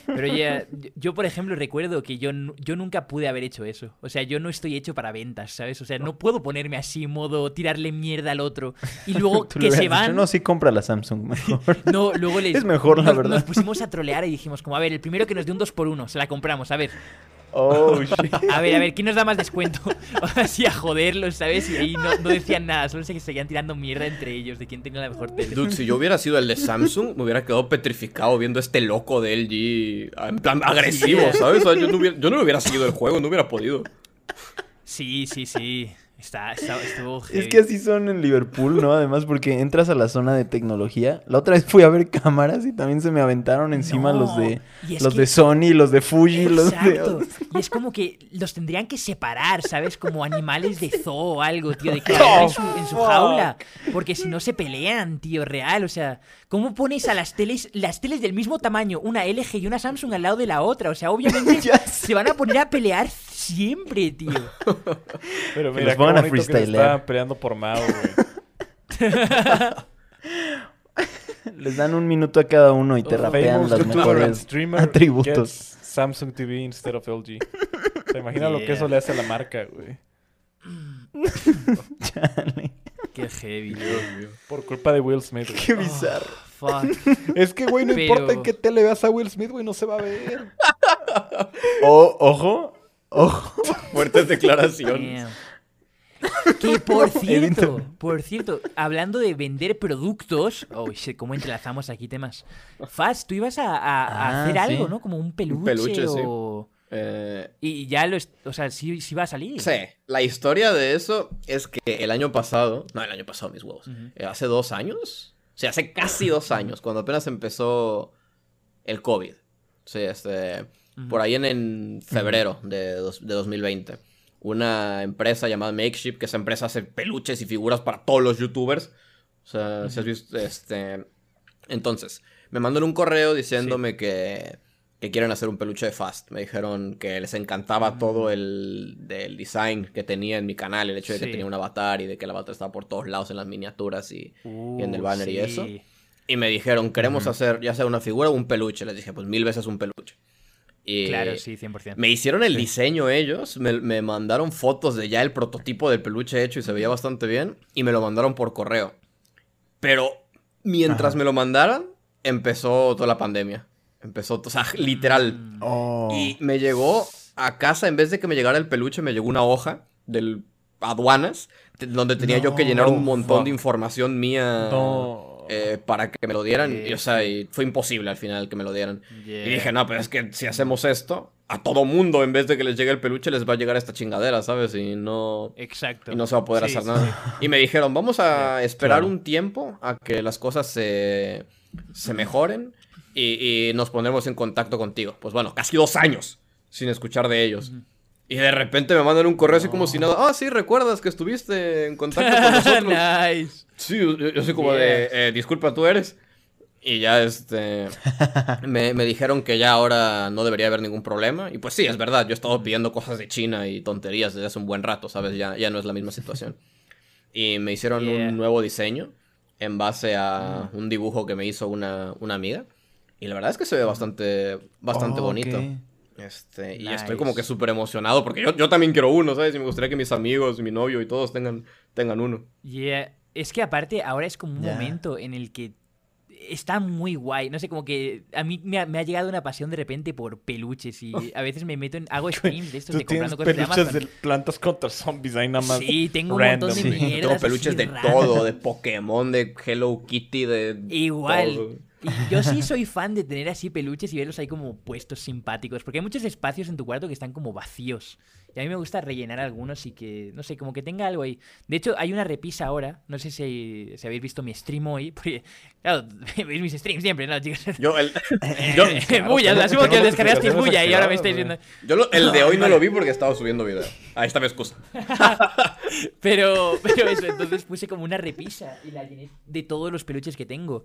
Pero ya, yo por ejemplo recuerdo que yo, yo nunca pude haber hecho eso. O sea, yo no estoy hecho para ventas, ¿sabes? O sea, no puedo ponerme así, modo tirarle mierda al otro. Y luego que se dicho, van... No, sí compra la Samsung mejor. No, luego les... Es mejor, la nos- verdad. Nos pusimos a trolear y dijimos como, a ver, el primero que nos dé un 2 por 1 se la compramos, a ver. Oh, shit. A ver, a ver, ¿quién nos da más descuento? Así a joderlos, ¿sabes? Y ahí no, no decían nada, solo se seguían tirando mierda entre ellos de quién tenía la mejor tele. Dude, si yo hubiera sido el de Samsung, me hubiera quedado petrificado viendo a este loco de LG en plan agresivo, ¿sabes? O sea, yo, no hubiera, yo no le hubiera seguido el juego, no hubiera podido. Sí, sí, sí. Está, está- estuvo Es que así son en Liverpool, ¿no? Además, porque entras a la zona de tecnología. La otra vez fui a ver cámaras y también se me aventaron encima No, los de los que- de Sony, los de Fuji, los Exacto. de... Y es como que los tendrían que separar, ¿sabes? Como animales de zoo o algo, tío, de que vayan en su, en su jaula. Porque si no se pelean, tío, real. O sea, ¿cómo pones a las teles, las teles del mismo tamaño, una LG y una Samsung al lado de la otra? O sea, obviamente se van a poner a pelear siempre, tío. Pero mira, los a que se freestylear. estaban peleando por Mao, güey. Les dan un minuto a cada uno y te rapean las YouTuber and mejores atributos. Samsung TV instead of LG. ¿Te imaginas lo que eso le hace a la marca, güey? Chale. Qué heavy, tío. Por culpa de Will Smith, güey. Qué bizarro. Fuck. Es que, güey, no Pero- importa en qué tele veas a Will Smith, güey, no se va a ver. O- ojo, ojo. Fuertes declaraciones. Que por cierto, por cierto, hablando de vender productos, oh shit, cómo entrelazamos aquí temas. Fast, tú ibas a, a- a Ah, hacer algo, sí. ¿no? Como un peluche, peluche, sí. o... Eh, Y ya lo, o sea, sí, sí va a salir. sí, la historia de eso es que el año pasado, no, el año pasado, mis huevos, eh, hace dos años, o sea, hace casi dos años, cuando apenas empezó el COVID. Sí, este, por ahí en, en febrero de, dos- de 2020. Una empresa llamada Makeshift, que esa empresa hace peluches y figuras para todos los youtubers. O sea, si has visto, este... Entonces, me mandan un correo diciéndome que, que quieren hacer un peluche de Fast. Me dijeron que les encantaba todo el del design que tenía en mi canal, el hecho de que tenía un avatar y de que el avatar estaba por todos lados en las miniaturas y, y en el Uh, banner y sí. eso. Y me dijeron, queremos hacer ya sea una figura o un peluche. Les dije, pues mil veces un peluche. Y Claro, sí, 100%. me hicieron el diseño ellos, me, me mandaron fotos de ya el prototipo del peluche hecho y se veía bastante bien. Y me lo mandaron por correo. Pero mientras me lo mandaran, empezó toda la pandemia. Empezó, o sea, literal. Oh. Y me llegó a casa, en vez de que me llegara el peluche, me llegó una hoja del aduanas, donde tenía yo que llenar un montón fuck. de información mía No. Eh, para que me lo dieran. Y, o Sí. sea, y fue imposible al final que me lo dieran. Yeah. Y dije, no, pero es que si hacemos esto, a todo mundo, en vez de que les llegue el peluche, les va a llegar esta chingadera, ¿sabes? Y no, Exacto. y no se va a poder Sí, hacer sí, nada. Y me dijeron, vamos a esperar claro. un tiempo a que las cosas se, se mejoren y, y nos pondremos en contacto contigo. Pues bueno, casi dos años sin escuchar de ellos. Y de repente me mandan un correo así como si nada. Ah, sí, recuerdas que estuviste en contacto con nosotros. nice. Sí, yo, yo soy como de, eh, disculpa, tú eres. Y ya, este, me, me dijeron que ya ahora no debería haber ningún problema. Y pues sí, es verdad, yo he estado pidiendo cosas de China y tonterías desde hace un buen rato, ¿sabes? Ya, ya no es la misma situación. Y me hicieron Yeah. un nuevo diseño en base a un dibujo que me hizo una, una amiga. Y la verdad es que se ve bastante, bastante Oh, bonito. Este, y Nice. estoy como que súper emocionado porque yo, yo también quiero uno, ¿sabes? Y me gustaría que mis amigos, mi novio y todos tengan, tengan uno. Yeah. Es que aparte ahora es como un momento en el que está muy guay. No sé, como que a mí me ha, me ha llegado una pasión de repente por peluches y a veces me meto en... Hago streams de estos Tú de comprando cosas de peluches Amazon. de plantas contra zombies ahí nada más. Sí, tengo un random. montón de Sí. mierdas. Tengo peluches de raras. todo, de Pokémon, de Hello Kitty, de... Igual. todo. Y yo sí soy fan de tener así peluches y verlos ahí como puestos simpáticos. Porque hay muchos espacios en tu cuarto que están como vacíos. Y a mí me gusta rellenar algunos y que, no sé, como que tenga algo ahí. De hecho, hay una repisa ahora. No sé si, si habéis visto mi stream hoy. Porque, claro, veis mis streams siempre, ¿no, chicos? Yo, el, Yo, yo, bulla, asumo que lo descargasteis bulla y ahora me estáis viendo. yo lo- el de hoy no lo vi porque estaba subiendo video. Ahí está mi excusa. Pero, pero eso, entonces puse como una repisa y la llené de todos los peluches que tengo.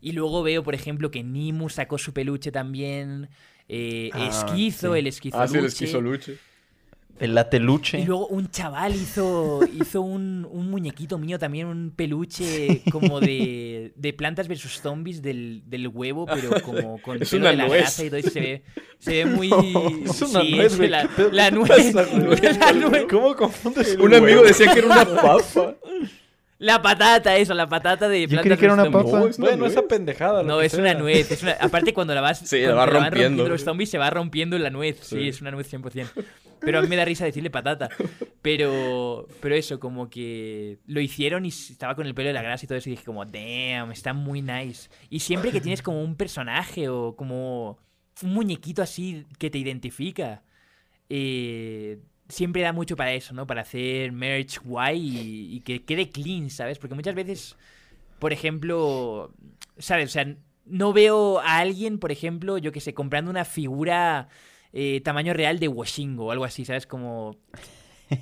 Y luego veo, por ejemplo, que Nimu sacó su peluche también. eh, Ah, Esquizo, sí. el esquizo. Ah, sí, el esquizoluche. El lateluche. Y luego un chaval hizo, hizo un, un muñequito mío también, un peluche como de, de plantas versus zombies del, del huevo, pero como con Es pelo una de la nuez. grasa y todo, y se ve, se ve muy... Es una sí, nuez, es la, ¿qué pedo la nuez. La nuez. ¿Cómo confundes el Un amigo decía que era una papa. La patata, eso, la patata de Yo creí que era una papa. No, es una Bueno, esa nuez. pendejada. No, es una nuez. Es una... Aparte, cuando la vas, Sí, la cuando vas van rompiendo. los zombies, se va rompiendo la nuez. Sí, Sí. es una nuez 100%. Pero a mí me da risa decirle patata. Pero, pero eso, como que lo hicieron y estaba con el pelo de la grasa y todo eso. Y dije, como, damn, está muy nice. Y siempre que tienes como un personaje o como un muñequito así que te identifica, eh, siempre da mucho para eso, ¿no? Para hacer merch guay y, y que quede clean, ¿sabes? Porque muchas veces, por ejemplo, ¿sabes? O sea, no veo a alguien, por ejemplo, yo que sé, comprando una figura eh, tamaño real de Washingo o algo así, ¿sabes? Como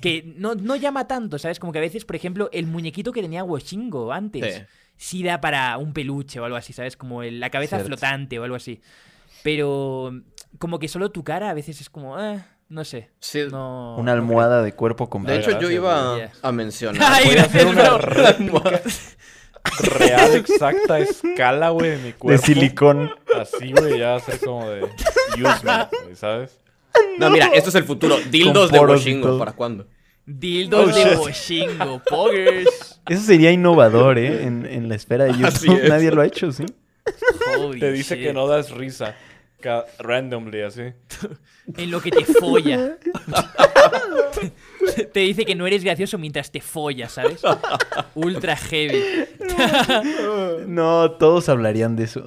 que no, no llama tanto, ¿sabes? Como que a veces, por ejemplo, el muñequito que tenía Washingo antes, Sí. sí da para un peluche o algo así, ¿sabes? Como el- la cabeza Cierto. flotante o algo así. Pero como que solo tu cara a veces es como, eh, no sé. Sí. No, Una no almohada de cuerpo De completo. hecho, yo gracias, iba a mencionar. Ay, a hacer gracias, una réplica real, exacta, escala, güey, de mi de cuerpo. silicón. Así, güey, ya hacer como de use me, güey, ¿sabes? No, mira, esto es el futuro. Dildos de Washingo. ¿para cuándo? Dildos Oh, de. Washingo, poggers. Eso sería innovador, ¿eh? En, en la esfera de YouTube. es. Nadie lo ha hecho, ¿sí? Holy Te dice shit. que no das risa. Randomly, así. En lo que te folla. te dice que no eres gracioso mientras te follas, ¿sabes? Ultra heavy. No, todos hablarían de eso.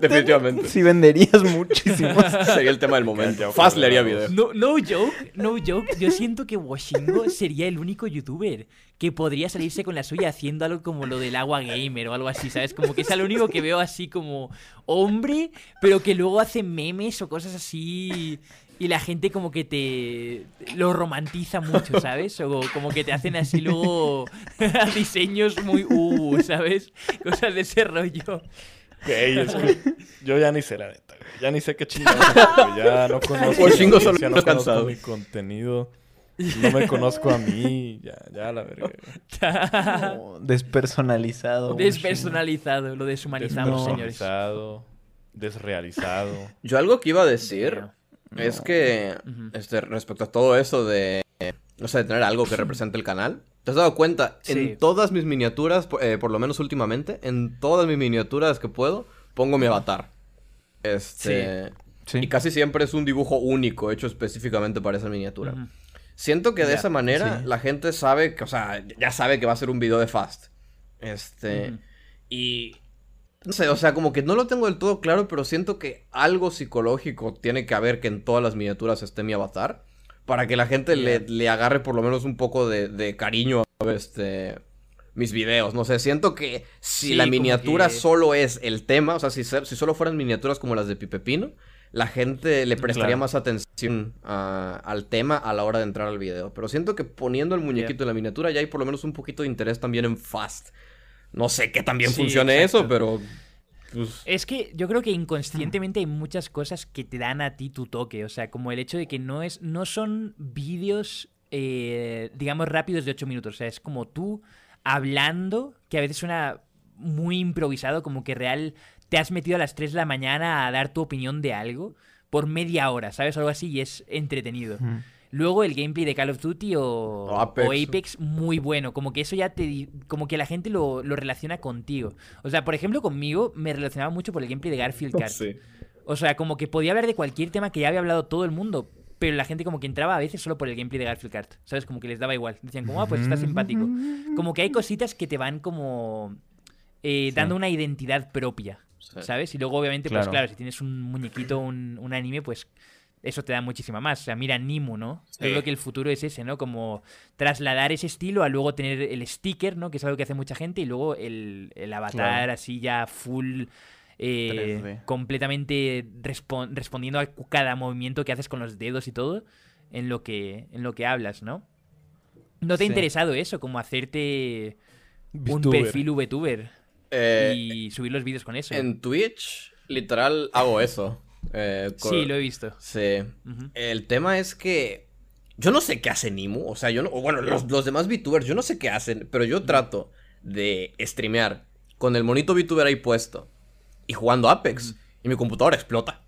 Definitivamente. Sí, venderías muchísimo. Sería el tema del momento. Fast le haría video. No, no joke, no joke. Yo siento que Washingo sería el único youtuber que podría salirse con la suya haciendo algo como lo del agua gamer o algo así, ¿sabes? Como que es lo único que veo así como hombre, pero que luego hace memes o cosas así y la gente como que te lo romantiza mucho, ¿sabes? O como que te hacen así luego diseños muy uh, ¿sabes? Cosas de ese rollo. Güey, es que yo ya ni sé la neta, güey. Ya ni sé qué chingados. Ya no conozco. Solo no conozco cansado. mi contenido. No me conozco a mí. Ya, ya la verga. No, despersonalizado. Despersonalizado, lo deshumanizamos, señores. Despersonalizado, Desrealizado. Yo algo que iba a decir es que, este, respecto a todo eso de, no sé, de tener algo que represente el canal, ¿te has dado cuenta? Sí. En todas mis miniaturas, por, eh, por lo menos últimamente, en todas mis miniaturas que puedo, pongo mi avatar. Este... Sí. Y casi siempre es un dibujo único, hecho específicamente para esa miniatura. Ujú. Siento que de esa manera sí. la gente sabe que, o sea, ya sabe que va a ser un video de Fast. Este. Y. No sé, o sea, como que no lo tengo del todo claro, pero siento que algo psicológico tiene que haber que en todas las miniaturas esté mi avatar. Para que la gente le, le agarre por lo menos un poco de, de cariño a este. Mis videos, no sé, siento que si Sí, la miniatura que- solo es el tema, o sea, si, se- si solo fueran miniaturas como las de Pipe Pino, la gente le prestaría Claro. más atención a- al tema a la hora de entrar al video. Pero siento que poniendo el muñequito en la miniatura ya hay por lo menos un poquito de interés también en Fast. No sé qué también Sí, funcione exacto. eso, pero... pues, Es que yo creo que inconscientemente hay muchas cosas que te dan a ti tu toque. O sea, como el hecho de que no es. no son vídeos, eh, digamos, rápidos de 8 minutos. O sea, es como tú hablando, que a veces suena muy improvisado, como que real te has metido a las 3 de la mañana a dar tu opinión de algo. por media hora, ¿sabes? Algo así y es entretenido. Luego el gameplay de Call of Duty o, O Apex. o Apex, muy bueno. Como que eso ya te... Como que la gente lo, lo relaciona contigo. O sea, por ejemplo, conmigo me relacionaba mucho por el gameplay de Garfield Kart. Sí. O sea, como que podía hablar de cualquier tema que ya había hablado todo el mundo. Pero la gente como que entraba a veces solo por el gameplay de Garfield Kart. ¿Sabes? Como que les daba igual. Decían como, ah, pues está simpático. Como que hay cositas que te van como... eh, dando una identidad propia. Sí. ¿Sabes? Y luego, obviamente, pues Claro. claro, si tienes un muñequito, un, un anime, pues eso te da muchísima más. O sea, mira Nimu, ¿no? Yo creo que el futuro es ese, ¿no? Como trasladar ese estilo a luego tener el sticker, ¿no? Que es algo que hace mucha gente, y luego el, el avatar Claro. así ya full. eh, 3D. completamente respon- respondiendo a cada movimiento que haces con los dedos y todo en lo que, en lo que hablas, ¿no? ¿No te ha interesado eso? Como hacerte un VTuber. perfil VTuber Eh, y subir los vídeos con eso. En Twitch, literal, hago eso. Eh, con- Sí, lo he visto. Sí. El tema es que yo no sé qué hace Nimu, o sea, yo no, bueno, los, los demás VTubers, yo no sé qué hacen, pero yo trato de streamear con el monito VTuber ahí puesto y jugando Apex y mi computadora explota.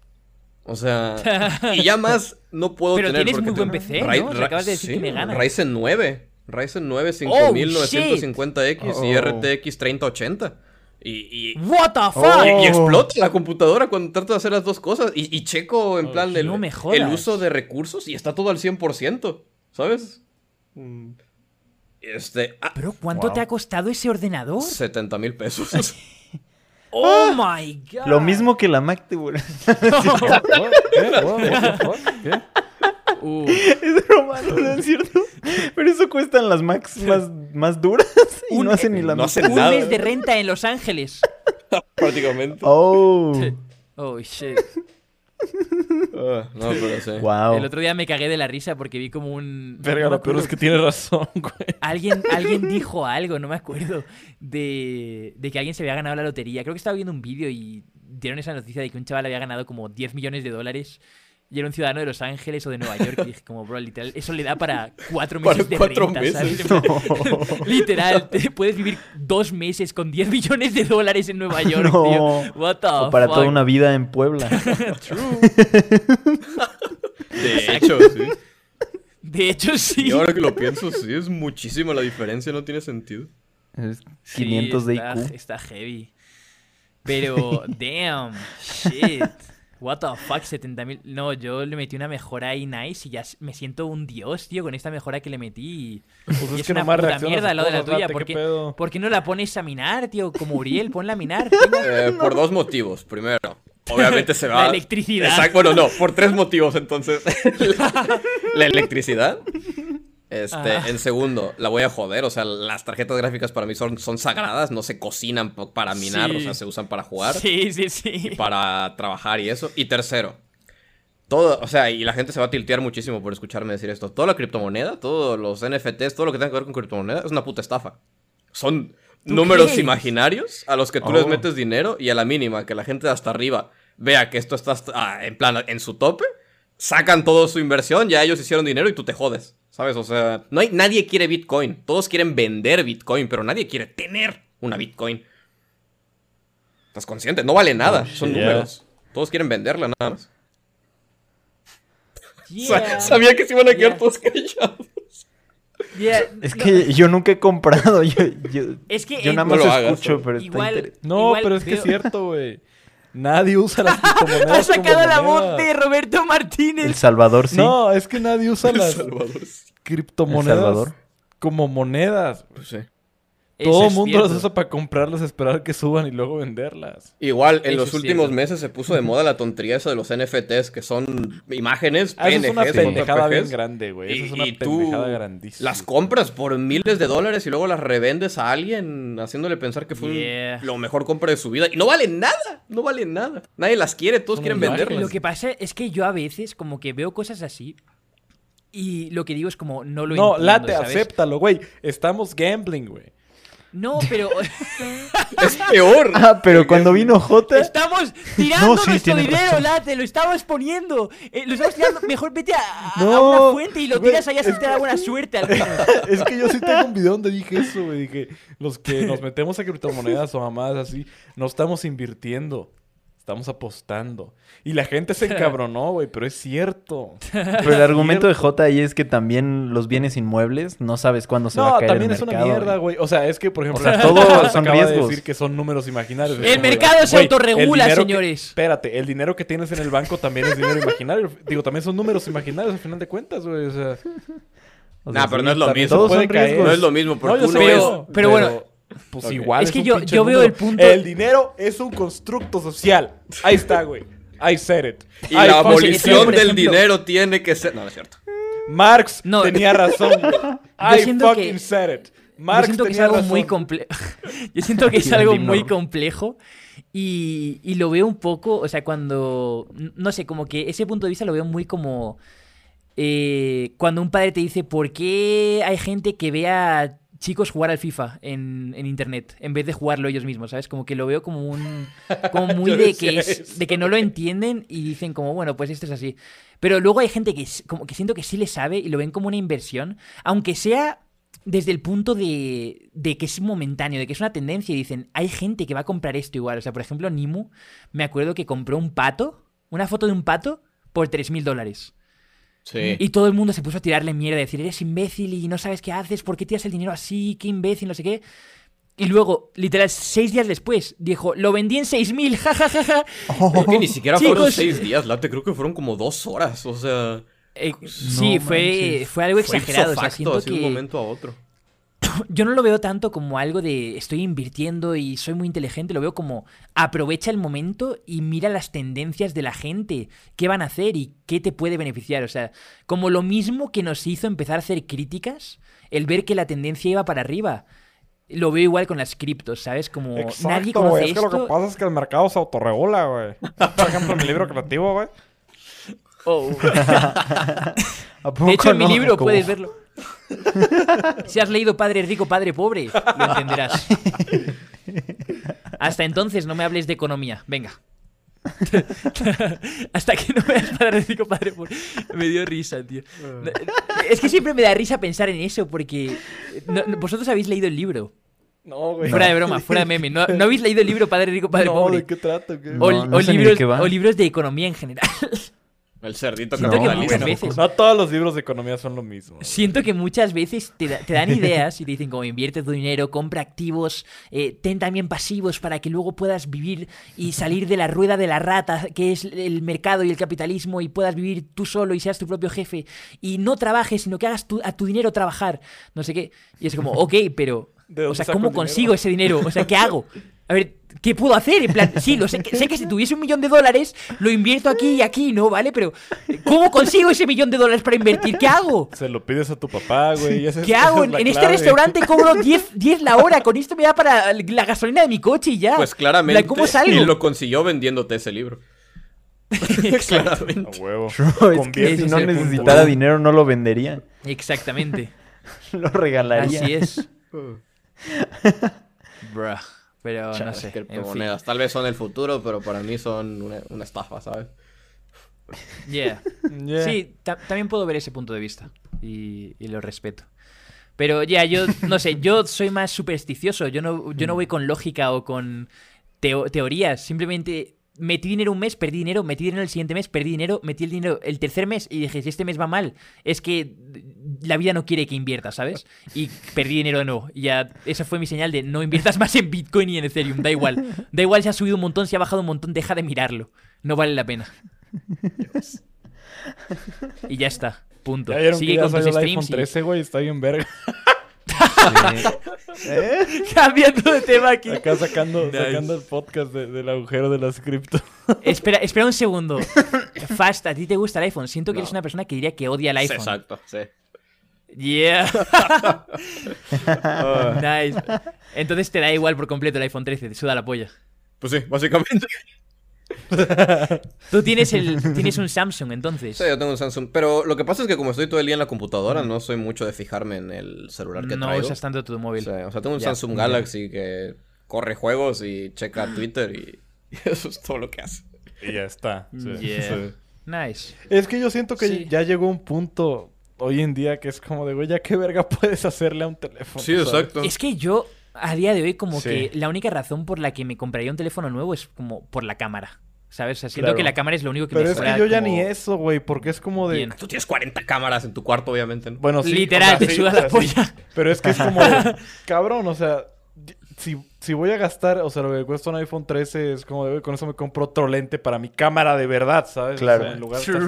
O sea, y ya más no puedo Pero tener tienes porque muy buen PC, ¿no? Ra- acabas de decir que me ganas. Ryzen 9, Ryzen 9 Oh, 5950X y. RTX 3080. Y, y, What the fuck? y- Oh. y explota la computadora cuando trato de hacer las dos cosas. Y, y checo en Oh, plan del no me el uso de recursos y está todo al 100%, ¿sabes? Mm. Este, ah, Pero ¿cuánto Wow. te ha costado ese ordenador? 70 mil pesos. Oh my god. Lo mismo que la Mac. ¿Qué? Uh, Es broma, no, es cierto. Pero eso cuestan las Macs más, más duras y Un- no hacen ni la no mitad. hacen un nada. mes de renta en Los Ángeles. prácticamente. Oh, Oh shit. Ah, no, pero sí. wow. El otro día me cagué de la risa porque vi como un. Verga, lo peor es que tiene razón, güey. Alguien, alguien dijo algo, no me acuerdo, de, de que alguien se había ganado la lotería. Creo que estaba viendo un vídeo y dieron esa noticia de que un chaval había ganado como 10 millones de dólares y era un ciudadano de Los Ángeles o de Nueva York. Y dije, como, bro, literal, eso le da para cuatro Para meses de cuatro renta, meses. ¿sabes? literal, te puedes vivir dos meses con 10 millones de dólares en Nueva York, No. tío. What the O para toda una vida en Puebla. De hecho, sí. De hecho, sí. Y ahora que lo pienso, sí, es muchísima la diferencia, no tiene sentido. Es Sí, 500 de está, IQ. Está heavy. Pero, damn, shit. What the fuck, 70 mil. No, yo le metí una mejora ahí nice y ya me siento un dios, tío, con esta mejora que le metí. Y, Pues y es es, que una puta mierda al lado de la tuya. ¿Por ¿qué por qué no la pones a minar, tío? Como Uriel, ponla a minar. Eh, Por dos motivos. Primero, obviamente se va. La electricidad. Exacto, bueno, no, por tres motivos entonces. la, la electricidad. Este, Ajá. en segundo, la voy a joder. O sea, las tarjetas gráficas para mí son, son sagradas, no se cocinan para minar, Sí. o sea, se usan para jugar, Sí, sí, sí. para trabajar y eso. Y tercero, todo, o sea, y la gente se va a tiltear muchísimo por escucharme decir esto. Toda la criptomoneda, todos los NFTs, todo lo que tenga que ver con criptomoneda es una puta estafa. Son ¿Tú números imaginarios a los que tú Oh. les metes dinero y a la mínima que la gente de hasta arriba vea que esto está hasta- ah, en plan en su tope, sacan toda su inversión, ya ellos hicieron dinero y tú te jodes. ¿Sabes? O sea, no hay, nadie quiere Bitcoin. Todos quieren vender Bitcoin, pero nadie quiere tener una Bitcoin. ¿Estás consciente? No vale nada. Oh, son números. Todos quieren venderla nada más. Yeah, Sabía que se iban a quedar Yeah. todos callados. yeah. Es No, que yo nunca he comprado. Yo, yo, Es que yo en- nada No más lo hagas, escucho, ¿no? pero está inter- No, Igual pero es que es cierto, güey. Nadie usa las criptomonedas. Ha sacado como la voz de Roberto Martínez. El Salvador sí. No, es que nadie usa las Salvador. criptomonedas El Salvador. como monedas. Pues sí. Eso Todo el mundo las usa para comprarlas, esperar que suban y luego venderlas. Igual, en Eso los últimos cierto. meses se puso de moda la tontería esa de los NFTs, que son imágenes, Ah, eso es una PNGs, pendejada bien grande, güey. Eso es una y tú pendejada grandísima. Las compras por miles de dólares y luego las revendes a alguien haciéndole pensar que fue un- lo mejor compra de su vida. Y no valen nada, no valen nada. Nadie las quiere, todos quieren venderlas. Lo que pasa es que yo a veces como que veo cosas así y lo que digo es como no lo No, entiendo, late, ¿sabes? acéptalo, güey. Estamos gambling, güey. No, pero Es peor. Ah, pero cuando vino J. estamos tirando No, sí, nuestro dinero, razón. Late, lo estamos poniendo. Eh, lo estamos tirando. Mejor vete a, a No, una fuente y lo tiras allá si te da buena suerte al menos. es que yo sí tengo un video donde dije eso, güey. Dije, los que nos metemos a criptomonedas o mamadas así, no estamos invirtiendo. Estamos apostando. Y la gente se encabronó, güey, pero es cierto. Pero el argumento de J ahí es que también los bienes inmuebles no sabes cuándo se va a No, caer también el es una mierda, güey. O sea, es que, por ejemplo, O sea, todo son acaba de riesgos. decir que son números imaginarios. El mercado se autorregula, dinero que- señores. espérate, el dinero que tienes en el banco también es dinero imaginario. Digo, también son números imaginarios al final de cuentas, güey. O sea, O Nah, pero no es lo también mismo. puede son caer. riesgos. No es lo mismo, porque No, yo sé es... no, pero bueno, Pues igual. Es que un yo- yo veo número. el punto- El dinero es un constructo social. Ahí está, güey. I said it. Y la abolición del ejemplo- dinero tiene que ser... No, no es cierto. Marx No. tenía razón. I fucking que- said it. Yo Marx siento que es tenía algo razón. muy complejo. Yo siento que es algo muy complejo. Y, y lo veo un poco, o sea, cuando. No sé, como que ese punto de vista lo veo muy como. eh, cuando un padre te dice, ¿por qué hay gente que ve a chicos jugar al FIFA en, en internet en vez de jugarlo ellos mismos? ¿Sabes? Como que lo veo como un. Como muy de que, es- de que no lo entienden y dicen, como, bueno, pues esto es así. Pero luego hay gente que, como que siento que sí le sabe y lo ven como una inversión, aunque sea desde el punto de, de que es momentáneo, de que es una tendencia y dicen, hay gente que va a comprar esto igual. O sea, por ejemplo, Nimu, me acuerdo que compró un pato, una foto de un pato, por 3.000 dólares. Sí. Y todo el mundo se puso a tirarle mierda, a decir, eres imbécil y no sabes qué haces, ¿por qué tiras el dinero así? ¿Qué imbécil? No sé qué. Y luego, literal, seis días después, dijo, lo vendí en 6.000, jajajaja. Es que ni siquiera fueron Chicos. seis días, Late. Creo que fueron como dos horas. O sea... Eh, sí, fue, manches. fue algo Fue exagerado. ipso O sea, facto, siento así que... un momento a otro. yo no lo veo tanto como algo de estoy invirtiendo y soy muy inteligente, lo veo como aprovecha el momento y mira las tendencias de la gente, qué van a hacer y qué te puede beneficiar. O sea, como lo mismo que nos hizo empezar a hacer críticas, el ver que la tendencia iba para arriba. Lo veo igual con las criptos, ¿sabes? Como nadie conoce güey. Es que esto. lo que pasa es que el mercado se autorregula, güey. Por ejemplo, mi libro creativo, güey. Oh. ¿A De hecho, en mi libro puedes verlo. Si has leído Padre Rico, Padre Pobre, lo entenderás. Hasta entonces no me hables de economía. Venga. Hasta que no veas Padre Rico, Padre Pobre. Me dio risa, tío. Es que siempre me da risa pensar en eso porque... no- vosotros habéis leído el libro. No, güey. Fuera de broma, fuera de meme. ¿No, no habéis leído el libro Padre Rico, Padre no, Pobre? ¿de qué trata? ¿Qué? O, No, no o sé ni de libros, qué va. o libros de economía en general. El cerdito Siento que capitalista. muchas veces- No todos los libros de economía son lo mismo. Siento que muchas veces te, da- te dan ideas y te dicen como invierte tu dinero, compra activos, eh, ten también pasivos para que luego puedas vivir y salir de la rueda de la rata que es el mercado y el capitalismo y puedas vivir tú solo y seas tu propio jefe y no trabajes sino que hagas tu- a tu dinero trabajar, no sé qué. Y es como, ok, pero, ¿De o sea, ¿cómo dinero? consigo ese dinero? O sea, ¿qué hago? A ver, ¿qué puedo hacer? En plan, sí, lo sé, que, sé que si tuviese un millón de dólares, lo invierto aquí y aquí, ¿no? ¿Vale? Pero, ¿cómo consigo ese millón de dólares para invertir? ¿Qué hago? Se lo pides a tu papá, güey. y esa es- ¿Qué esa hago? es En, este restaurante cobro 10, 10 la hora. Con esto me da para la gasolina de mi coche y ya. Pues claramente. La- ¿Cómo salgo? Y lo consiguió vendiéndote ese libro. claramente. A huevo. Que si no punto. necesitara dinero no lo vendería. Exactamente. Lo regalaría. Así es. Bruh. Pero no sé. que en fin. criptomonedas. Tal vez son el futuro, pero para mí son una, una estafa, ¿sabes? Yeah. Yeah. Sí, ta- también puedo ver ese punto de vista. Y, y lo respeto. Pero ya, yo no sé, yo soy más supersticioso. Yo no, yo no voy con lógica o con teo- teorías. Simplemente metí dinero un mes, perdí dinero, metí dinero el siguiente mes, perdí dinero, metí el dinero el tercer mes y dije, si este mes va mal, es que la vida no quiere que inviertas, ¿sabes? Y perdí dinero de nuevo. Y ya, esa fue mi señal de no inviertas más en Bitcoin y en Ethereum, da igual. Da igual si ha subido un montón, si ha bajado un montón, deja de mirarlo. No vale la pena. Y ya está. Punto. Ya Sigue con tus el streams y... 13, güey. Está bien verga. Cambiando de tema aquí. Acá sacando, Nice. sacando el podcast de- del agujero de las cripto. Espera, espera un segundo. Fast, ¿a ti te gusta el iPhone? Siento que No. eres una persona que diría que odia el Sí, iPhone. exacto, sí. Yeah. nice. Entonces te da igual por completo el iPhone 13, te suda la polla. Pues sí, básicamente. Tú tienes el tienes un Samsung, entonces. Sí, yo tengo un Samsung. Pero lo que pasa es que como estoy todo el día en la computadora, no soy mucho de fijarme en el celular que no traigo. usas tanto tu móvil. Sí, o sea, tengo un Ya, Samsung ya. Galaxy que corre juegos y checa Twitter y, y eso es todo lo que hace. Y ya está. sí, Yeah. sí. Nice. Es que yo siento que Sí. ya llegó un punto hoy en día que es como de, güey, ya qué verga puedes hacerle a un teléfono. Sí, ¿sabes? exacto. Es que yo, a día de hoy, como Sí. que la única razón por la que me compraría un teléfono nuevo es como por la cámara. ¿sabes? O sea, siento Claro. que la cámara es lo único que Pero es mejora que yo ya como- ni eso, güey, porque es como de... Bien. Tú tienes 40 cámaras en tu cuarto, obviamente. ¿no? Bueno, sí. Literal, o sea, te sí, suda o sea, la sí. polla. Pero es que es como de, cabrón, o sea, si, si voy a gastar, o sea, lo que cuesta un iPhone 13 es como de, con eso me compro otro lente para mi cámara de verdad, ¿sabes? O Claro. sea, en lugar de estar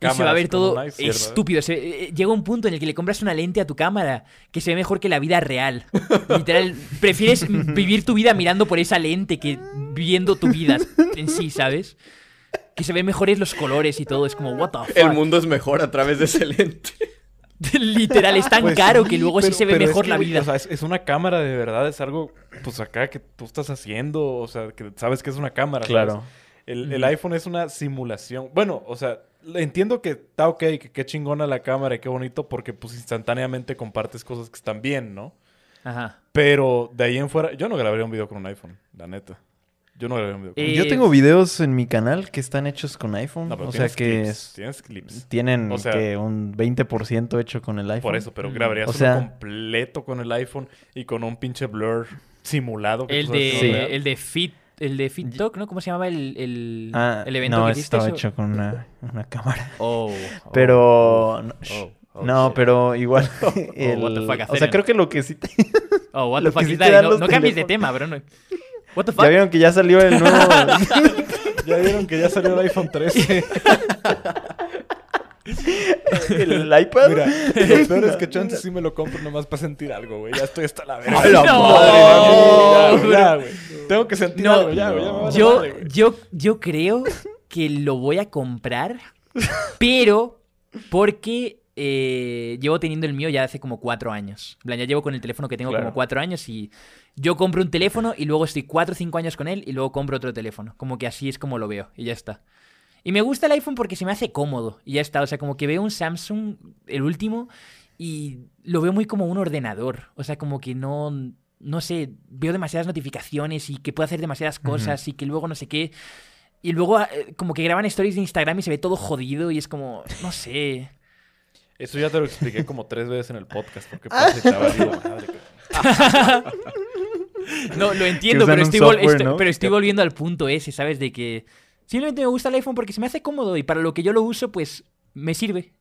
Y se va a ver todo estúpido. Se- eh, llega un punto en el que le compras una lente a tu cámara que se ve mejor que la vida real. Literal, prefieres vivir tu vida mirando por esa lente que viendo tu vida en sí, ¿sabes? Que se ven mejores los colores y todo. Es como, what the fuck. El mundo es mejor a través de ese lente. Literal, es tan Pues caro sí, que luego sí pero- se ve pero es mejor que, la vida. O sea, es, es una cámara de verdad, es algo, pues acá que tú estás haciendo, o sea, que sabes que es una cámara. ¿sabes? Claro. El, el iPhone es una simulación. Bueno, o sea, entiendo que está ok, que qué chingona la cámara y qué bonito, porque pues instantáneamente compartes cosas que están bien, ¿no? Ajá. Pero de ahí en fuera, yo no grabaría un video con un iPhone, la neta. Yo no grabaría un video con Eh, Yo tengo videos en mi canal que están hechos con iPhone. No, pero o sea que clips, es- tienes clips. tienen O sea- que un 20% hecho con el iPhone. Por eso, pero grabarías O uno sea- completo con el iPhone y con un pinche blur simulado. que El de, no real. el de Fit, el de Fit Talk, ¿no? ¿Cómo se llamaba el, el, Ah, el evento no, que hiciste? estaba eso? hecho con una, una cámara. Oh, oh, Pero... no, oh, oh, no, pero igual... el- what the fuck, o sea, creo que lo que sí... te- Oh, what the fuck sí te No, no cambies de tema, bro. no. What the fuck? ya vieron que ya salió el nuevo... Ya vieron que ya salió el iPhone 13. El iPad. Mira, lo peor es que chance sí me lo compro nomás para sentir algo, güey. Ya estoy hasta la verga. ¡A la No, ya, güey. Tengo que sentir No, algo, ya, güey. vale yo, madre, güey. yo, yo creo que lo voy a comprar, pero porque eh, llevo teniendo el mío ya hace como cuatro años. En plan, ya llevo con el teléfono que tengo Claro. como cuatro años y yo compro un teléfono y luego estoy cuatro o cinco años con él y luego compro otro teléfono. Como que así es como lo veo y ya está. Y me gusta el iPhone porque se me hace cómodo y ya está. O sea, como que veo un Samsung, el último, y lo veo muy como un ordenador. O sea, como que no, no sé, veo demasiadas notificaciones y que puedo hacer demasiadas cosas y que luego no sé qué. Y luego eh, como que graban stories de Instagram y se ve todo jodido y es como, no sé. Eso ya te lo expliqué como tres veces en el podcast. Porque pues, te ha valido madre, cabrón. No, lo entiendo, pero estoy, estoy- pero estoy volviendo al punto ese, ¿sabes? De que simplemente me gusta el iPhone porque se me hace cómodo y para lo que yo lo uso, pues me sirve.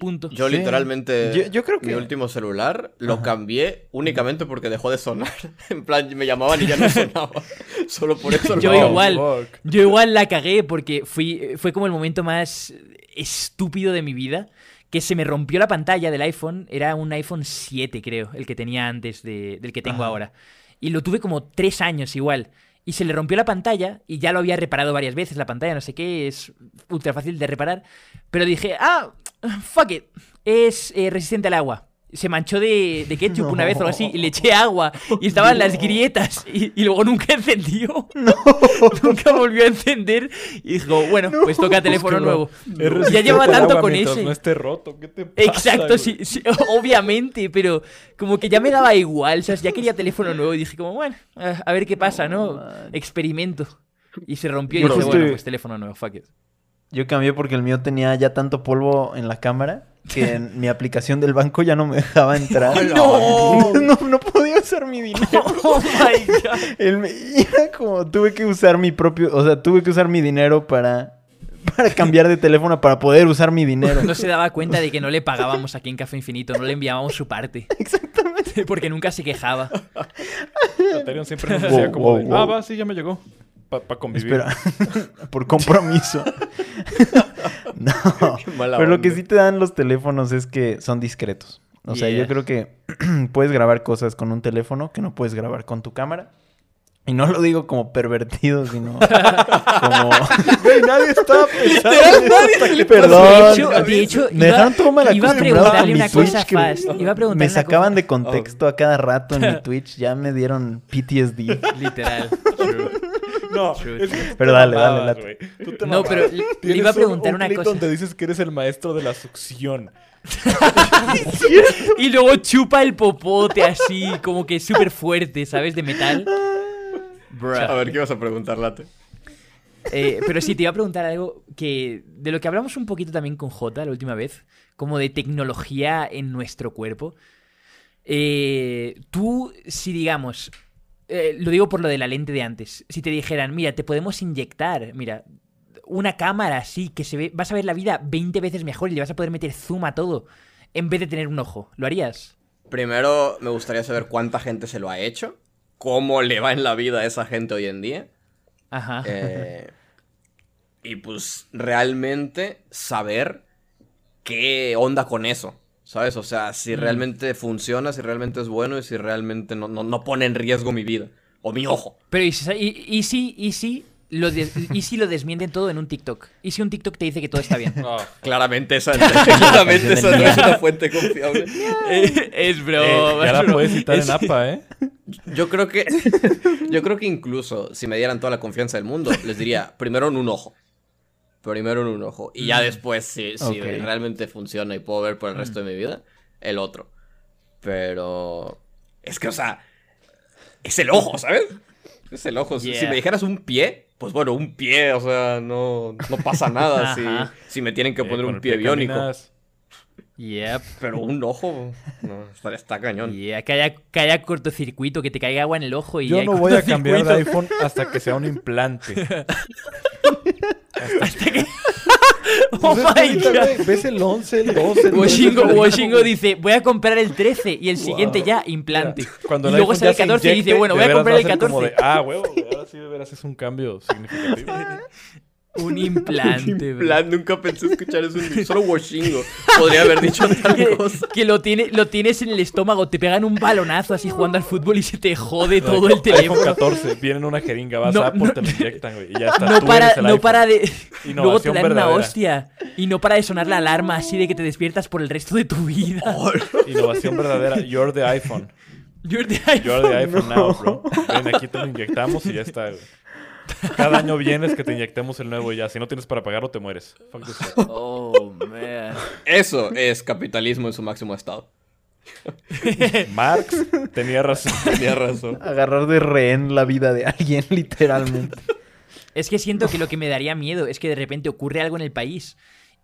Punto. Yo Sí. literalmente, Yo- yo creo que- mi último celular lo cambié únicamente porque dejó de sonar. En plan, me llamaban y ya no sonaba. Solo por eso lo Yo igual. fuck. Yo igual la cagué porque fui, fue como el momento más estúpido de mi vida. Que se me rompió la pantalla del iPhone. Era un iPhone 7, creo, el que tenía antes de- del que tengo Ajá. ahora. Y lo tuve como tres años igual. Y se le rompió la pantalla y ya lo había reparado varias veces. La pantalla, no sé qué, es ultra fácil de reparar. Pero dije, ah, fuck it, es eh, resistente al agua. Se manchó de, de ketchup una vez o algo así y le eché agua y estaban las grietas y, y luego nunca encendió. nunca volvió a encender y dijo, bueno, pues toca teléfono nuevo. Ya al tanto con ese. no esté roto. ¿Qué te pasa, Exacto, sí, sí, obviamente, pero como que ya me daba igual, ¿sabes? Ya quería teléfono nuevo y dije como, bueno, a ver qué pasa, ¿no? Experimento. Y se rompió y dije, bueno, pues teléfono nuevo, fuck it. Yo cambié porque el mío tenía ya tanto polvo en la cámara que en mi aplicación del banco ya no me dejaba entrar. ¡No! no, no podía usar mi dinero. Oh my god. El- era como tuve que usar mi propio, o sea, tuve que usar mi dinero para, para cambiar de teléfono para poder usar mi dinero. No se daba cuenta de que no le pagábamos aquí en Café Infinito, no le enviábamos su parte. Exactamente. Porque nunca se quejaba. Ethereum siempre nos Wow, decía como de, wow, ah, va, sí, ya me llegó. Para convivir. Espera, por compromiso. no. Qué mala Pero lo que sí te dan los teléfonos es que son discretos. O sea, yo creo que puedes grabar cosas con un teléfono que no puedes grabar con tu cámara. Y no lo digo como pervertido, sino como... Güey, nadie estaba pensando Perdón. De hecho, de hecho me iba- dejaron todo mal iba a preguntarle una Twitch cosa que fast. Iba a preguntarle Me sacaban cosa. de contexto a cada rato en mi Twitch. Ya me dieron PTSD. Literal. No, es que Pero dale, dale, mamabas, dale. güey. Tú te No, pero le- iba a un- preguntar un una clip cosa. donde dices que eres el maestro de la succión. Y luego chupa el popote así, como que súper fuerte, ¿sabes? De metal. Bruh. A ver, ¿qué vas a preguntar, Late? Eh, pero sí, te iba a preguntar algo que de lo que hablamos un poquito también con Jota la última vez, como de tecnología en nuestro cuerpo. Eh, tú, si digamos, eh, lo digo por lo de la lente de antes. Si te dijeran, mira, te podemos inyectar, mira, una cámara así que se ve, vas a ver la vida 20 veces mejor y le vas a poder meter zoom a todo en vez de tener un ojo. ¿Lo harías? Primero me gustaría saber cuánta gente se lo ha hecho, cómo le va en la vida a esa gente hoy en día. Ajá. Eh, y pues realmente saber qué onda con eso. ¿Sabes? O sea, si Mm. realmente funciona, si realmente es bueno y si realmente no, no, no pone en riesgo mi vida. O mi ojo. Pero ¿y si, y, y si, y si lo des- y si lo desmienten todo en un TikTok? ¿Y si un TikTok te dice que todo está bien? Ah, Claramente esa, claramente esa no es una fuente confiable. es eh, broma. ya es la puedes citar Es- en APA, ¿eh? Yo creo que. Yo creo que incluso si me dieran toda la confianza del mundo, les diría primero en un ojo. Primero en un ojo. Y ya después, si, si realmente funciona y puedo ver por el resto de mi vida, el otro. Pero. Es que, o sea. Es el ojo, ¿sabes? Es el ojo. Si- me dijeras un pie, pues bueno, un pie, o sea, no, no pasa nada si, si me tienen que Eh, poner un pie biónico. caminas. Yep. Pero un ojo, no, está, está cañón. Yeah, que haya, que haya cortocircuito, que te caiga agua en el ojo y Yo no voy a cambiar de iPhone hasta que sea un implante. Hasta que... oh my god. Ves el 11, el 12, el 13, Washingo, el Washingo dice, voy a comprar el 13 y el siguiente ya, implante. Cuando y luego sale el ya se 14 y dice, inyecte, bueno, voy a comprar el ser como 14. de, ah, huevo, ahora sí de veras es un cambio significativo. Un implante, bro. plan, nunca pensé escuchar eso. en Solo Washingo podría haber dicho tal Que, cosa. que lo, tiene, lo tienes en el estómago, te pegan un balonazo así jugando al fútbol y se te jode todo el iPhone teléfono. 14, viene en una jeringa, vas No, a Apple, no. te lo inyectan, güey, y ya está. No tú para, eres el no iPhone. para de. Luego te dan una hostia. Y no para de sonar la alarma así de que te despiertas por el resto de tu vida. Innovación verdadera. You're the iPhone. You're the You're the iPhone. iPhone now, bro. Ven, aquí te lo inyectamos y ya está, güey. Cada año vienes que te inyectemos el nuevo y ya. Si no tienes para pagarlo, te mueres. Fuck this shit. Oh, man. Eso es capitalismo en su máximo estado. Marx tenía razón. Tenía razón. Agarrar de rehén la vida de alguien, literalmente. Es que siento que lo que me daría miedo es que de repente ocurre algo en el país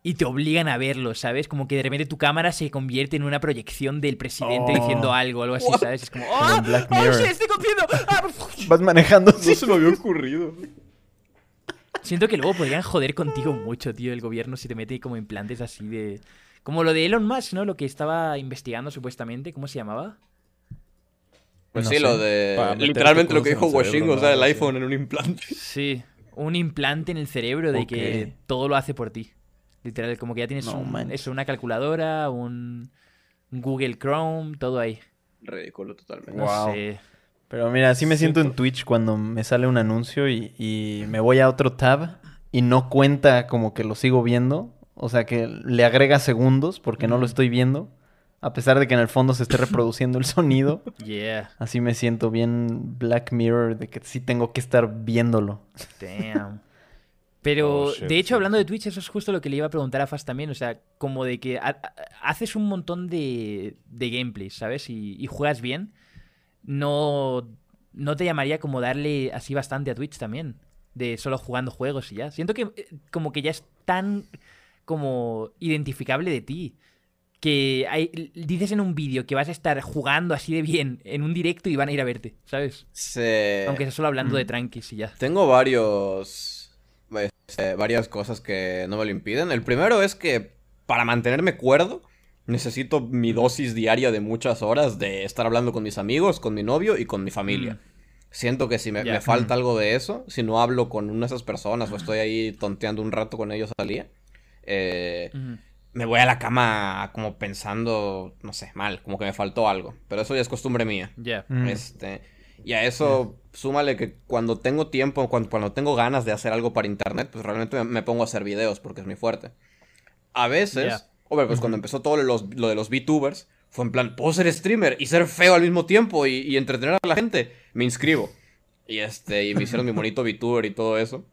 y te obligan a verlo, ¿sabes? Como que de repente tu cámara se convierte en una proyección del presidente Oh. diciendo algo, algo así, ¿sabes? Es como, ¡oh! ¡Oh, shit, estoy contiendo! Ah, Vas manejando No se me había ocurrido. Siento que luego podrían joder contigo mucho, tío, el gobierno si te mete como implantes así de... Como lo de Elon Musk, ¿no? Lo que estaba investigando supuestamente, ¿cómo se llamaba? Pues No sí, sé. lo de. Literalmente lo que dijo Washingo, o sea, el Sí. iPhone en un implante. Sí, un implante en el cerebro de que todo lo hace por ti. Literal, como que ya tienes No un- eso, una calculadora, un Google Chrome, todo ahí. Ridículo totalmente. No Wow. sé. Pero mira, así me siento en Twitch cuando me sale un anuncio y, y me voy a otro tab y no cuenta como que lo sigo viendo. O sea que le agrega segundos porque no lo estoy viendo. A pesar de que en el fondo se esté reproduciendo el sonido. Yeah, Así me siento bien Black Mirror de que sí tengo que estar viéndolo. damn. Pero, Oh, shit, de hecho, sí, hablando sí. de Twitch, eso es justo lo que le iba a preguntar a Fast también. O sea, como de que ha- ha- haces un montón de, de gameplays, ¿sabes? Y, y juegas bien. No, no te llamaría como darle así bastante a Twitch también. De solo jugando juegos y ya. Siento que eh, como que ya es tan como identificable de ti. Que hay- dices en un vídeo que vas a estar jugando así de bien en un directo y van a ir a verte, ¿sabes? Se- Aunque sea solo hablando de Mm. tranquis y ya. Tengo varios. Este, varias cosas que no me lo impiden. El primero es que para mantenerme cuerdo, necesito mi dosis diaria de muchas horas de estar hablando con mis amigos, con mi novio y con mi familia. Mm. Siento que si me, falta algo de eso, si no hablo con una de esas personas o estoy ahí tonteando un rato con ellos al día, eh, me voy a la cama como pensando, no sé, mal, como que me faltó algo. Pero eso ya es costumbre mía. Ya. Mm. Este, y a eso súmale que cuando tengo tiempo, cuando, cuando tengo ganas de hacer algo para internet, pues realmente me, me pongo a hacer videos porque es muy fuerte. A veces, Ya. hombre, pues cuando empezó todo lo de los, lo de los VTubers, fue en plan, puedo ser streamer y ser feo al mismo tiempo y, y entretener a la gente. Me inscribo. Y este, y me hicieron mi bonito VTuber y todo eso.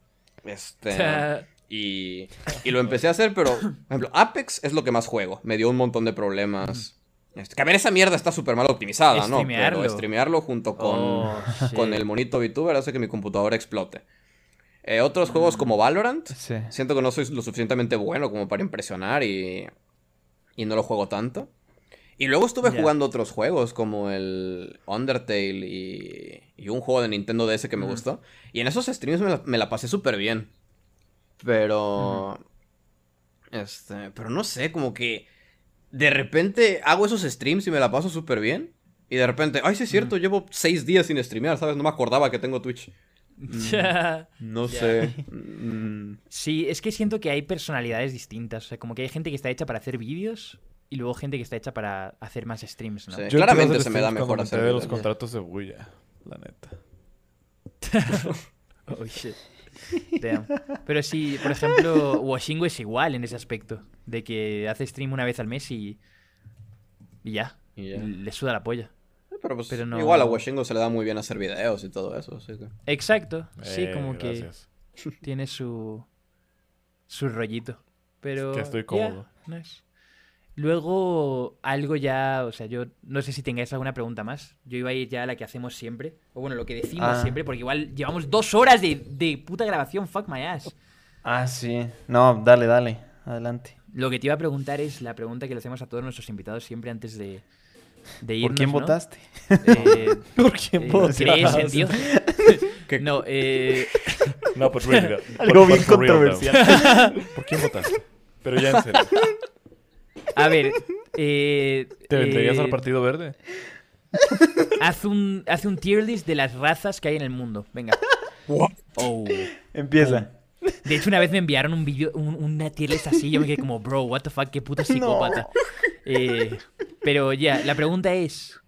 Este. Y, y lo empecé a hacer, pero, por ejemplo, Apex es lo que más juego. Me dio un montón de problemas. Que a ver, esa mierda está súper mal optimizada, ¿no? Pero streamearlo junto con, Oh, con el monito VTuber hace que mi computadora explote. Eh, otros juegos como Valorant, Sí. siento que no soy lo suficientemente bueno como para impresionar y, y no lo juego tanto. Y luego estuve jugando otros juegos como el Undertale y, y un juego de Nintendo DS que me gustó. Y en esos streams me la, me la pasé súper bien. Pero... Este... Pero no sé, como que... De repente hago esos streams y me la paso súper bien. Y de repente, ay, sí es cierto, llevo seis días sin streamear, ¿sabes? No me acordaba que tengo Twitch. No Ya. sé. Mm, Sí, es que siento que hay personalidades distintas. O sea, como que hay gente que está hecha para hacer vídeos y luego gente que está hecha para hacer más streams, ¿no? Sí. Yo Claramente se me da mejor me hacer de los contratos de Buya, la neta. Oh, shit. Damn. Pero sí, por ejemplo, Washingo es igual en ese aspecto. De que hace stream una vez al mes y. Y ya. Y ya. Le suda la polla. Pero pues Pero no- igual a Washingo se le da muy bien hacer videos y todo eso, así que... Exacto. Sí, Eh, como gracias. que tiene su. Su rollito. Pero. que estoy nice. Luego, algo ya. O sea, yo no sé si tengáis alguna pregunta más. Yo iba a ir ya a la que hacemos siempre. O bueno, lo que decimos Ah. siempre, porque igual llevamos dos horas de, de puta grabación. Fuck my ass. Ah, sí. No, dale, dale. Adelante. Lo que te iba a preguntar es la pregunta que le hacemos a todos nuestros invitados siempre antes de, de irnos. ¿Por quién ¿no? votaste? Eh, ¿Por quién eh, votaste? ¿Crees en Dios? no, eh, No, pues really, Algo bien real, controversial. ¿Por quién votaste? Pero ya en serio. a ver. Eh, ¿Te vendrías eh, al Partido Verde? Haz un, haz un tier list de las razas que hay en el mundo. Venga. Oh. Empieza. De hecho, una vez me enviaron un vídeo, un- una tier list así. Yo me quedé como, bro, what the fuck, qué puto psicópata. Eh, pero ya, la pregunta es: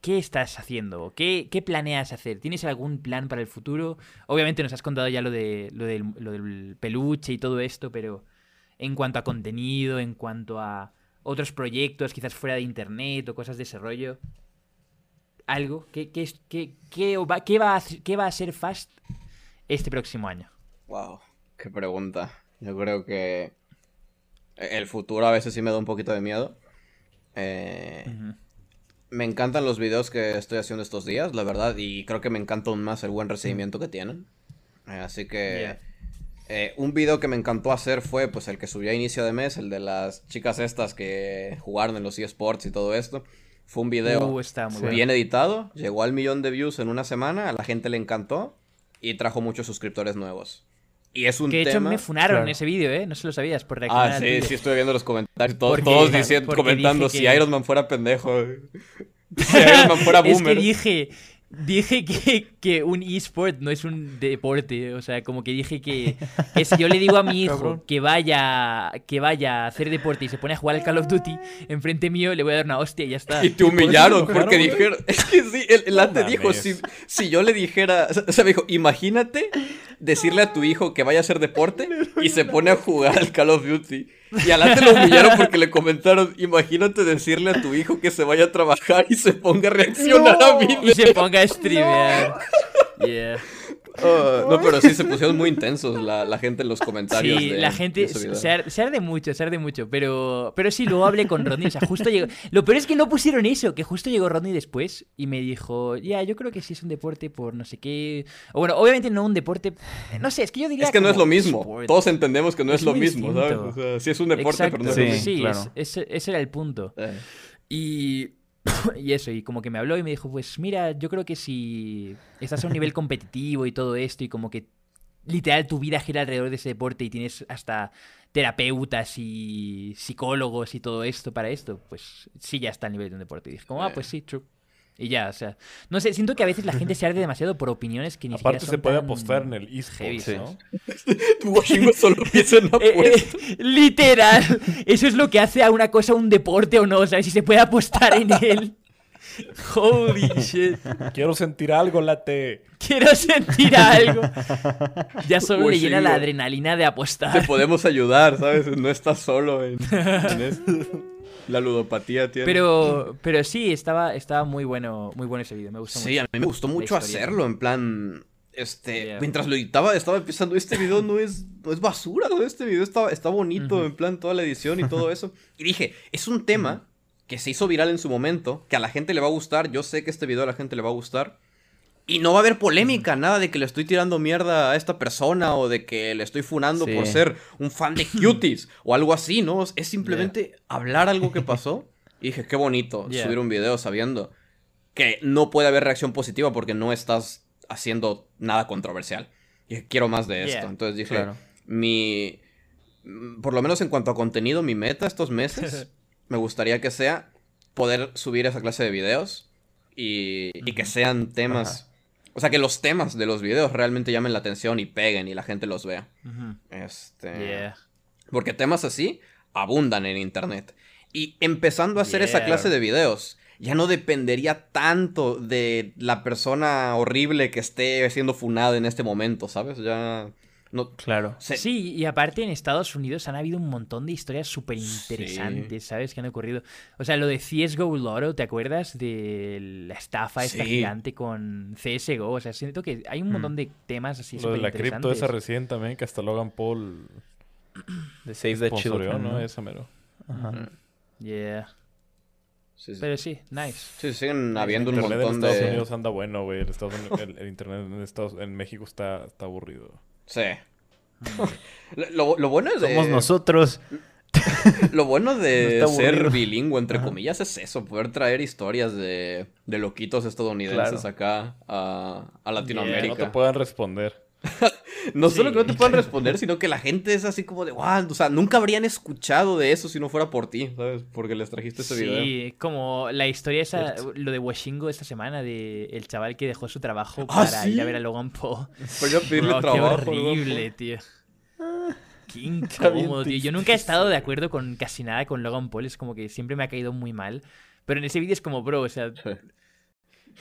¿Qué estás haciendo? ¿Qué, ¿Qué planeas hacer? ¿Tienes algún plan para el futuro? Obviamente nos has contado ya lo, de, lo, del, lo del peluche y todo esto, pero en cuanto a contenido, en cuanto a otros proyectos, quizás fuera de internet o cosas de ese rollo, algo, ¿qué, qué, es- qué, qué va, qué va a, qué va a ser Fast este próximo año? Wow, qué pregunta. Yo creo que el futuro a veces sí me da un poquito de miedo. Eh. Me encantan los videos que estoy haciendo estos días, la verdad, y creo que me encanta aún más el buen recibimiento que tienen. Eh, así que Yeah. Eh, un video que me encantó hacer fue pues el que subí a inicio de mes, el de las chicas estas que jugaron en los eSports y todo esto. Fue un video Uh, está muy Sí. bueno. bien editado, llegó al millón de views en una semana, a la gente le encantó y trajo muchos suscriptores nuevos. Y es un Que de hecho tema... me funaron Claro. en ese vídeo, ¿eh? No se lo sabías por reaccionar Ah, al sí, tuyo. sí, estoy viendo los comentarios. Todos, Porque- todos diciendo, comentando dije si que- Iron Man fuera pendejo. si Iron Man fuera Es que boomer. dije, dije que, que un eSport no es un deporte. O sea, como que dije que, que si yo le digo a mi hijo que vaya, que vaya a hacer deporte y se pone a jugar al Call of Duty enfrente mío, le voy a dar una hostia y ya está. Y te humillaron porque dijeron. Es que sí, el, el dijo: si, si yo le dijera. O sea, me dijo: Imagínate decirle a tu hijo que vaya a hacer deporte y se pone a jugar al Call of Duty. Y al ate lo humillaron porque le comentaron: Imagínate decirle a tu hijo que se vaya a trabajar y se ponga a reaccionar a mí. Y se ponga a streamear. Yeah. Ah, no, pero sí se pusieron muy intensos la, la gente en los comentarios. Sí, de- la gente se, ar- se arde mucho, se arde mucho, pero, pero sí, luego hablé con Rodney, o sea, justo llegó... Lo peor es que no pusieron eso, que justo llegó Rodney después y me dijo, ya, yo creo que sí es un deporte por no sé qué... O bueno, obviamente no un deporte... No sé, es que yo diría... Es que no es lo mismo. sport. Todos entendemos que no es, Es lo mismo, ¿sabes? distinto. O sea, sí es un deporte, Exacto, pero no es Sí, lo mismo. sí, claro. es- ese, ese era el punto. Eh. Y, y eso, y como que me habló y me dijo, pues mira, yo creo que si estás a un nivel competitivo y todo esto y como que literal tu vida gira alrededor de ese deporte y tienes hasta terapeutas y psicólogos y todo esto para esto, pues sí ya está al nivel de un deporte. Y dije, como, ah, Eh. pues sí, true. Y ya, o sea, no sé, siento que a veces la gente se arde demasiado por opiniones que ni Aparte siquiera se son puede tan apostar en el heavy, eSports, sí. ¿no? Washingo solo piensa en Eh, apuestas. eh, literal, eso es lo que hace a una cosa un deporte o no, ¿sabes? Si se puede apostar en él. Holy shit. Quiero sentir algo, late. Quiero sentir algo. Ya solo Uy, le llena sí, la adrenalina de Te apostar. podemos ayudar, ¿sabes? No estás solo en, en esto. La ludopatía tiene. Pero, pero sí, estaba, estaba muy bueno, muy bueno ese vídeo. Me gustó Sí, mucho. a mí me gustó mucho hacerlo, en plan. Este, Yeah. mientras lo editaba, estaba pensando, este video no es, no es basura, ¿no? este video está, está bonito, en plan, toda la edición y todo eso. Y dije, es un tema que se hizo viral en su momento, que a la gente le va a gustar, yo sé que este video a la gente le va a gustar. Y no va a haber polémica, nada de que le estoy tirando mierda a esta persona o de que le estoy funando por ser un fan de cuties o algo así, ¿no? Es simplemente hablar algo que pasó. Y dije, qué bonito Yeah. subir un video sabiendo que no puede haber reacción positiva porque no estás haciendo nada controversial. Y dije, quiero más de esto. Yeah. Entonces dije, Claro. mi... mm, Por lo menos en cuanto a contenido, mi meta estos meses me gustaría que sea poder subir esa clase de videos y, y que sean temas... O sea, que los temas de los videos realmente llamen la atención y peguen y la gente los vea. Este... Yeah. Porque temas así abundan en internet. Y empezando a hacer esa clase de videos, ya no dependería tanto de la persona horrible que esté siendo funada en este momento, ¿sabes? Ya. No, Claro. se- Sí, y aparte en Estados Unidos han habido un montón de historias súper interesantes, ¿sabes? Que han ocurrido. O sea, lo de CSGO Loro, ¿te acuerdas? De la estafa esta Sí. gigante con CSGO. O sea, siento que hay un montón de temas así Lo de la cripto esa recién también, que hasta Logan Paul De Save the Children. ¿no? ¿no? Esa mero. Ajá. Yeah. sí, sí. Pero sí, nice. Sí, siguen habiendo un internet en montón Estados de. Unidos anda bueno, güey. El, el- el internet en, Estados, en México está, está aburrido. Sí. lo, lo- bueno es de. Somos nosotros. Lo bueno de ser bilingüe, entre comillas, es eso, poder traer historias de, de loquitos estadounidenses Claro. acá a, a Que Latinoamérica. no te puedan responder. No solo que no te puedan responder, sino que la gente es así como de, wow, o sea, nunca habrían escuchado de eso si no fuera por ti, ¿sabes? Porque les trajiste ese video. Sí, como la historia esa, lo de Washingo esta semana, de el chaval que dejó su trabajo Ah, para ¿sí? ir a ver a Logan yo pedirle Bro, trabajo. Qué horrible, tío. Qué incómodo, tío. Yo nunca he estado de acuerdo con casi nada con Logan Paul. Es como que siempre me ha caído muy mal. Pero en ese vídeo es como, bro, o sea,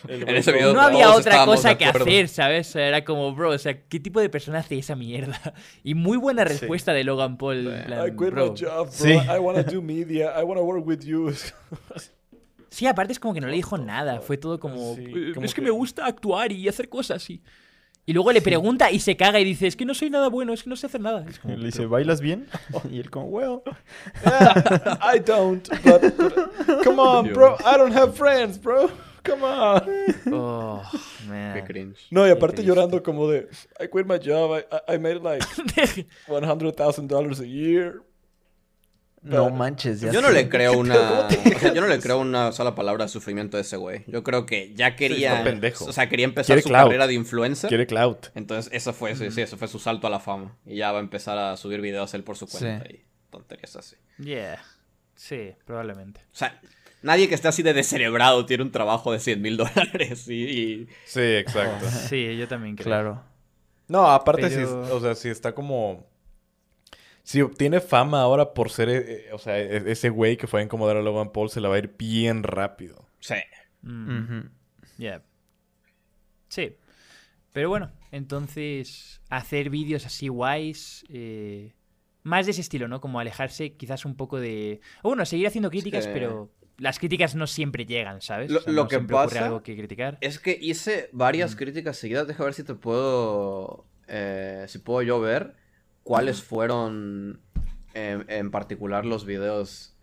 En ese video no había otra cosa que hacer, ¿sabes? O sea, Era como, bro, o sea, ¿qué tipo de persona hace esa mierda? Y muy buena respuesta de Logan Paul. en plan, bro. job, bro. Sí. I wanna do media. I wanna work with you. Sí, aparte es como que no le dijo nada. Fue todo como, Sí, "Eh, como es que que- me gusta actuar y hacer cosas y... Y luego le pregunta y se caga y dice, es que no soy nada bueno, es que no sé hacer nada. Es como, Le dice, ¿bailas bien? Y él como, well. I don't, but, but- come on, bro. I don't have friends, bro. Come on. oh, man. Qué cringe. No, y aparte llorando como de, I quit my job. I, I- I made like $100,000 a year. No manches. ya Yo no sé. le creo una. O sea, yo no le creo una sola palabra de sufrimiento a ese güey. Yo creo que ya quería. está pendejo. O sea, quería empezar Quiere su clout. carrera de influencer. Quiere clout. Entonces, eso fue, sí, sí, eso fue su salto a la fama. Y ya va a empezar a subir videos él por su cuenta Sí. y tonterías así. Yeah. Sí, probablemente. O sea, nadie que esté así de descerebrado tiene un trabajo de 100 mil dólares y, y- Sí, exacto. Sí, yo también creo. Claro. No, aparte, Pero- si, o sea, si está como... Si obtiene fama ahora por ser, eh, eh, o sea, e- ese güey que fue a incomodar a Logan Paul, se la va a ir bien rápido. Sí. Mm, yeah. Sí. Pero bueno, entonces hacer vídeos así guays, eh, más de ese estilo, ¿no? Como alejarse quizás un poco de... o Bueno, seguir haciendo críticas, Sí. pero las críticas no siempre llegan, ¿sabes? Lo- lo no que pasa algo que criticar. Es que hice varias críticas seguidas. Deja ver si te puedo. eh, si puedo yo ver cuáles fueron en, en particular los videos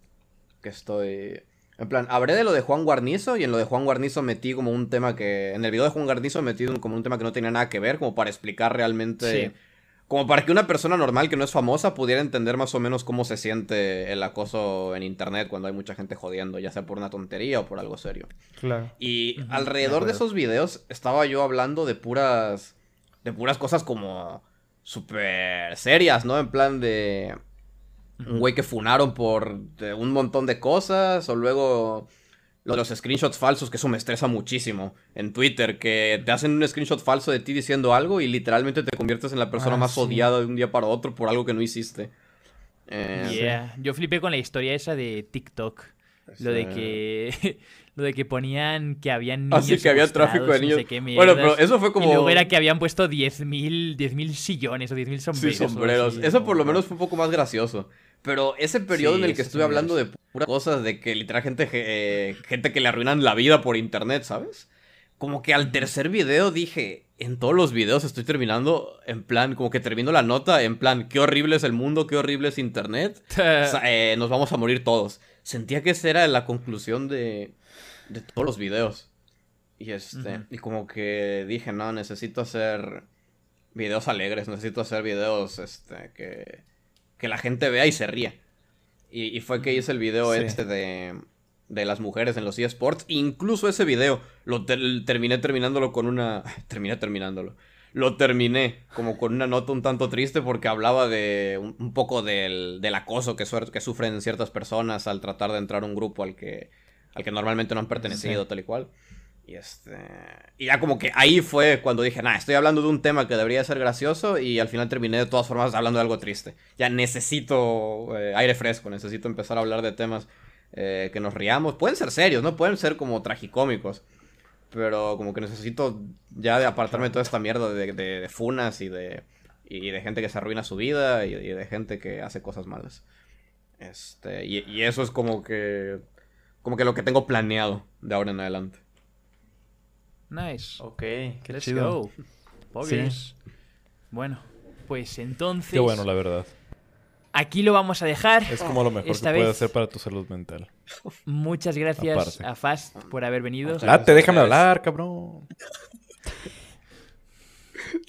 que estoy. En plan, hablé de lo de Juan Guarnizo y en lo de Juan Guarnizo metí como un tema que. En el video de Juan Guarnizo metí un- como un tema que no tenía nada que ver, como para explicar realmente. Sí. Como para que una persona normal que no es famosa pudiera entender más o menos cómo se siente el acoso en internet cuando hay mucha gente jodiendo, ya sea por una tontería o por algo serio. Claro. Y alrededor de esos videos estaba yo hablando de puras. de puras cosas como. súper serias, ¿no? En plan de. Un güey que funaron por un montón de cosas. O luego. Lo de los screenshots falsos, que eso me estresa muchísimo. En Twitter, que te hacen un screenshot falso de ti diciendo algo y literalmente te conviertes en la persona Ah, más sí. odiada de un día para otro por algo que no hiciste. Eh, Yeah. Yo flipé con la historia esa de TikTok. Lo de Sí. que lo de que ponían que habían Ah, niños sí, que había tráfico de no niños. sé qué Bueno, pero eso fue como- Y luego era que habían puesto 10.000 10.000 sillones o 10.000 Sí, sombreros. algo sombreros. así. Eso por lo menos fue un poco más gracioso. Pero ese periodo Sí, en el que estuve sí hablando de puras cosas, de que literal gente, eh, gente que le arruinan la vida por internet, ¿sabes? Como que al tercer video dije, en todos los videos estoy terminando en plan, como que termino la nota en plan, qué horrible es el mundo, qué horrible es internet. O sea, eh, nos vamos a morir todos. Sentía que esa era la conclusión de, de todos los videos. Y este, y como que dije, no, necesito hacer videos alegres, necesito hacer videos este, que, que la gente vea y se ría. Y, y fue que hice el video Sí. este de, de las mujeres en los eSports. Incluso ese video lo ter- terminé terminándolo con una... Terminé terminándolo. Lo terminé como con una nota un tanto triste porque hablaba de un, un poco del, del acoso que, suer- que sufren ciertas personas al tratar de entrar a un grupo al que, al que normalmente no han pertenecido, tal y cual. Y este. Y ya como que ahí fue cuando dije, nah, estoy hablando de un tema que debería ser gracioso. Y al final terminé de todas formas hablando de algo triste. Ya necesito eh, aire fresco, necesito empezar a hablar de temas eh, que nos riamos. Pueden ser serios, ¿no? Pueden ser como tragicómicos. Pero como que necesito ya de apartarme de toda esta mierda de, de- de funas y de. Y de gente que se arruina su vida y, y de gente que hace cosas malas. Este. Y, y eso es como que. Como que lo que tengo planeado de ahora en adelante. Nice. Ok, qué Let's chido. go. Obvious. Bueno, pues entonces. Qué bueno, la verdad. Aquí lo vamos a dejar. Es como lo mejor Esta que puedes hacer para tu salud mental. Muchas gracias Aparte. a Fast por haber venido. Date, déjame hablar, cabrón.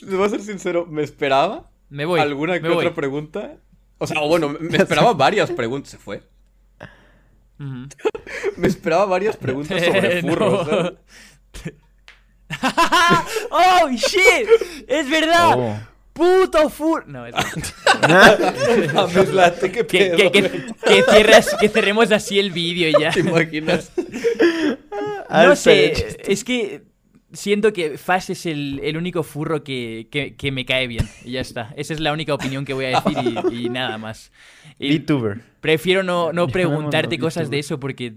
Les voy a ser sincero, me esperaba Me voy. alguna me que voy. otra pregunta. O sea, o bueno, me esperaba varias preguntas. Se fue. Me esperaba varias preguntas sobre No. furros. ¿eh? ¡Oh, shit! ¡Es verdad! Oh. ¡Puto fur! No, es Mames, late, qué que, pedo, que, que, que cierras- que cerremos así el vídeo y ya. ¿Te imaginas? No sé, es que siento que Fast es el, el único furro que, que- que me cae bien. Y ya está. Esa es la única opinión que voy a decir y, y nada más. Y VTuber. prefiero no, no preguntarte cosas de eso porque,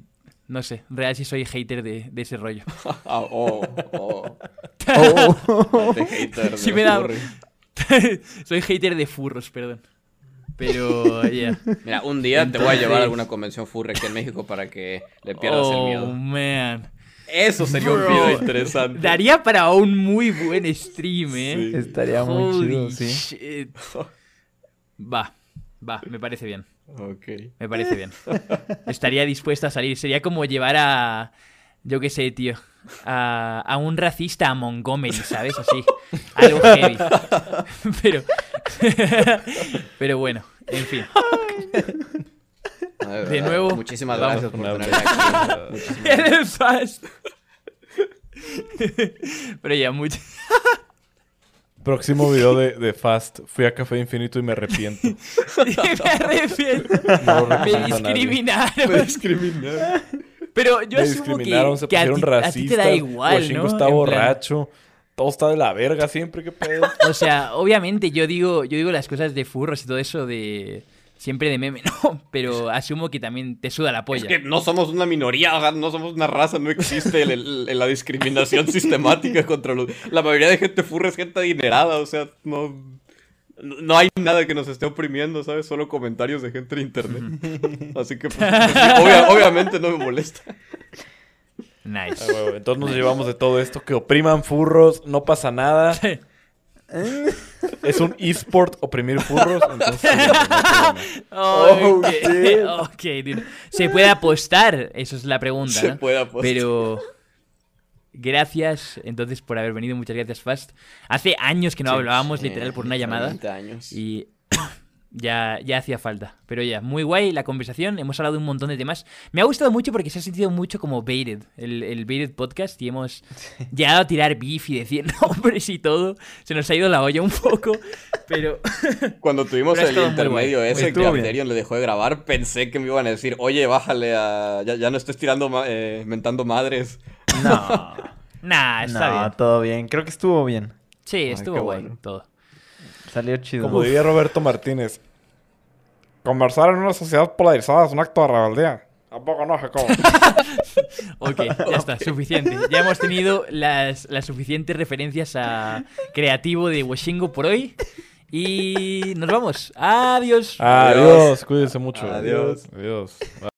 no sé, real si soy hater de, de ese rollo. Ah, oh, oh. Oh. Late hater de Sí me da-. soy hater de furros, perdón. Pero, ya. Mira, un día te voy a llevar a alguna convención furry aquí en México para que le pierdas el Oh, miedo. man. Eso sería un video interesante. Daría para un muy buen stream, ¿eh? Sí. Estaría muy chido, sí. shit. Va, va, me parece bien. Ok. Me parece bien. Estaría dispuesta a salir. Sería como llevar a. Yo qué sé, tío. A, a un racista a Montgomery, ¿sabes? Así. Algo heavy. Pero. Pero bueno, en fin. De, nuevo, Muchísimas vamos gracias por con tenerme aquí. Pero ya, mucho. Próximo video de, de Fast. Fui a Café Infinito y me arrepiento. me arrepiento. No Me a nadie. discriminaron. Pero yo me asumo que, discriminaron, se que a, a ti racistas. te da igual, ¿no? está En plan- borracho. Todo está de la verga siempre, qué pedo. O sea, obviamente yo digo, yo digo las cosas de furros y todo eso de siempre de meme, no, pero asumo que también te suda la polla. Es que no somos una minoría, o sea, no somos una raza, no existe el- el- el- la discriminación sistemática contra los... La mayoría de gente furra es gente adinerada, o sea, no... No hay nada que nos esté oprimiendo, ¿sabes? Solo comentarios de gente en internet. Así que, pues, pues, obvia- obviamente no me molesta. Nice. Ah, Entonces nos llevamos de todo esto. Que opriman furros, no pasa nada. Es un esport oprimir furros. Entonces, no hay problema. ok, ok, dude. Se puede apostar, eso es la pregunta, Se ¿no? puede apostar. Pero gracias entonces por haber venido, muchas gracias Fast. Hace años que no Sí, hablábamos sí, literal por una llamada 20 años. y ya, ya hacía falta. Pero ya, muy guay la conversación, hemos hablado de un montón de temas. Me ha gustado mucho porque se ha sentido mucho como Baited, el, el Baited podcast y hemos llegado a tirar beef y decir nombres y todo. Se nos ha ido la olla un poco, pero... Cuando tuvimos Pero el intermedio ese que Estuvo bien. Arterion le dejó de grabar, pensé que me iban a decir, oye, bájale a... Ya, ya no estés tirando, ma- eh, mentando madres. No. Nah, está no, bien. todo bien. Creo que estuvo bien. Sí, estuvo guay bueno. todo. Salió chido. Como diría Roberto Martínez. Conversar en una sociedad polarizada es un acto de rebeldía. ¿A poco no, Jacobo? Ok, ya está, suficiente. Ya hemos tenido las, las suficientes referencias a creativo de Washingo por hoy. Y nos vamos. Adiós. Adiós, cuídense mucho. Adiós. Adiós.